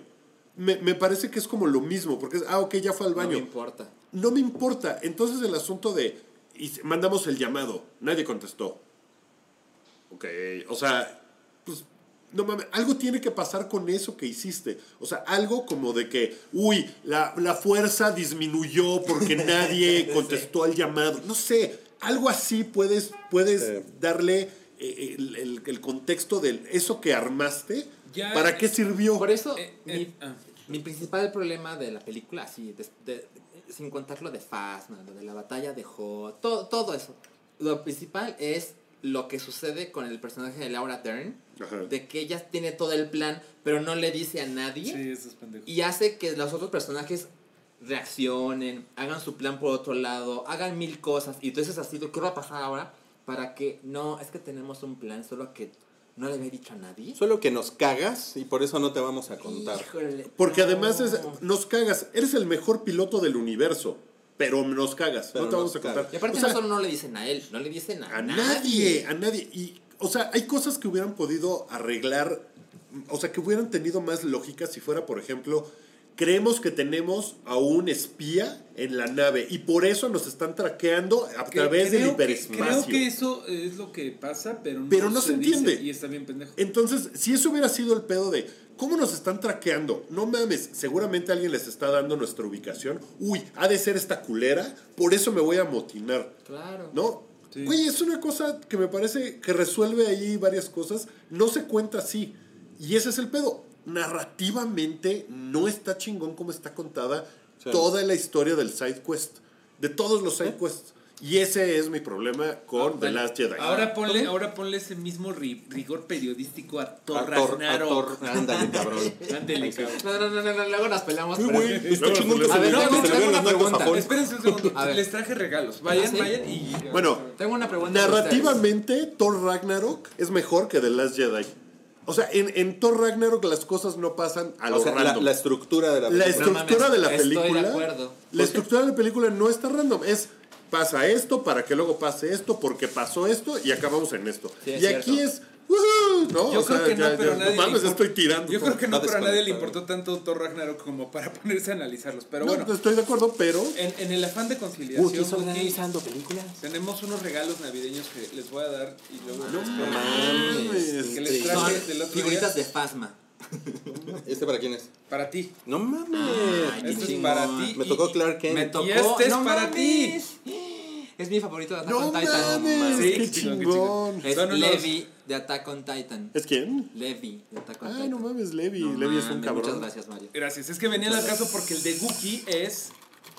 Me, me parece que es como lo mismo, porque es, ah, ok, ya fue al No me baño importa. no me importa. Entonces el asunto de, y mandamos el llamado, nadie contestó. Ok, o sea, pues, no mames, algo tiene que pasar con eso que hiciste. O sea, algo como de que, uy, la, la fuerza disminuyó porque nadie contestó al llamado. No sé, algo así puedes, puedes Sí. darle eh, el, el- el contexto de eso que armaste. Ya- ¿Para qué sirvió? Por eso, Eh, mi, eh, ah. mi principal problema de la película, así, de- de- sin contar lo de Phasma, lo de la batalla de Ho, todo, todo eso. Lo principal es lo que sucede con el personaje de Laura Dern, Ajá. de que ella tiene todo el plan, pero no le dice a nadie. Sí, eso es pendejo. Y hace que los otros personajes reaccionen, hagan su plan por otro lado, hagan mil cosas. Y entonces así, ¿qué va a pasar ahora? Para que, no, es que tenemos un plan, solo que no le había dicho a nadie. Solo que nos cagas y por eso no te vamos a contar. Híjole, Porque no. además es, nos cagas. Eres el mejor piloto del universo, pero nos cagas. Pero no te vamos a contar. Y aparte O sea, no solo no le dicen a él, no le dicen a, a nadie, a nadie. Y, o sea, hay cosas que hubieran podido arreglar, o sea, que hubieran tenido más lógica si fuera, por ejemplo, creemos que tenemos a un espía en la nave y por eso nos están traqueando a Que- través del creo que- hiperespacio. Creo que eso es lo que pasa, pero no, Pero no se entiende. y está bien pendejo. Entonces, si eso hubiera sido el pedo de cómo nos están traqueando, no mames, seguramente alguien les está dando nuestra ubicación. Uy, ha de ser esta culera, por eso me voy a motinar. Claro. ¿No? Sí. Güey, es una cosa que me parece que resuelve ahí varias cosas. No se cuenta así. Y ese es el pedo. Narrativamente no está chingón como está contada Sí. toda la historia del side quest. De todos los side quests. Y ese es mi problema con The Bueno, Last Jedi. Ahora ponle, ahora ponle ese mismo ri- rigor periodístico a Thor A Thor- a Ragnarok. Thor- Ándale, cabrón. Ándale, cabrón. No, no, no, no, no, luego nos peleamos. Sí, güey, está chingón que se A ver, le- vean una las pregunta. Espérense un segundo. A ver. Les traje regalos. Vayan, ¿Ah, sí? vayan y. Bueno, Tengo una pregunta. Narrativamente, Thor Ragnarok es mejor que The Last Jedi. O sea, en, en Thor Ragnarok las cosas no pasan a lo O sea, la, random. la estructura de la La película. estructura mames, de la estoy de película. acuerdo. La estructura de la película no está random. Es pasa esto para que luego pase esto, porque pasó esto y acabamos en esto. Sí, es y aquí es. ¡woohoo! ¿no? Yo O sea, que no, ya- pero ya- nadie. No mames, estoy tirando. Yo creo que no, pero a nadie le importó tanto Thor Ragnarok como para ponerse a analizarlos. Pero No, bueno, pues estoy de acuerdo, pero. en, en el afán de conciliación, Wookiee, analizando películas. tenemos unos regalos navideños que les voy a dar y luego No les- mames. que les traje del otro figuritas día de Phasma. ¿Este para quién es? para ti. No mames. Ay, Este es para ti. Me tocó Clark Kent. Me tocó. Y este es ¡No para ti. mames! Es mi favorito de Attack No on Titan. mames, Sí, qué chingón. Es Son unos- Levi de Attack on Titan. ¿Es quién? Levi de Attack on Ay, Titan. no mames, Levi. No Levi es un mames, cabrón. Muchas gracias, Mario. Gracias. Es que venía al caso porque el de Guki es.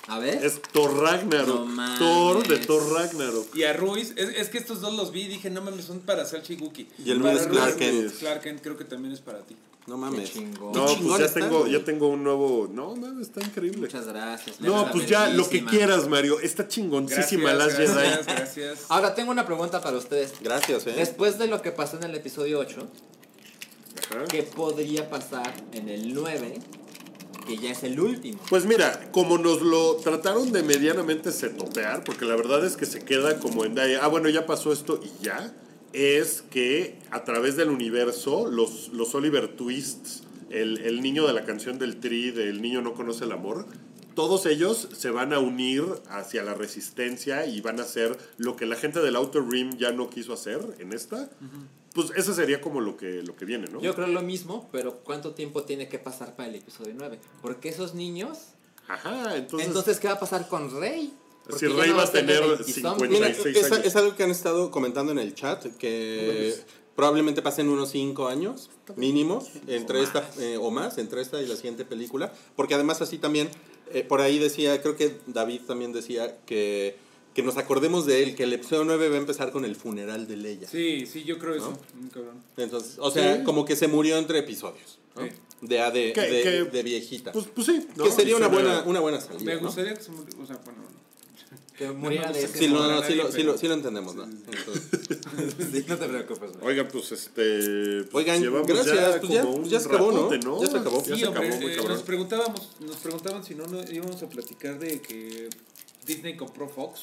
A ver. Es Thor Ragnarok. No. Thor de Thor Ragnarok. Y a Ruiz, es, es que estos dos los vi y dije, no mames, son para Salchi y Guki. Y el mío Para es Clark Kent. Clark Kent creo que también es para ti. No mames. Qué chingón. Qué No, chingón pues ya está, tengo, güey. ya tengo un nuevo. No, mames, está increíble. Muchas gracias. No, pues ya, lo que quieras, Mario. Está chingoncísima las Jedi. gracias, gracias. Ahora tengo una pregunta para ustedes. Gracias, eh. Después de lo que pasó en el episodio 8, Ajá. ¿qué podría pasar en el 9? Que ya es el último. Pues mira, como nos lo trataron de medianamente setopear, porque la verdad es que se queda como en ah, bueno, ya pasó esto y ya, es que a través del universo, los, los Oliver Twists, el, el niño de la canción del Tri, del niño no conoce el amor, todos ellos se van a unir hacia la resistencia y van a hacer lo que la gente del Outer Rim ya no quiso hacer en esta. Pues eso sería como lo que, lo que viene, ¿no? Yo creo lo mismo, pero ¿cuánto tiempo tiene que pasar para el episodio 9? Porque esos niños... Ajá, entonces... Entonces, ¿qué va a pasar con Rey? Si Rey va a tener 50 Mira, 56 es, años. es algo que han estado comentando en el chat, que Probablemente pasen unos 5 años mínimos entre esta eh, o más entre esta y la siguiente película, porque además así también eh, por ahí decía, creo que David también decía que que nos acordemos de él, que el episodio 9 va a empezar con el funeral de Leia. Sí, sí, yo creo eso. Entonces, o sea, Sí. como que se murió entre episodios. ¿no? Sí. De, a de, de, que- de viejita. Pues, pues sí. ¿no? que sería una buena, una buena salida. Me ¿no? gustaría que se muriera. O sea, bueno. Que muriera de Sí, no, no, sí, lo, sí, lo, sí lo entendemos, ¿no? Entonces, no te preocupes. Oigan, pues este. pues, Oigan, llevamos gracias, pues ya- un ya se acabó, ¿no? Ya se acabó. Ya se hombre, acabó, muy eh, cabrón. nos preguntábamos, nos preguntaban si no, no íbamos a platicar de que Disney compró Fox.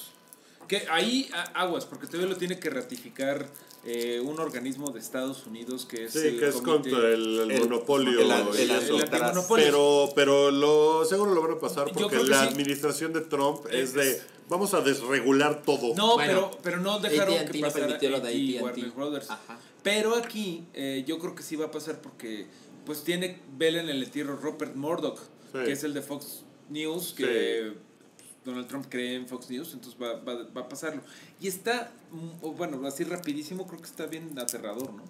Que ahí a- aguas, porque todavía lo tiene que ratificar eh, un organismo de Estados Unidos que es Sí, el que es comité- contra el, el el- monopolio. el- antimonopolio. pero, pero lo, seguro lo van a pasar porque la sí. administración de Trump es de vamos a desregular todo. No, Bueno, pero, pero no dejaron que no pasara lo de. Warner Brothers. Ajá. Pero aquí eh, yo creo que sí va a pasar porque pues tiene vela en el entierro Rupert Murdoch, Sí. que es el de Fox News, que Donald Trump cree en Fox News, entonces va, va, va a pasarlo. Y está, mm, bueno, así rapidísimo, creo que está bien aterrador, ¿no?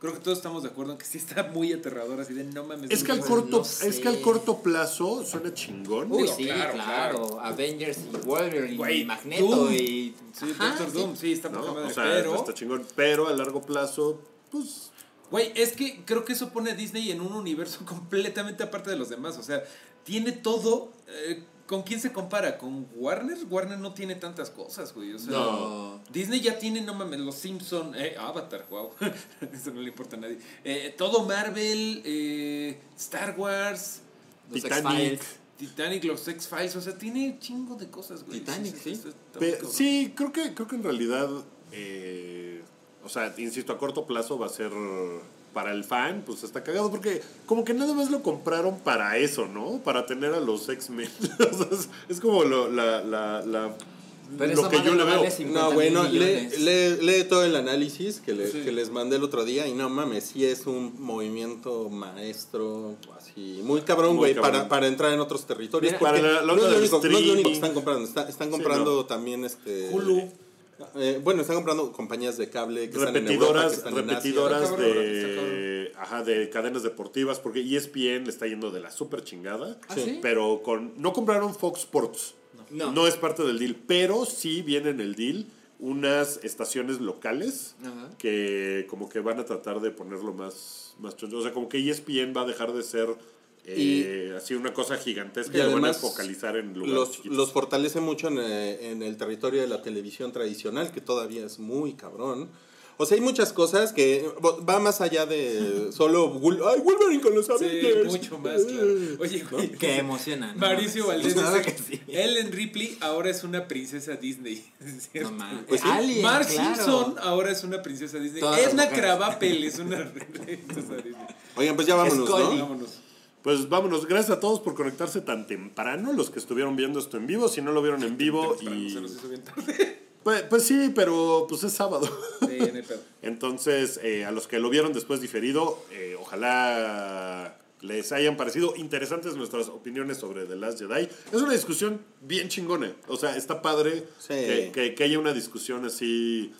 Creo que todos estamos de acuerdo en que sí está muy aterrador, así de no mames. Es que, al no corto, no sé. es que al corto plazo suena chingón. Uy, Digo, sí, claro, claro, Avengers y Wolverine Güey, y Magneto Doom. y. Sí, Ajá, Doctor sí. Doom, sí, está ¿no? O sea, pero... está chingón. Pero a largo plazo, pues. Güey, es que creo que eso pone a Disney en un universo completamente aparte de los demás. O sea, tiene todo. eh, ¿Con quién se compara? ¿Con Warner? Warner no tiene tantas cosas, güey. O sea, No. Disney ya tiene, no mames, los Simpson, eh, Avatar, wow. eso no le importa a nadie. Eh, todo Marvel, eh, Star Wars, Los Titanic. Titanic, los X-Files. O sea, tiene chingo de cosas, güey. Titanic, sí. cabrón. sí, creo que, creo que en realidad. eh, o sea, insisto, a corto plazo va a ser. Para el fan, pues está cagado porque como que nada más lo compraron para eso, ¿no? Para tener a los X-Men. O sea, es, es como lo, la, la, la- Pero lo que yo le no veo. vale 50 No, güey, no, mil lee, lee- lee todo el análisis que, le- Sí. que les mandé el otro día y no mames, sí es un movimiento maestro, así, muy cabrón, güey, para, para entrar en otros territorios. Mira, porque para la- la no, es único, no es lo único que están comprando, está- están Sí, comprando no. también este... Hulu. Eh, bueno, están comprando compañías de cable que están en Europa, que repetidoras, están en Asia. repetidoras cabrón, de, ajá, de cadenas deportivas, porque ESPN le está yendo de la super chingada. ¿Ah, sí? Pero con no compraron Fox Sports. No. No es parte del deal, pero sí viene en el deal unas estaciones locales Ajá. que como que van a tratar de ponerlo más, más choncho. O sea, como que ESPN va a dejar de ser eh, así una cosa gigantesca y, Y lo van a además, focalizar en lugares los, chiquitos. los fortalece mucho en, eh, en el territorio de la televisión tradicional, que todavía es muy cabrón. O sea, hay muchas cosas que va más allá de solo ¡Ay, Wolverine con los Sí, Avengers! mucho más, claro. Oye, güey. Que emociona. ¿no? Mauricio Valdés dice que sí. Ellen Ripley ahora es una princesa Disney. No mames. Pues sí. Alien, Mark claro. Simpson ahora es una princesa Disney. Todas Edna. Krabappel es una princesa Disney. Oigan, pues ya vámonos, Scully. ¿no? Vámonos. Pues vámonos, gracias a todos por conectarse tan temprano, los que estuvieron viendo esto en vivo, si no lo vieron en vivo y... Se nos hizo bien tarde. Pues, pues sí, pero pues es sábado. Sí, hay pedo. Entonces, eh, a los que lo vieron después diferido, eh, ojalá les hayan parecido interesantes nuestras opiniones sobre The Last Jedi. Es una discusión bien chingona. O sea, está padre Sí. que, que- que haya una discusión así.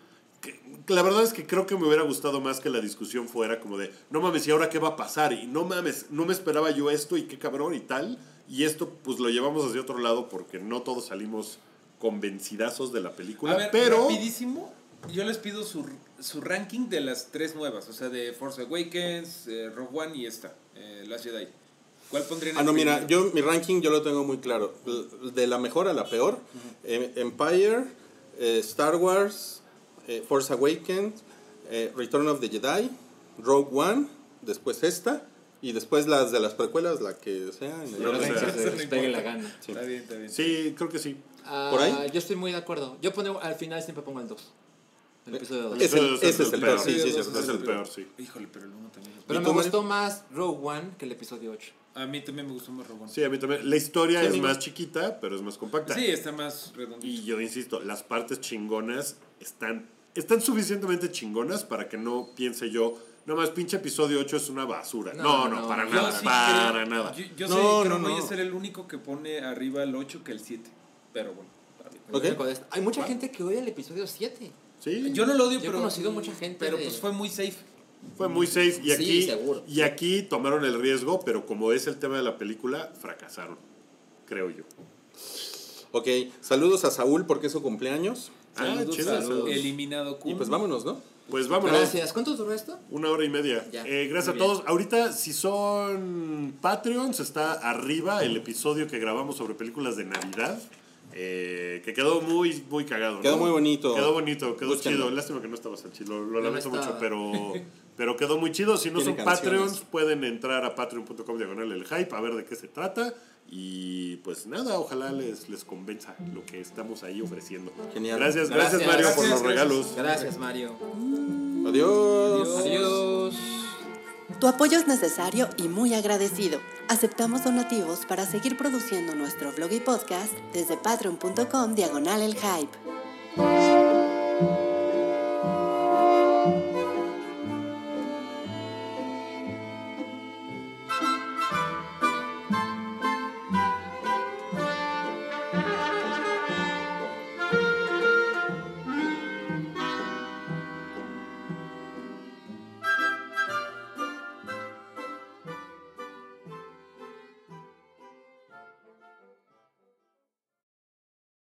La verdad es que creo que me hubiera gustado más que la discusión fuera como de, no mames, ¿y ahora qué va a pasar? Y no mames, no me esperaba yo esto y qué cabrón y tal. Y esto pues lo llevamos hacia otro lado porque no todos salimos convencidazos de la película. A ver, pero... rapidísimo, yo les pido su, su ranking de las tres nuevas, o sea, de Force Awakens, eh, Rogue One y esta, eh, Last Jedi. ¿Cuál pondrían Ah, no, mira, yo mi ranking yo lo tengo muy claro. De la mejor a la peor. Em- Empire, eh, Star Wars, eh, Force Awakens, eh, Return of the Jedi, Rogue One, después esta, y después las de las precuelas, la que sea. en el se pegue la gana. Está bien, está bien. Sí, creo que sí. Ah, ¿Por ahí? Yo estoy muy de acuerdo. Yo pongo, al final siempre pongo el 2. El episodio 2. Es el- ese es el peor, sí, sí, sí, sí, sí, Es sí. el peor, sí. Híjole, pero el uno también. es Pero ¿Y me tú, Mario? gustó más Rogue One que el episodio 8. A mí también me gustó más Rogue One. Sí, a mí también. La historia Sí, es más chiquita, pero es más compacta. Sí, está más redondito. Y yo insisto, las partes chingonas están, están suficientemente chingonas para que no piense yo, no más pinche episodio 8 es una basura. No, No, no, no, para nada, sí para creo- nada. Yo, yo No, sé, creo no, que voy a ser el único que pone arriba el 8 que el 7. Pero bueno, está bien. Ok. Hay mucha gente que odia el episodio 7. Sí. Yo no lo odio, Yo he pero. conocido mucha gente Pero de- pues fue muy safe. Fue muy safe y Sí, aquí, seguro. y aquí tomaron el riesgo, pero como es el tema de la película, fracasaron, creo yo. Ok, saludos a Saúl porque es su cumpleaños. Ah, chido, eliminado Y Kun. pues vámonos, ¿no? Pues vámonos. Gracias. ¿Cuánto duró esto? Una hora y media. Eh, gracias a bien. todos. Ahorita, si son Patreons, está arriba el episodio que grabamos sobre películas de Navidad. eh, que quedó muy, muy cagado. ¿no? Quedó muy bonito. Quedó bonito, quedó Búsquenlo. chido. Lástima que no estaba Sanchi, lo, lo lamento estaba. mucho, pero, pero quedó muy chido. Si no son canciones. Patreons, pueden entrar a patreon.com diagonal el hype a ver de qué se trata. Y pues nada, ojalá les, les convenza lo que estamos ahí ofreciendo. Genial. Gracias, gracias, Gracias. Mario por los gracias. regalos. Gracias, Mario. Adiós. Adiós. Tu apoyo es necesario y muy agradecido. Aceptamos donativos para seguir produciendo nuestro blog y podcast desde patreon.com diagonal el hype.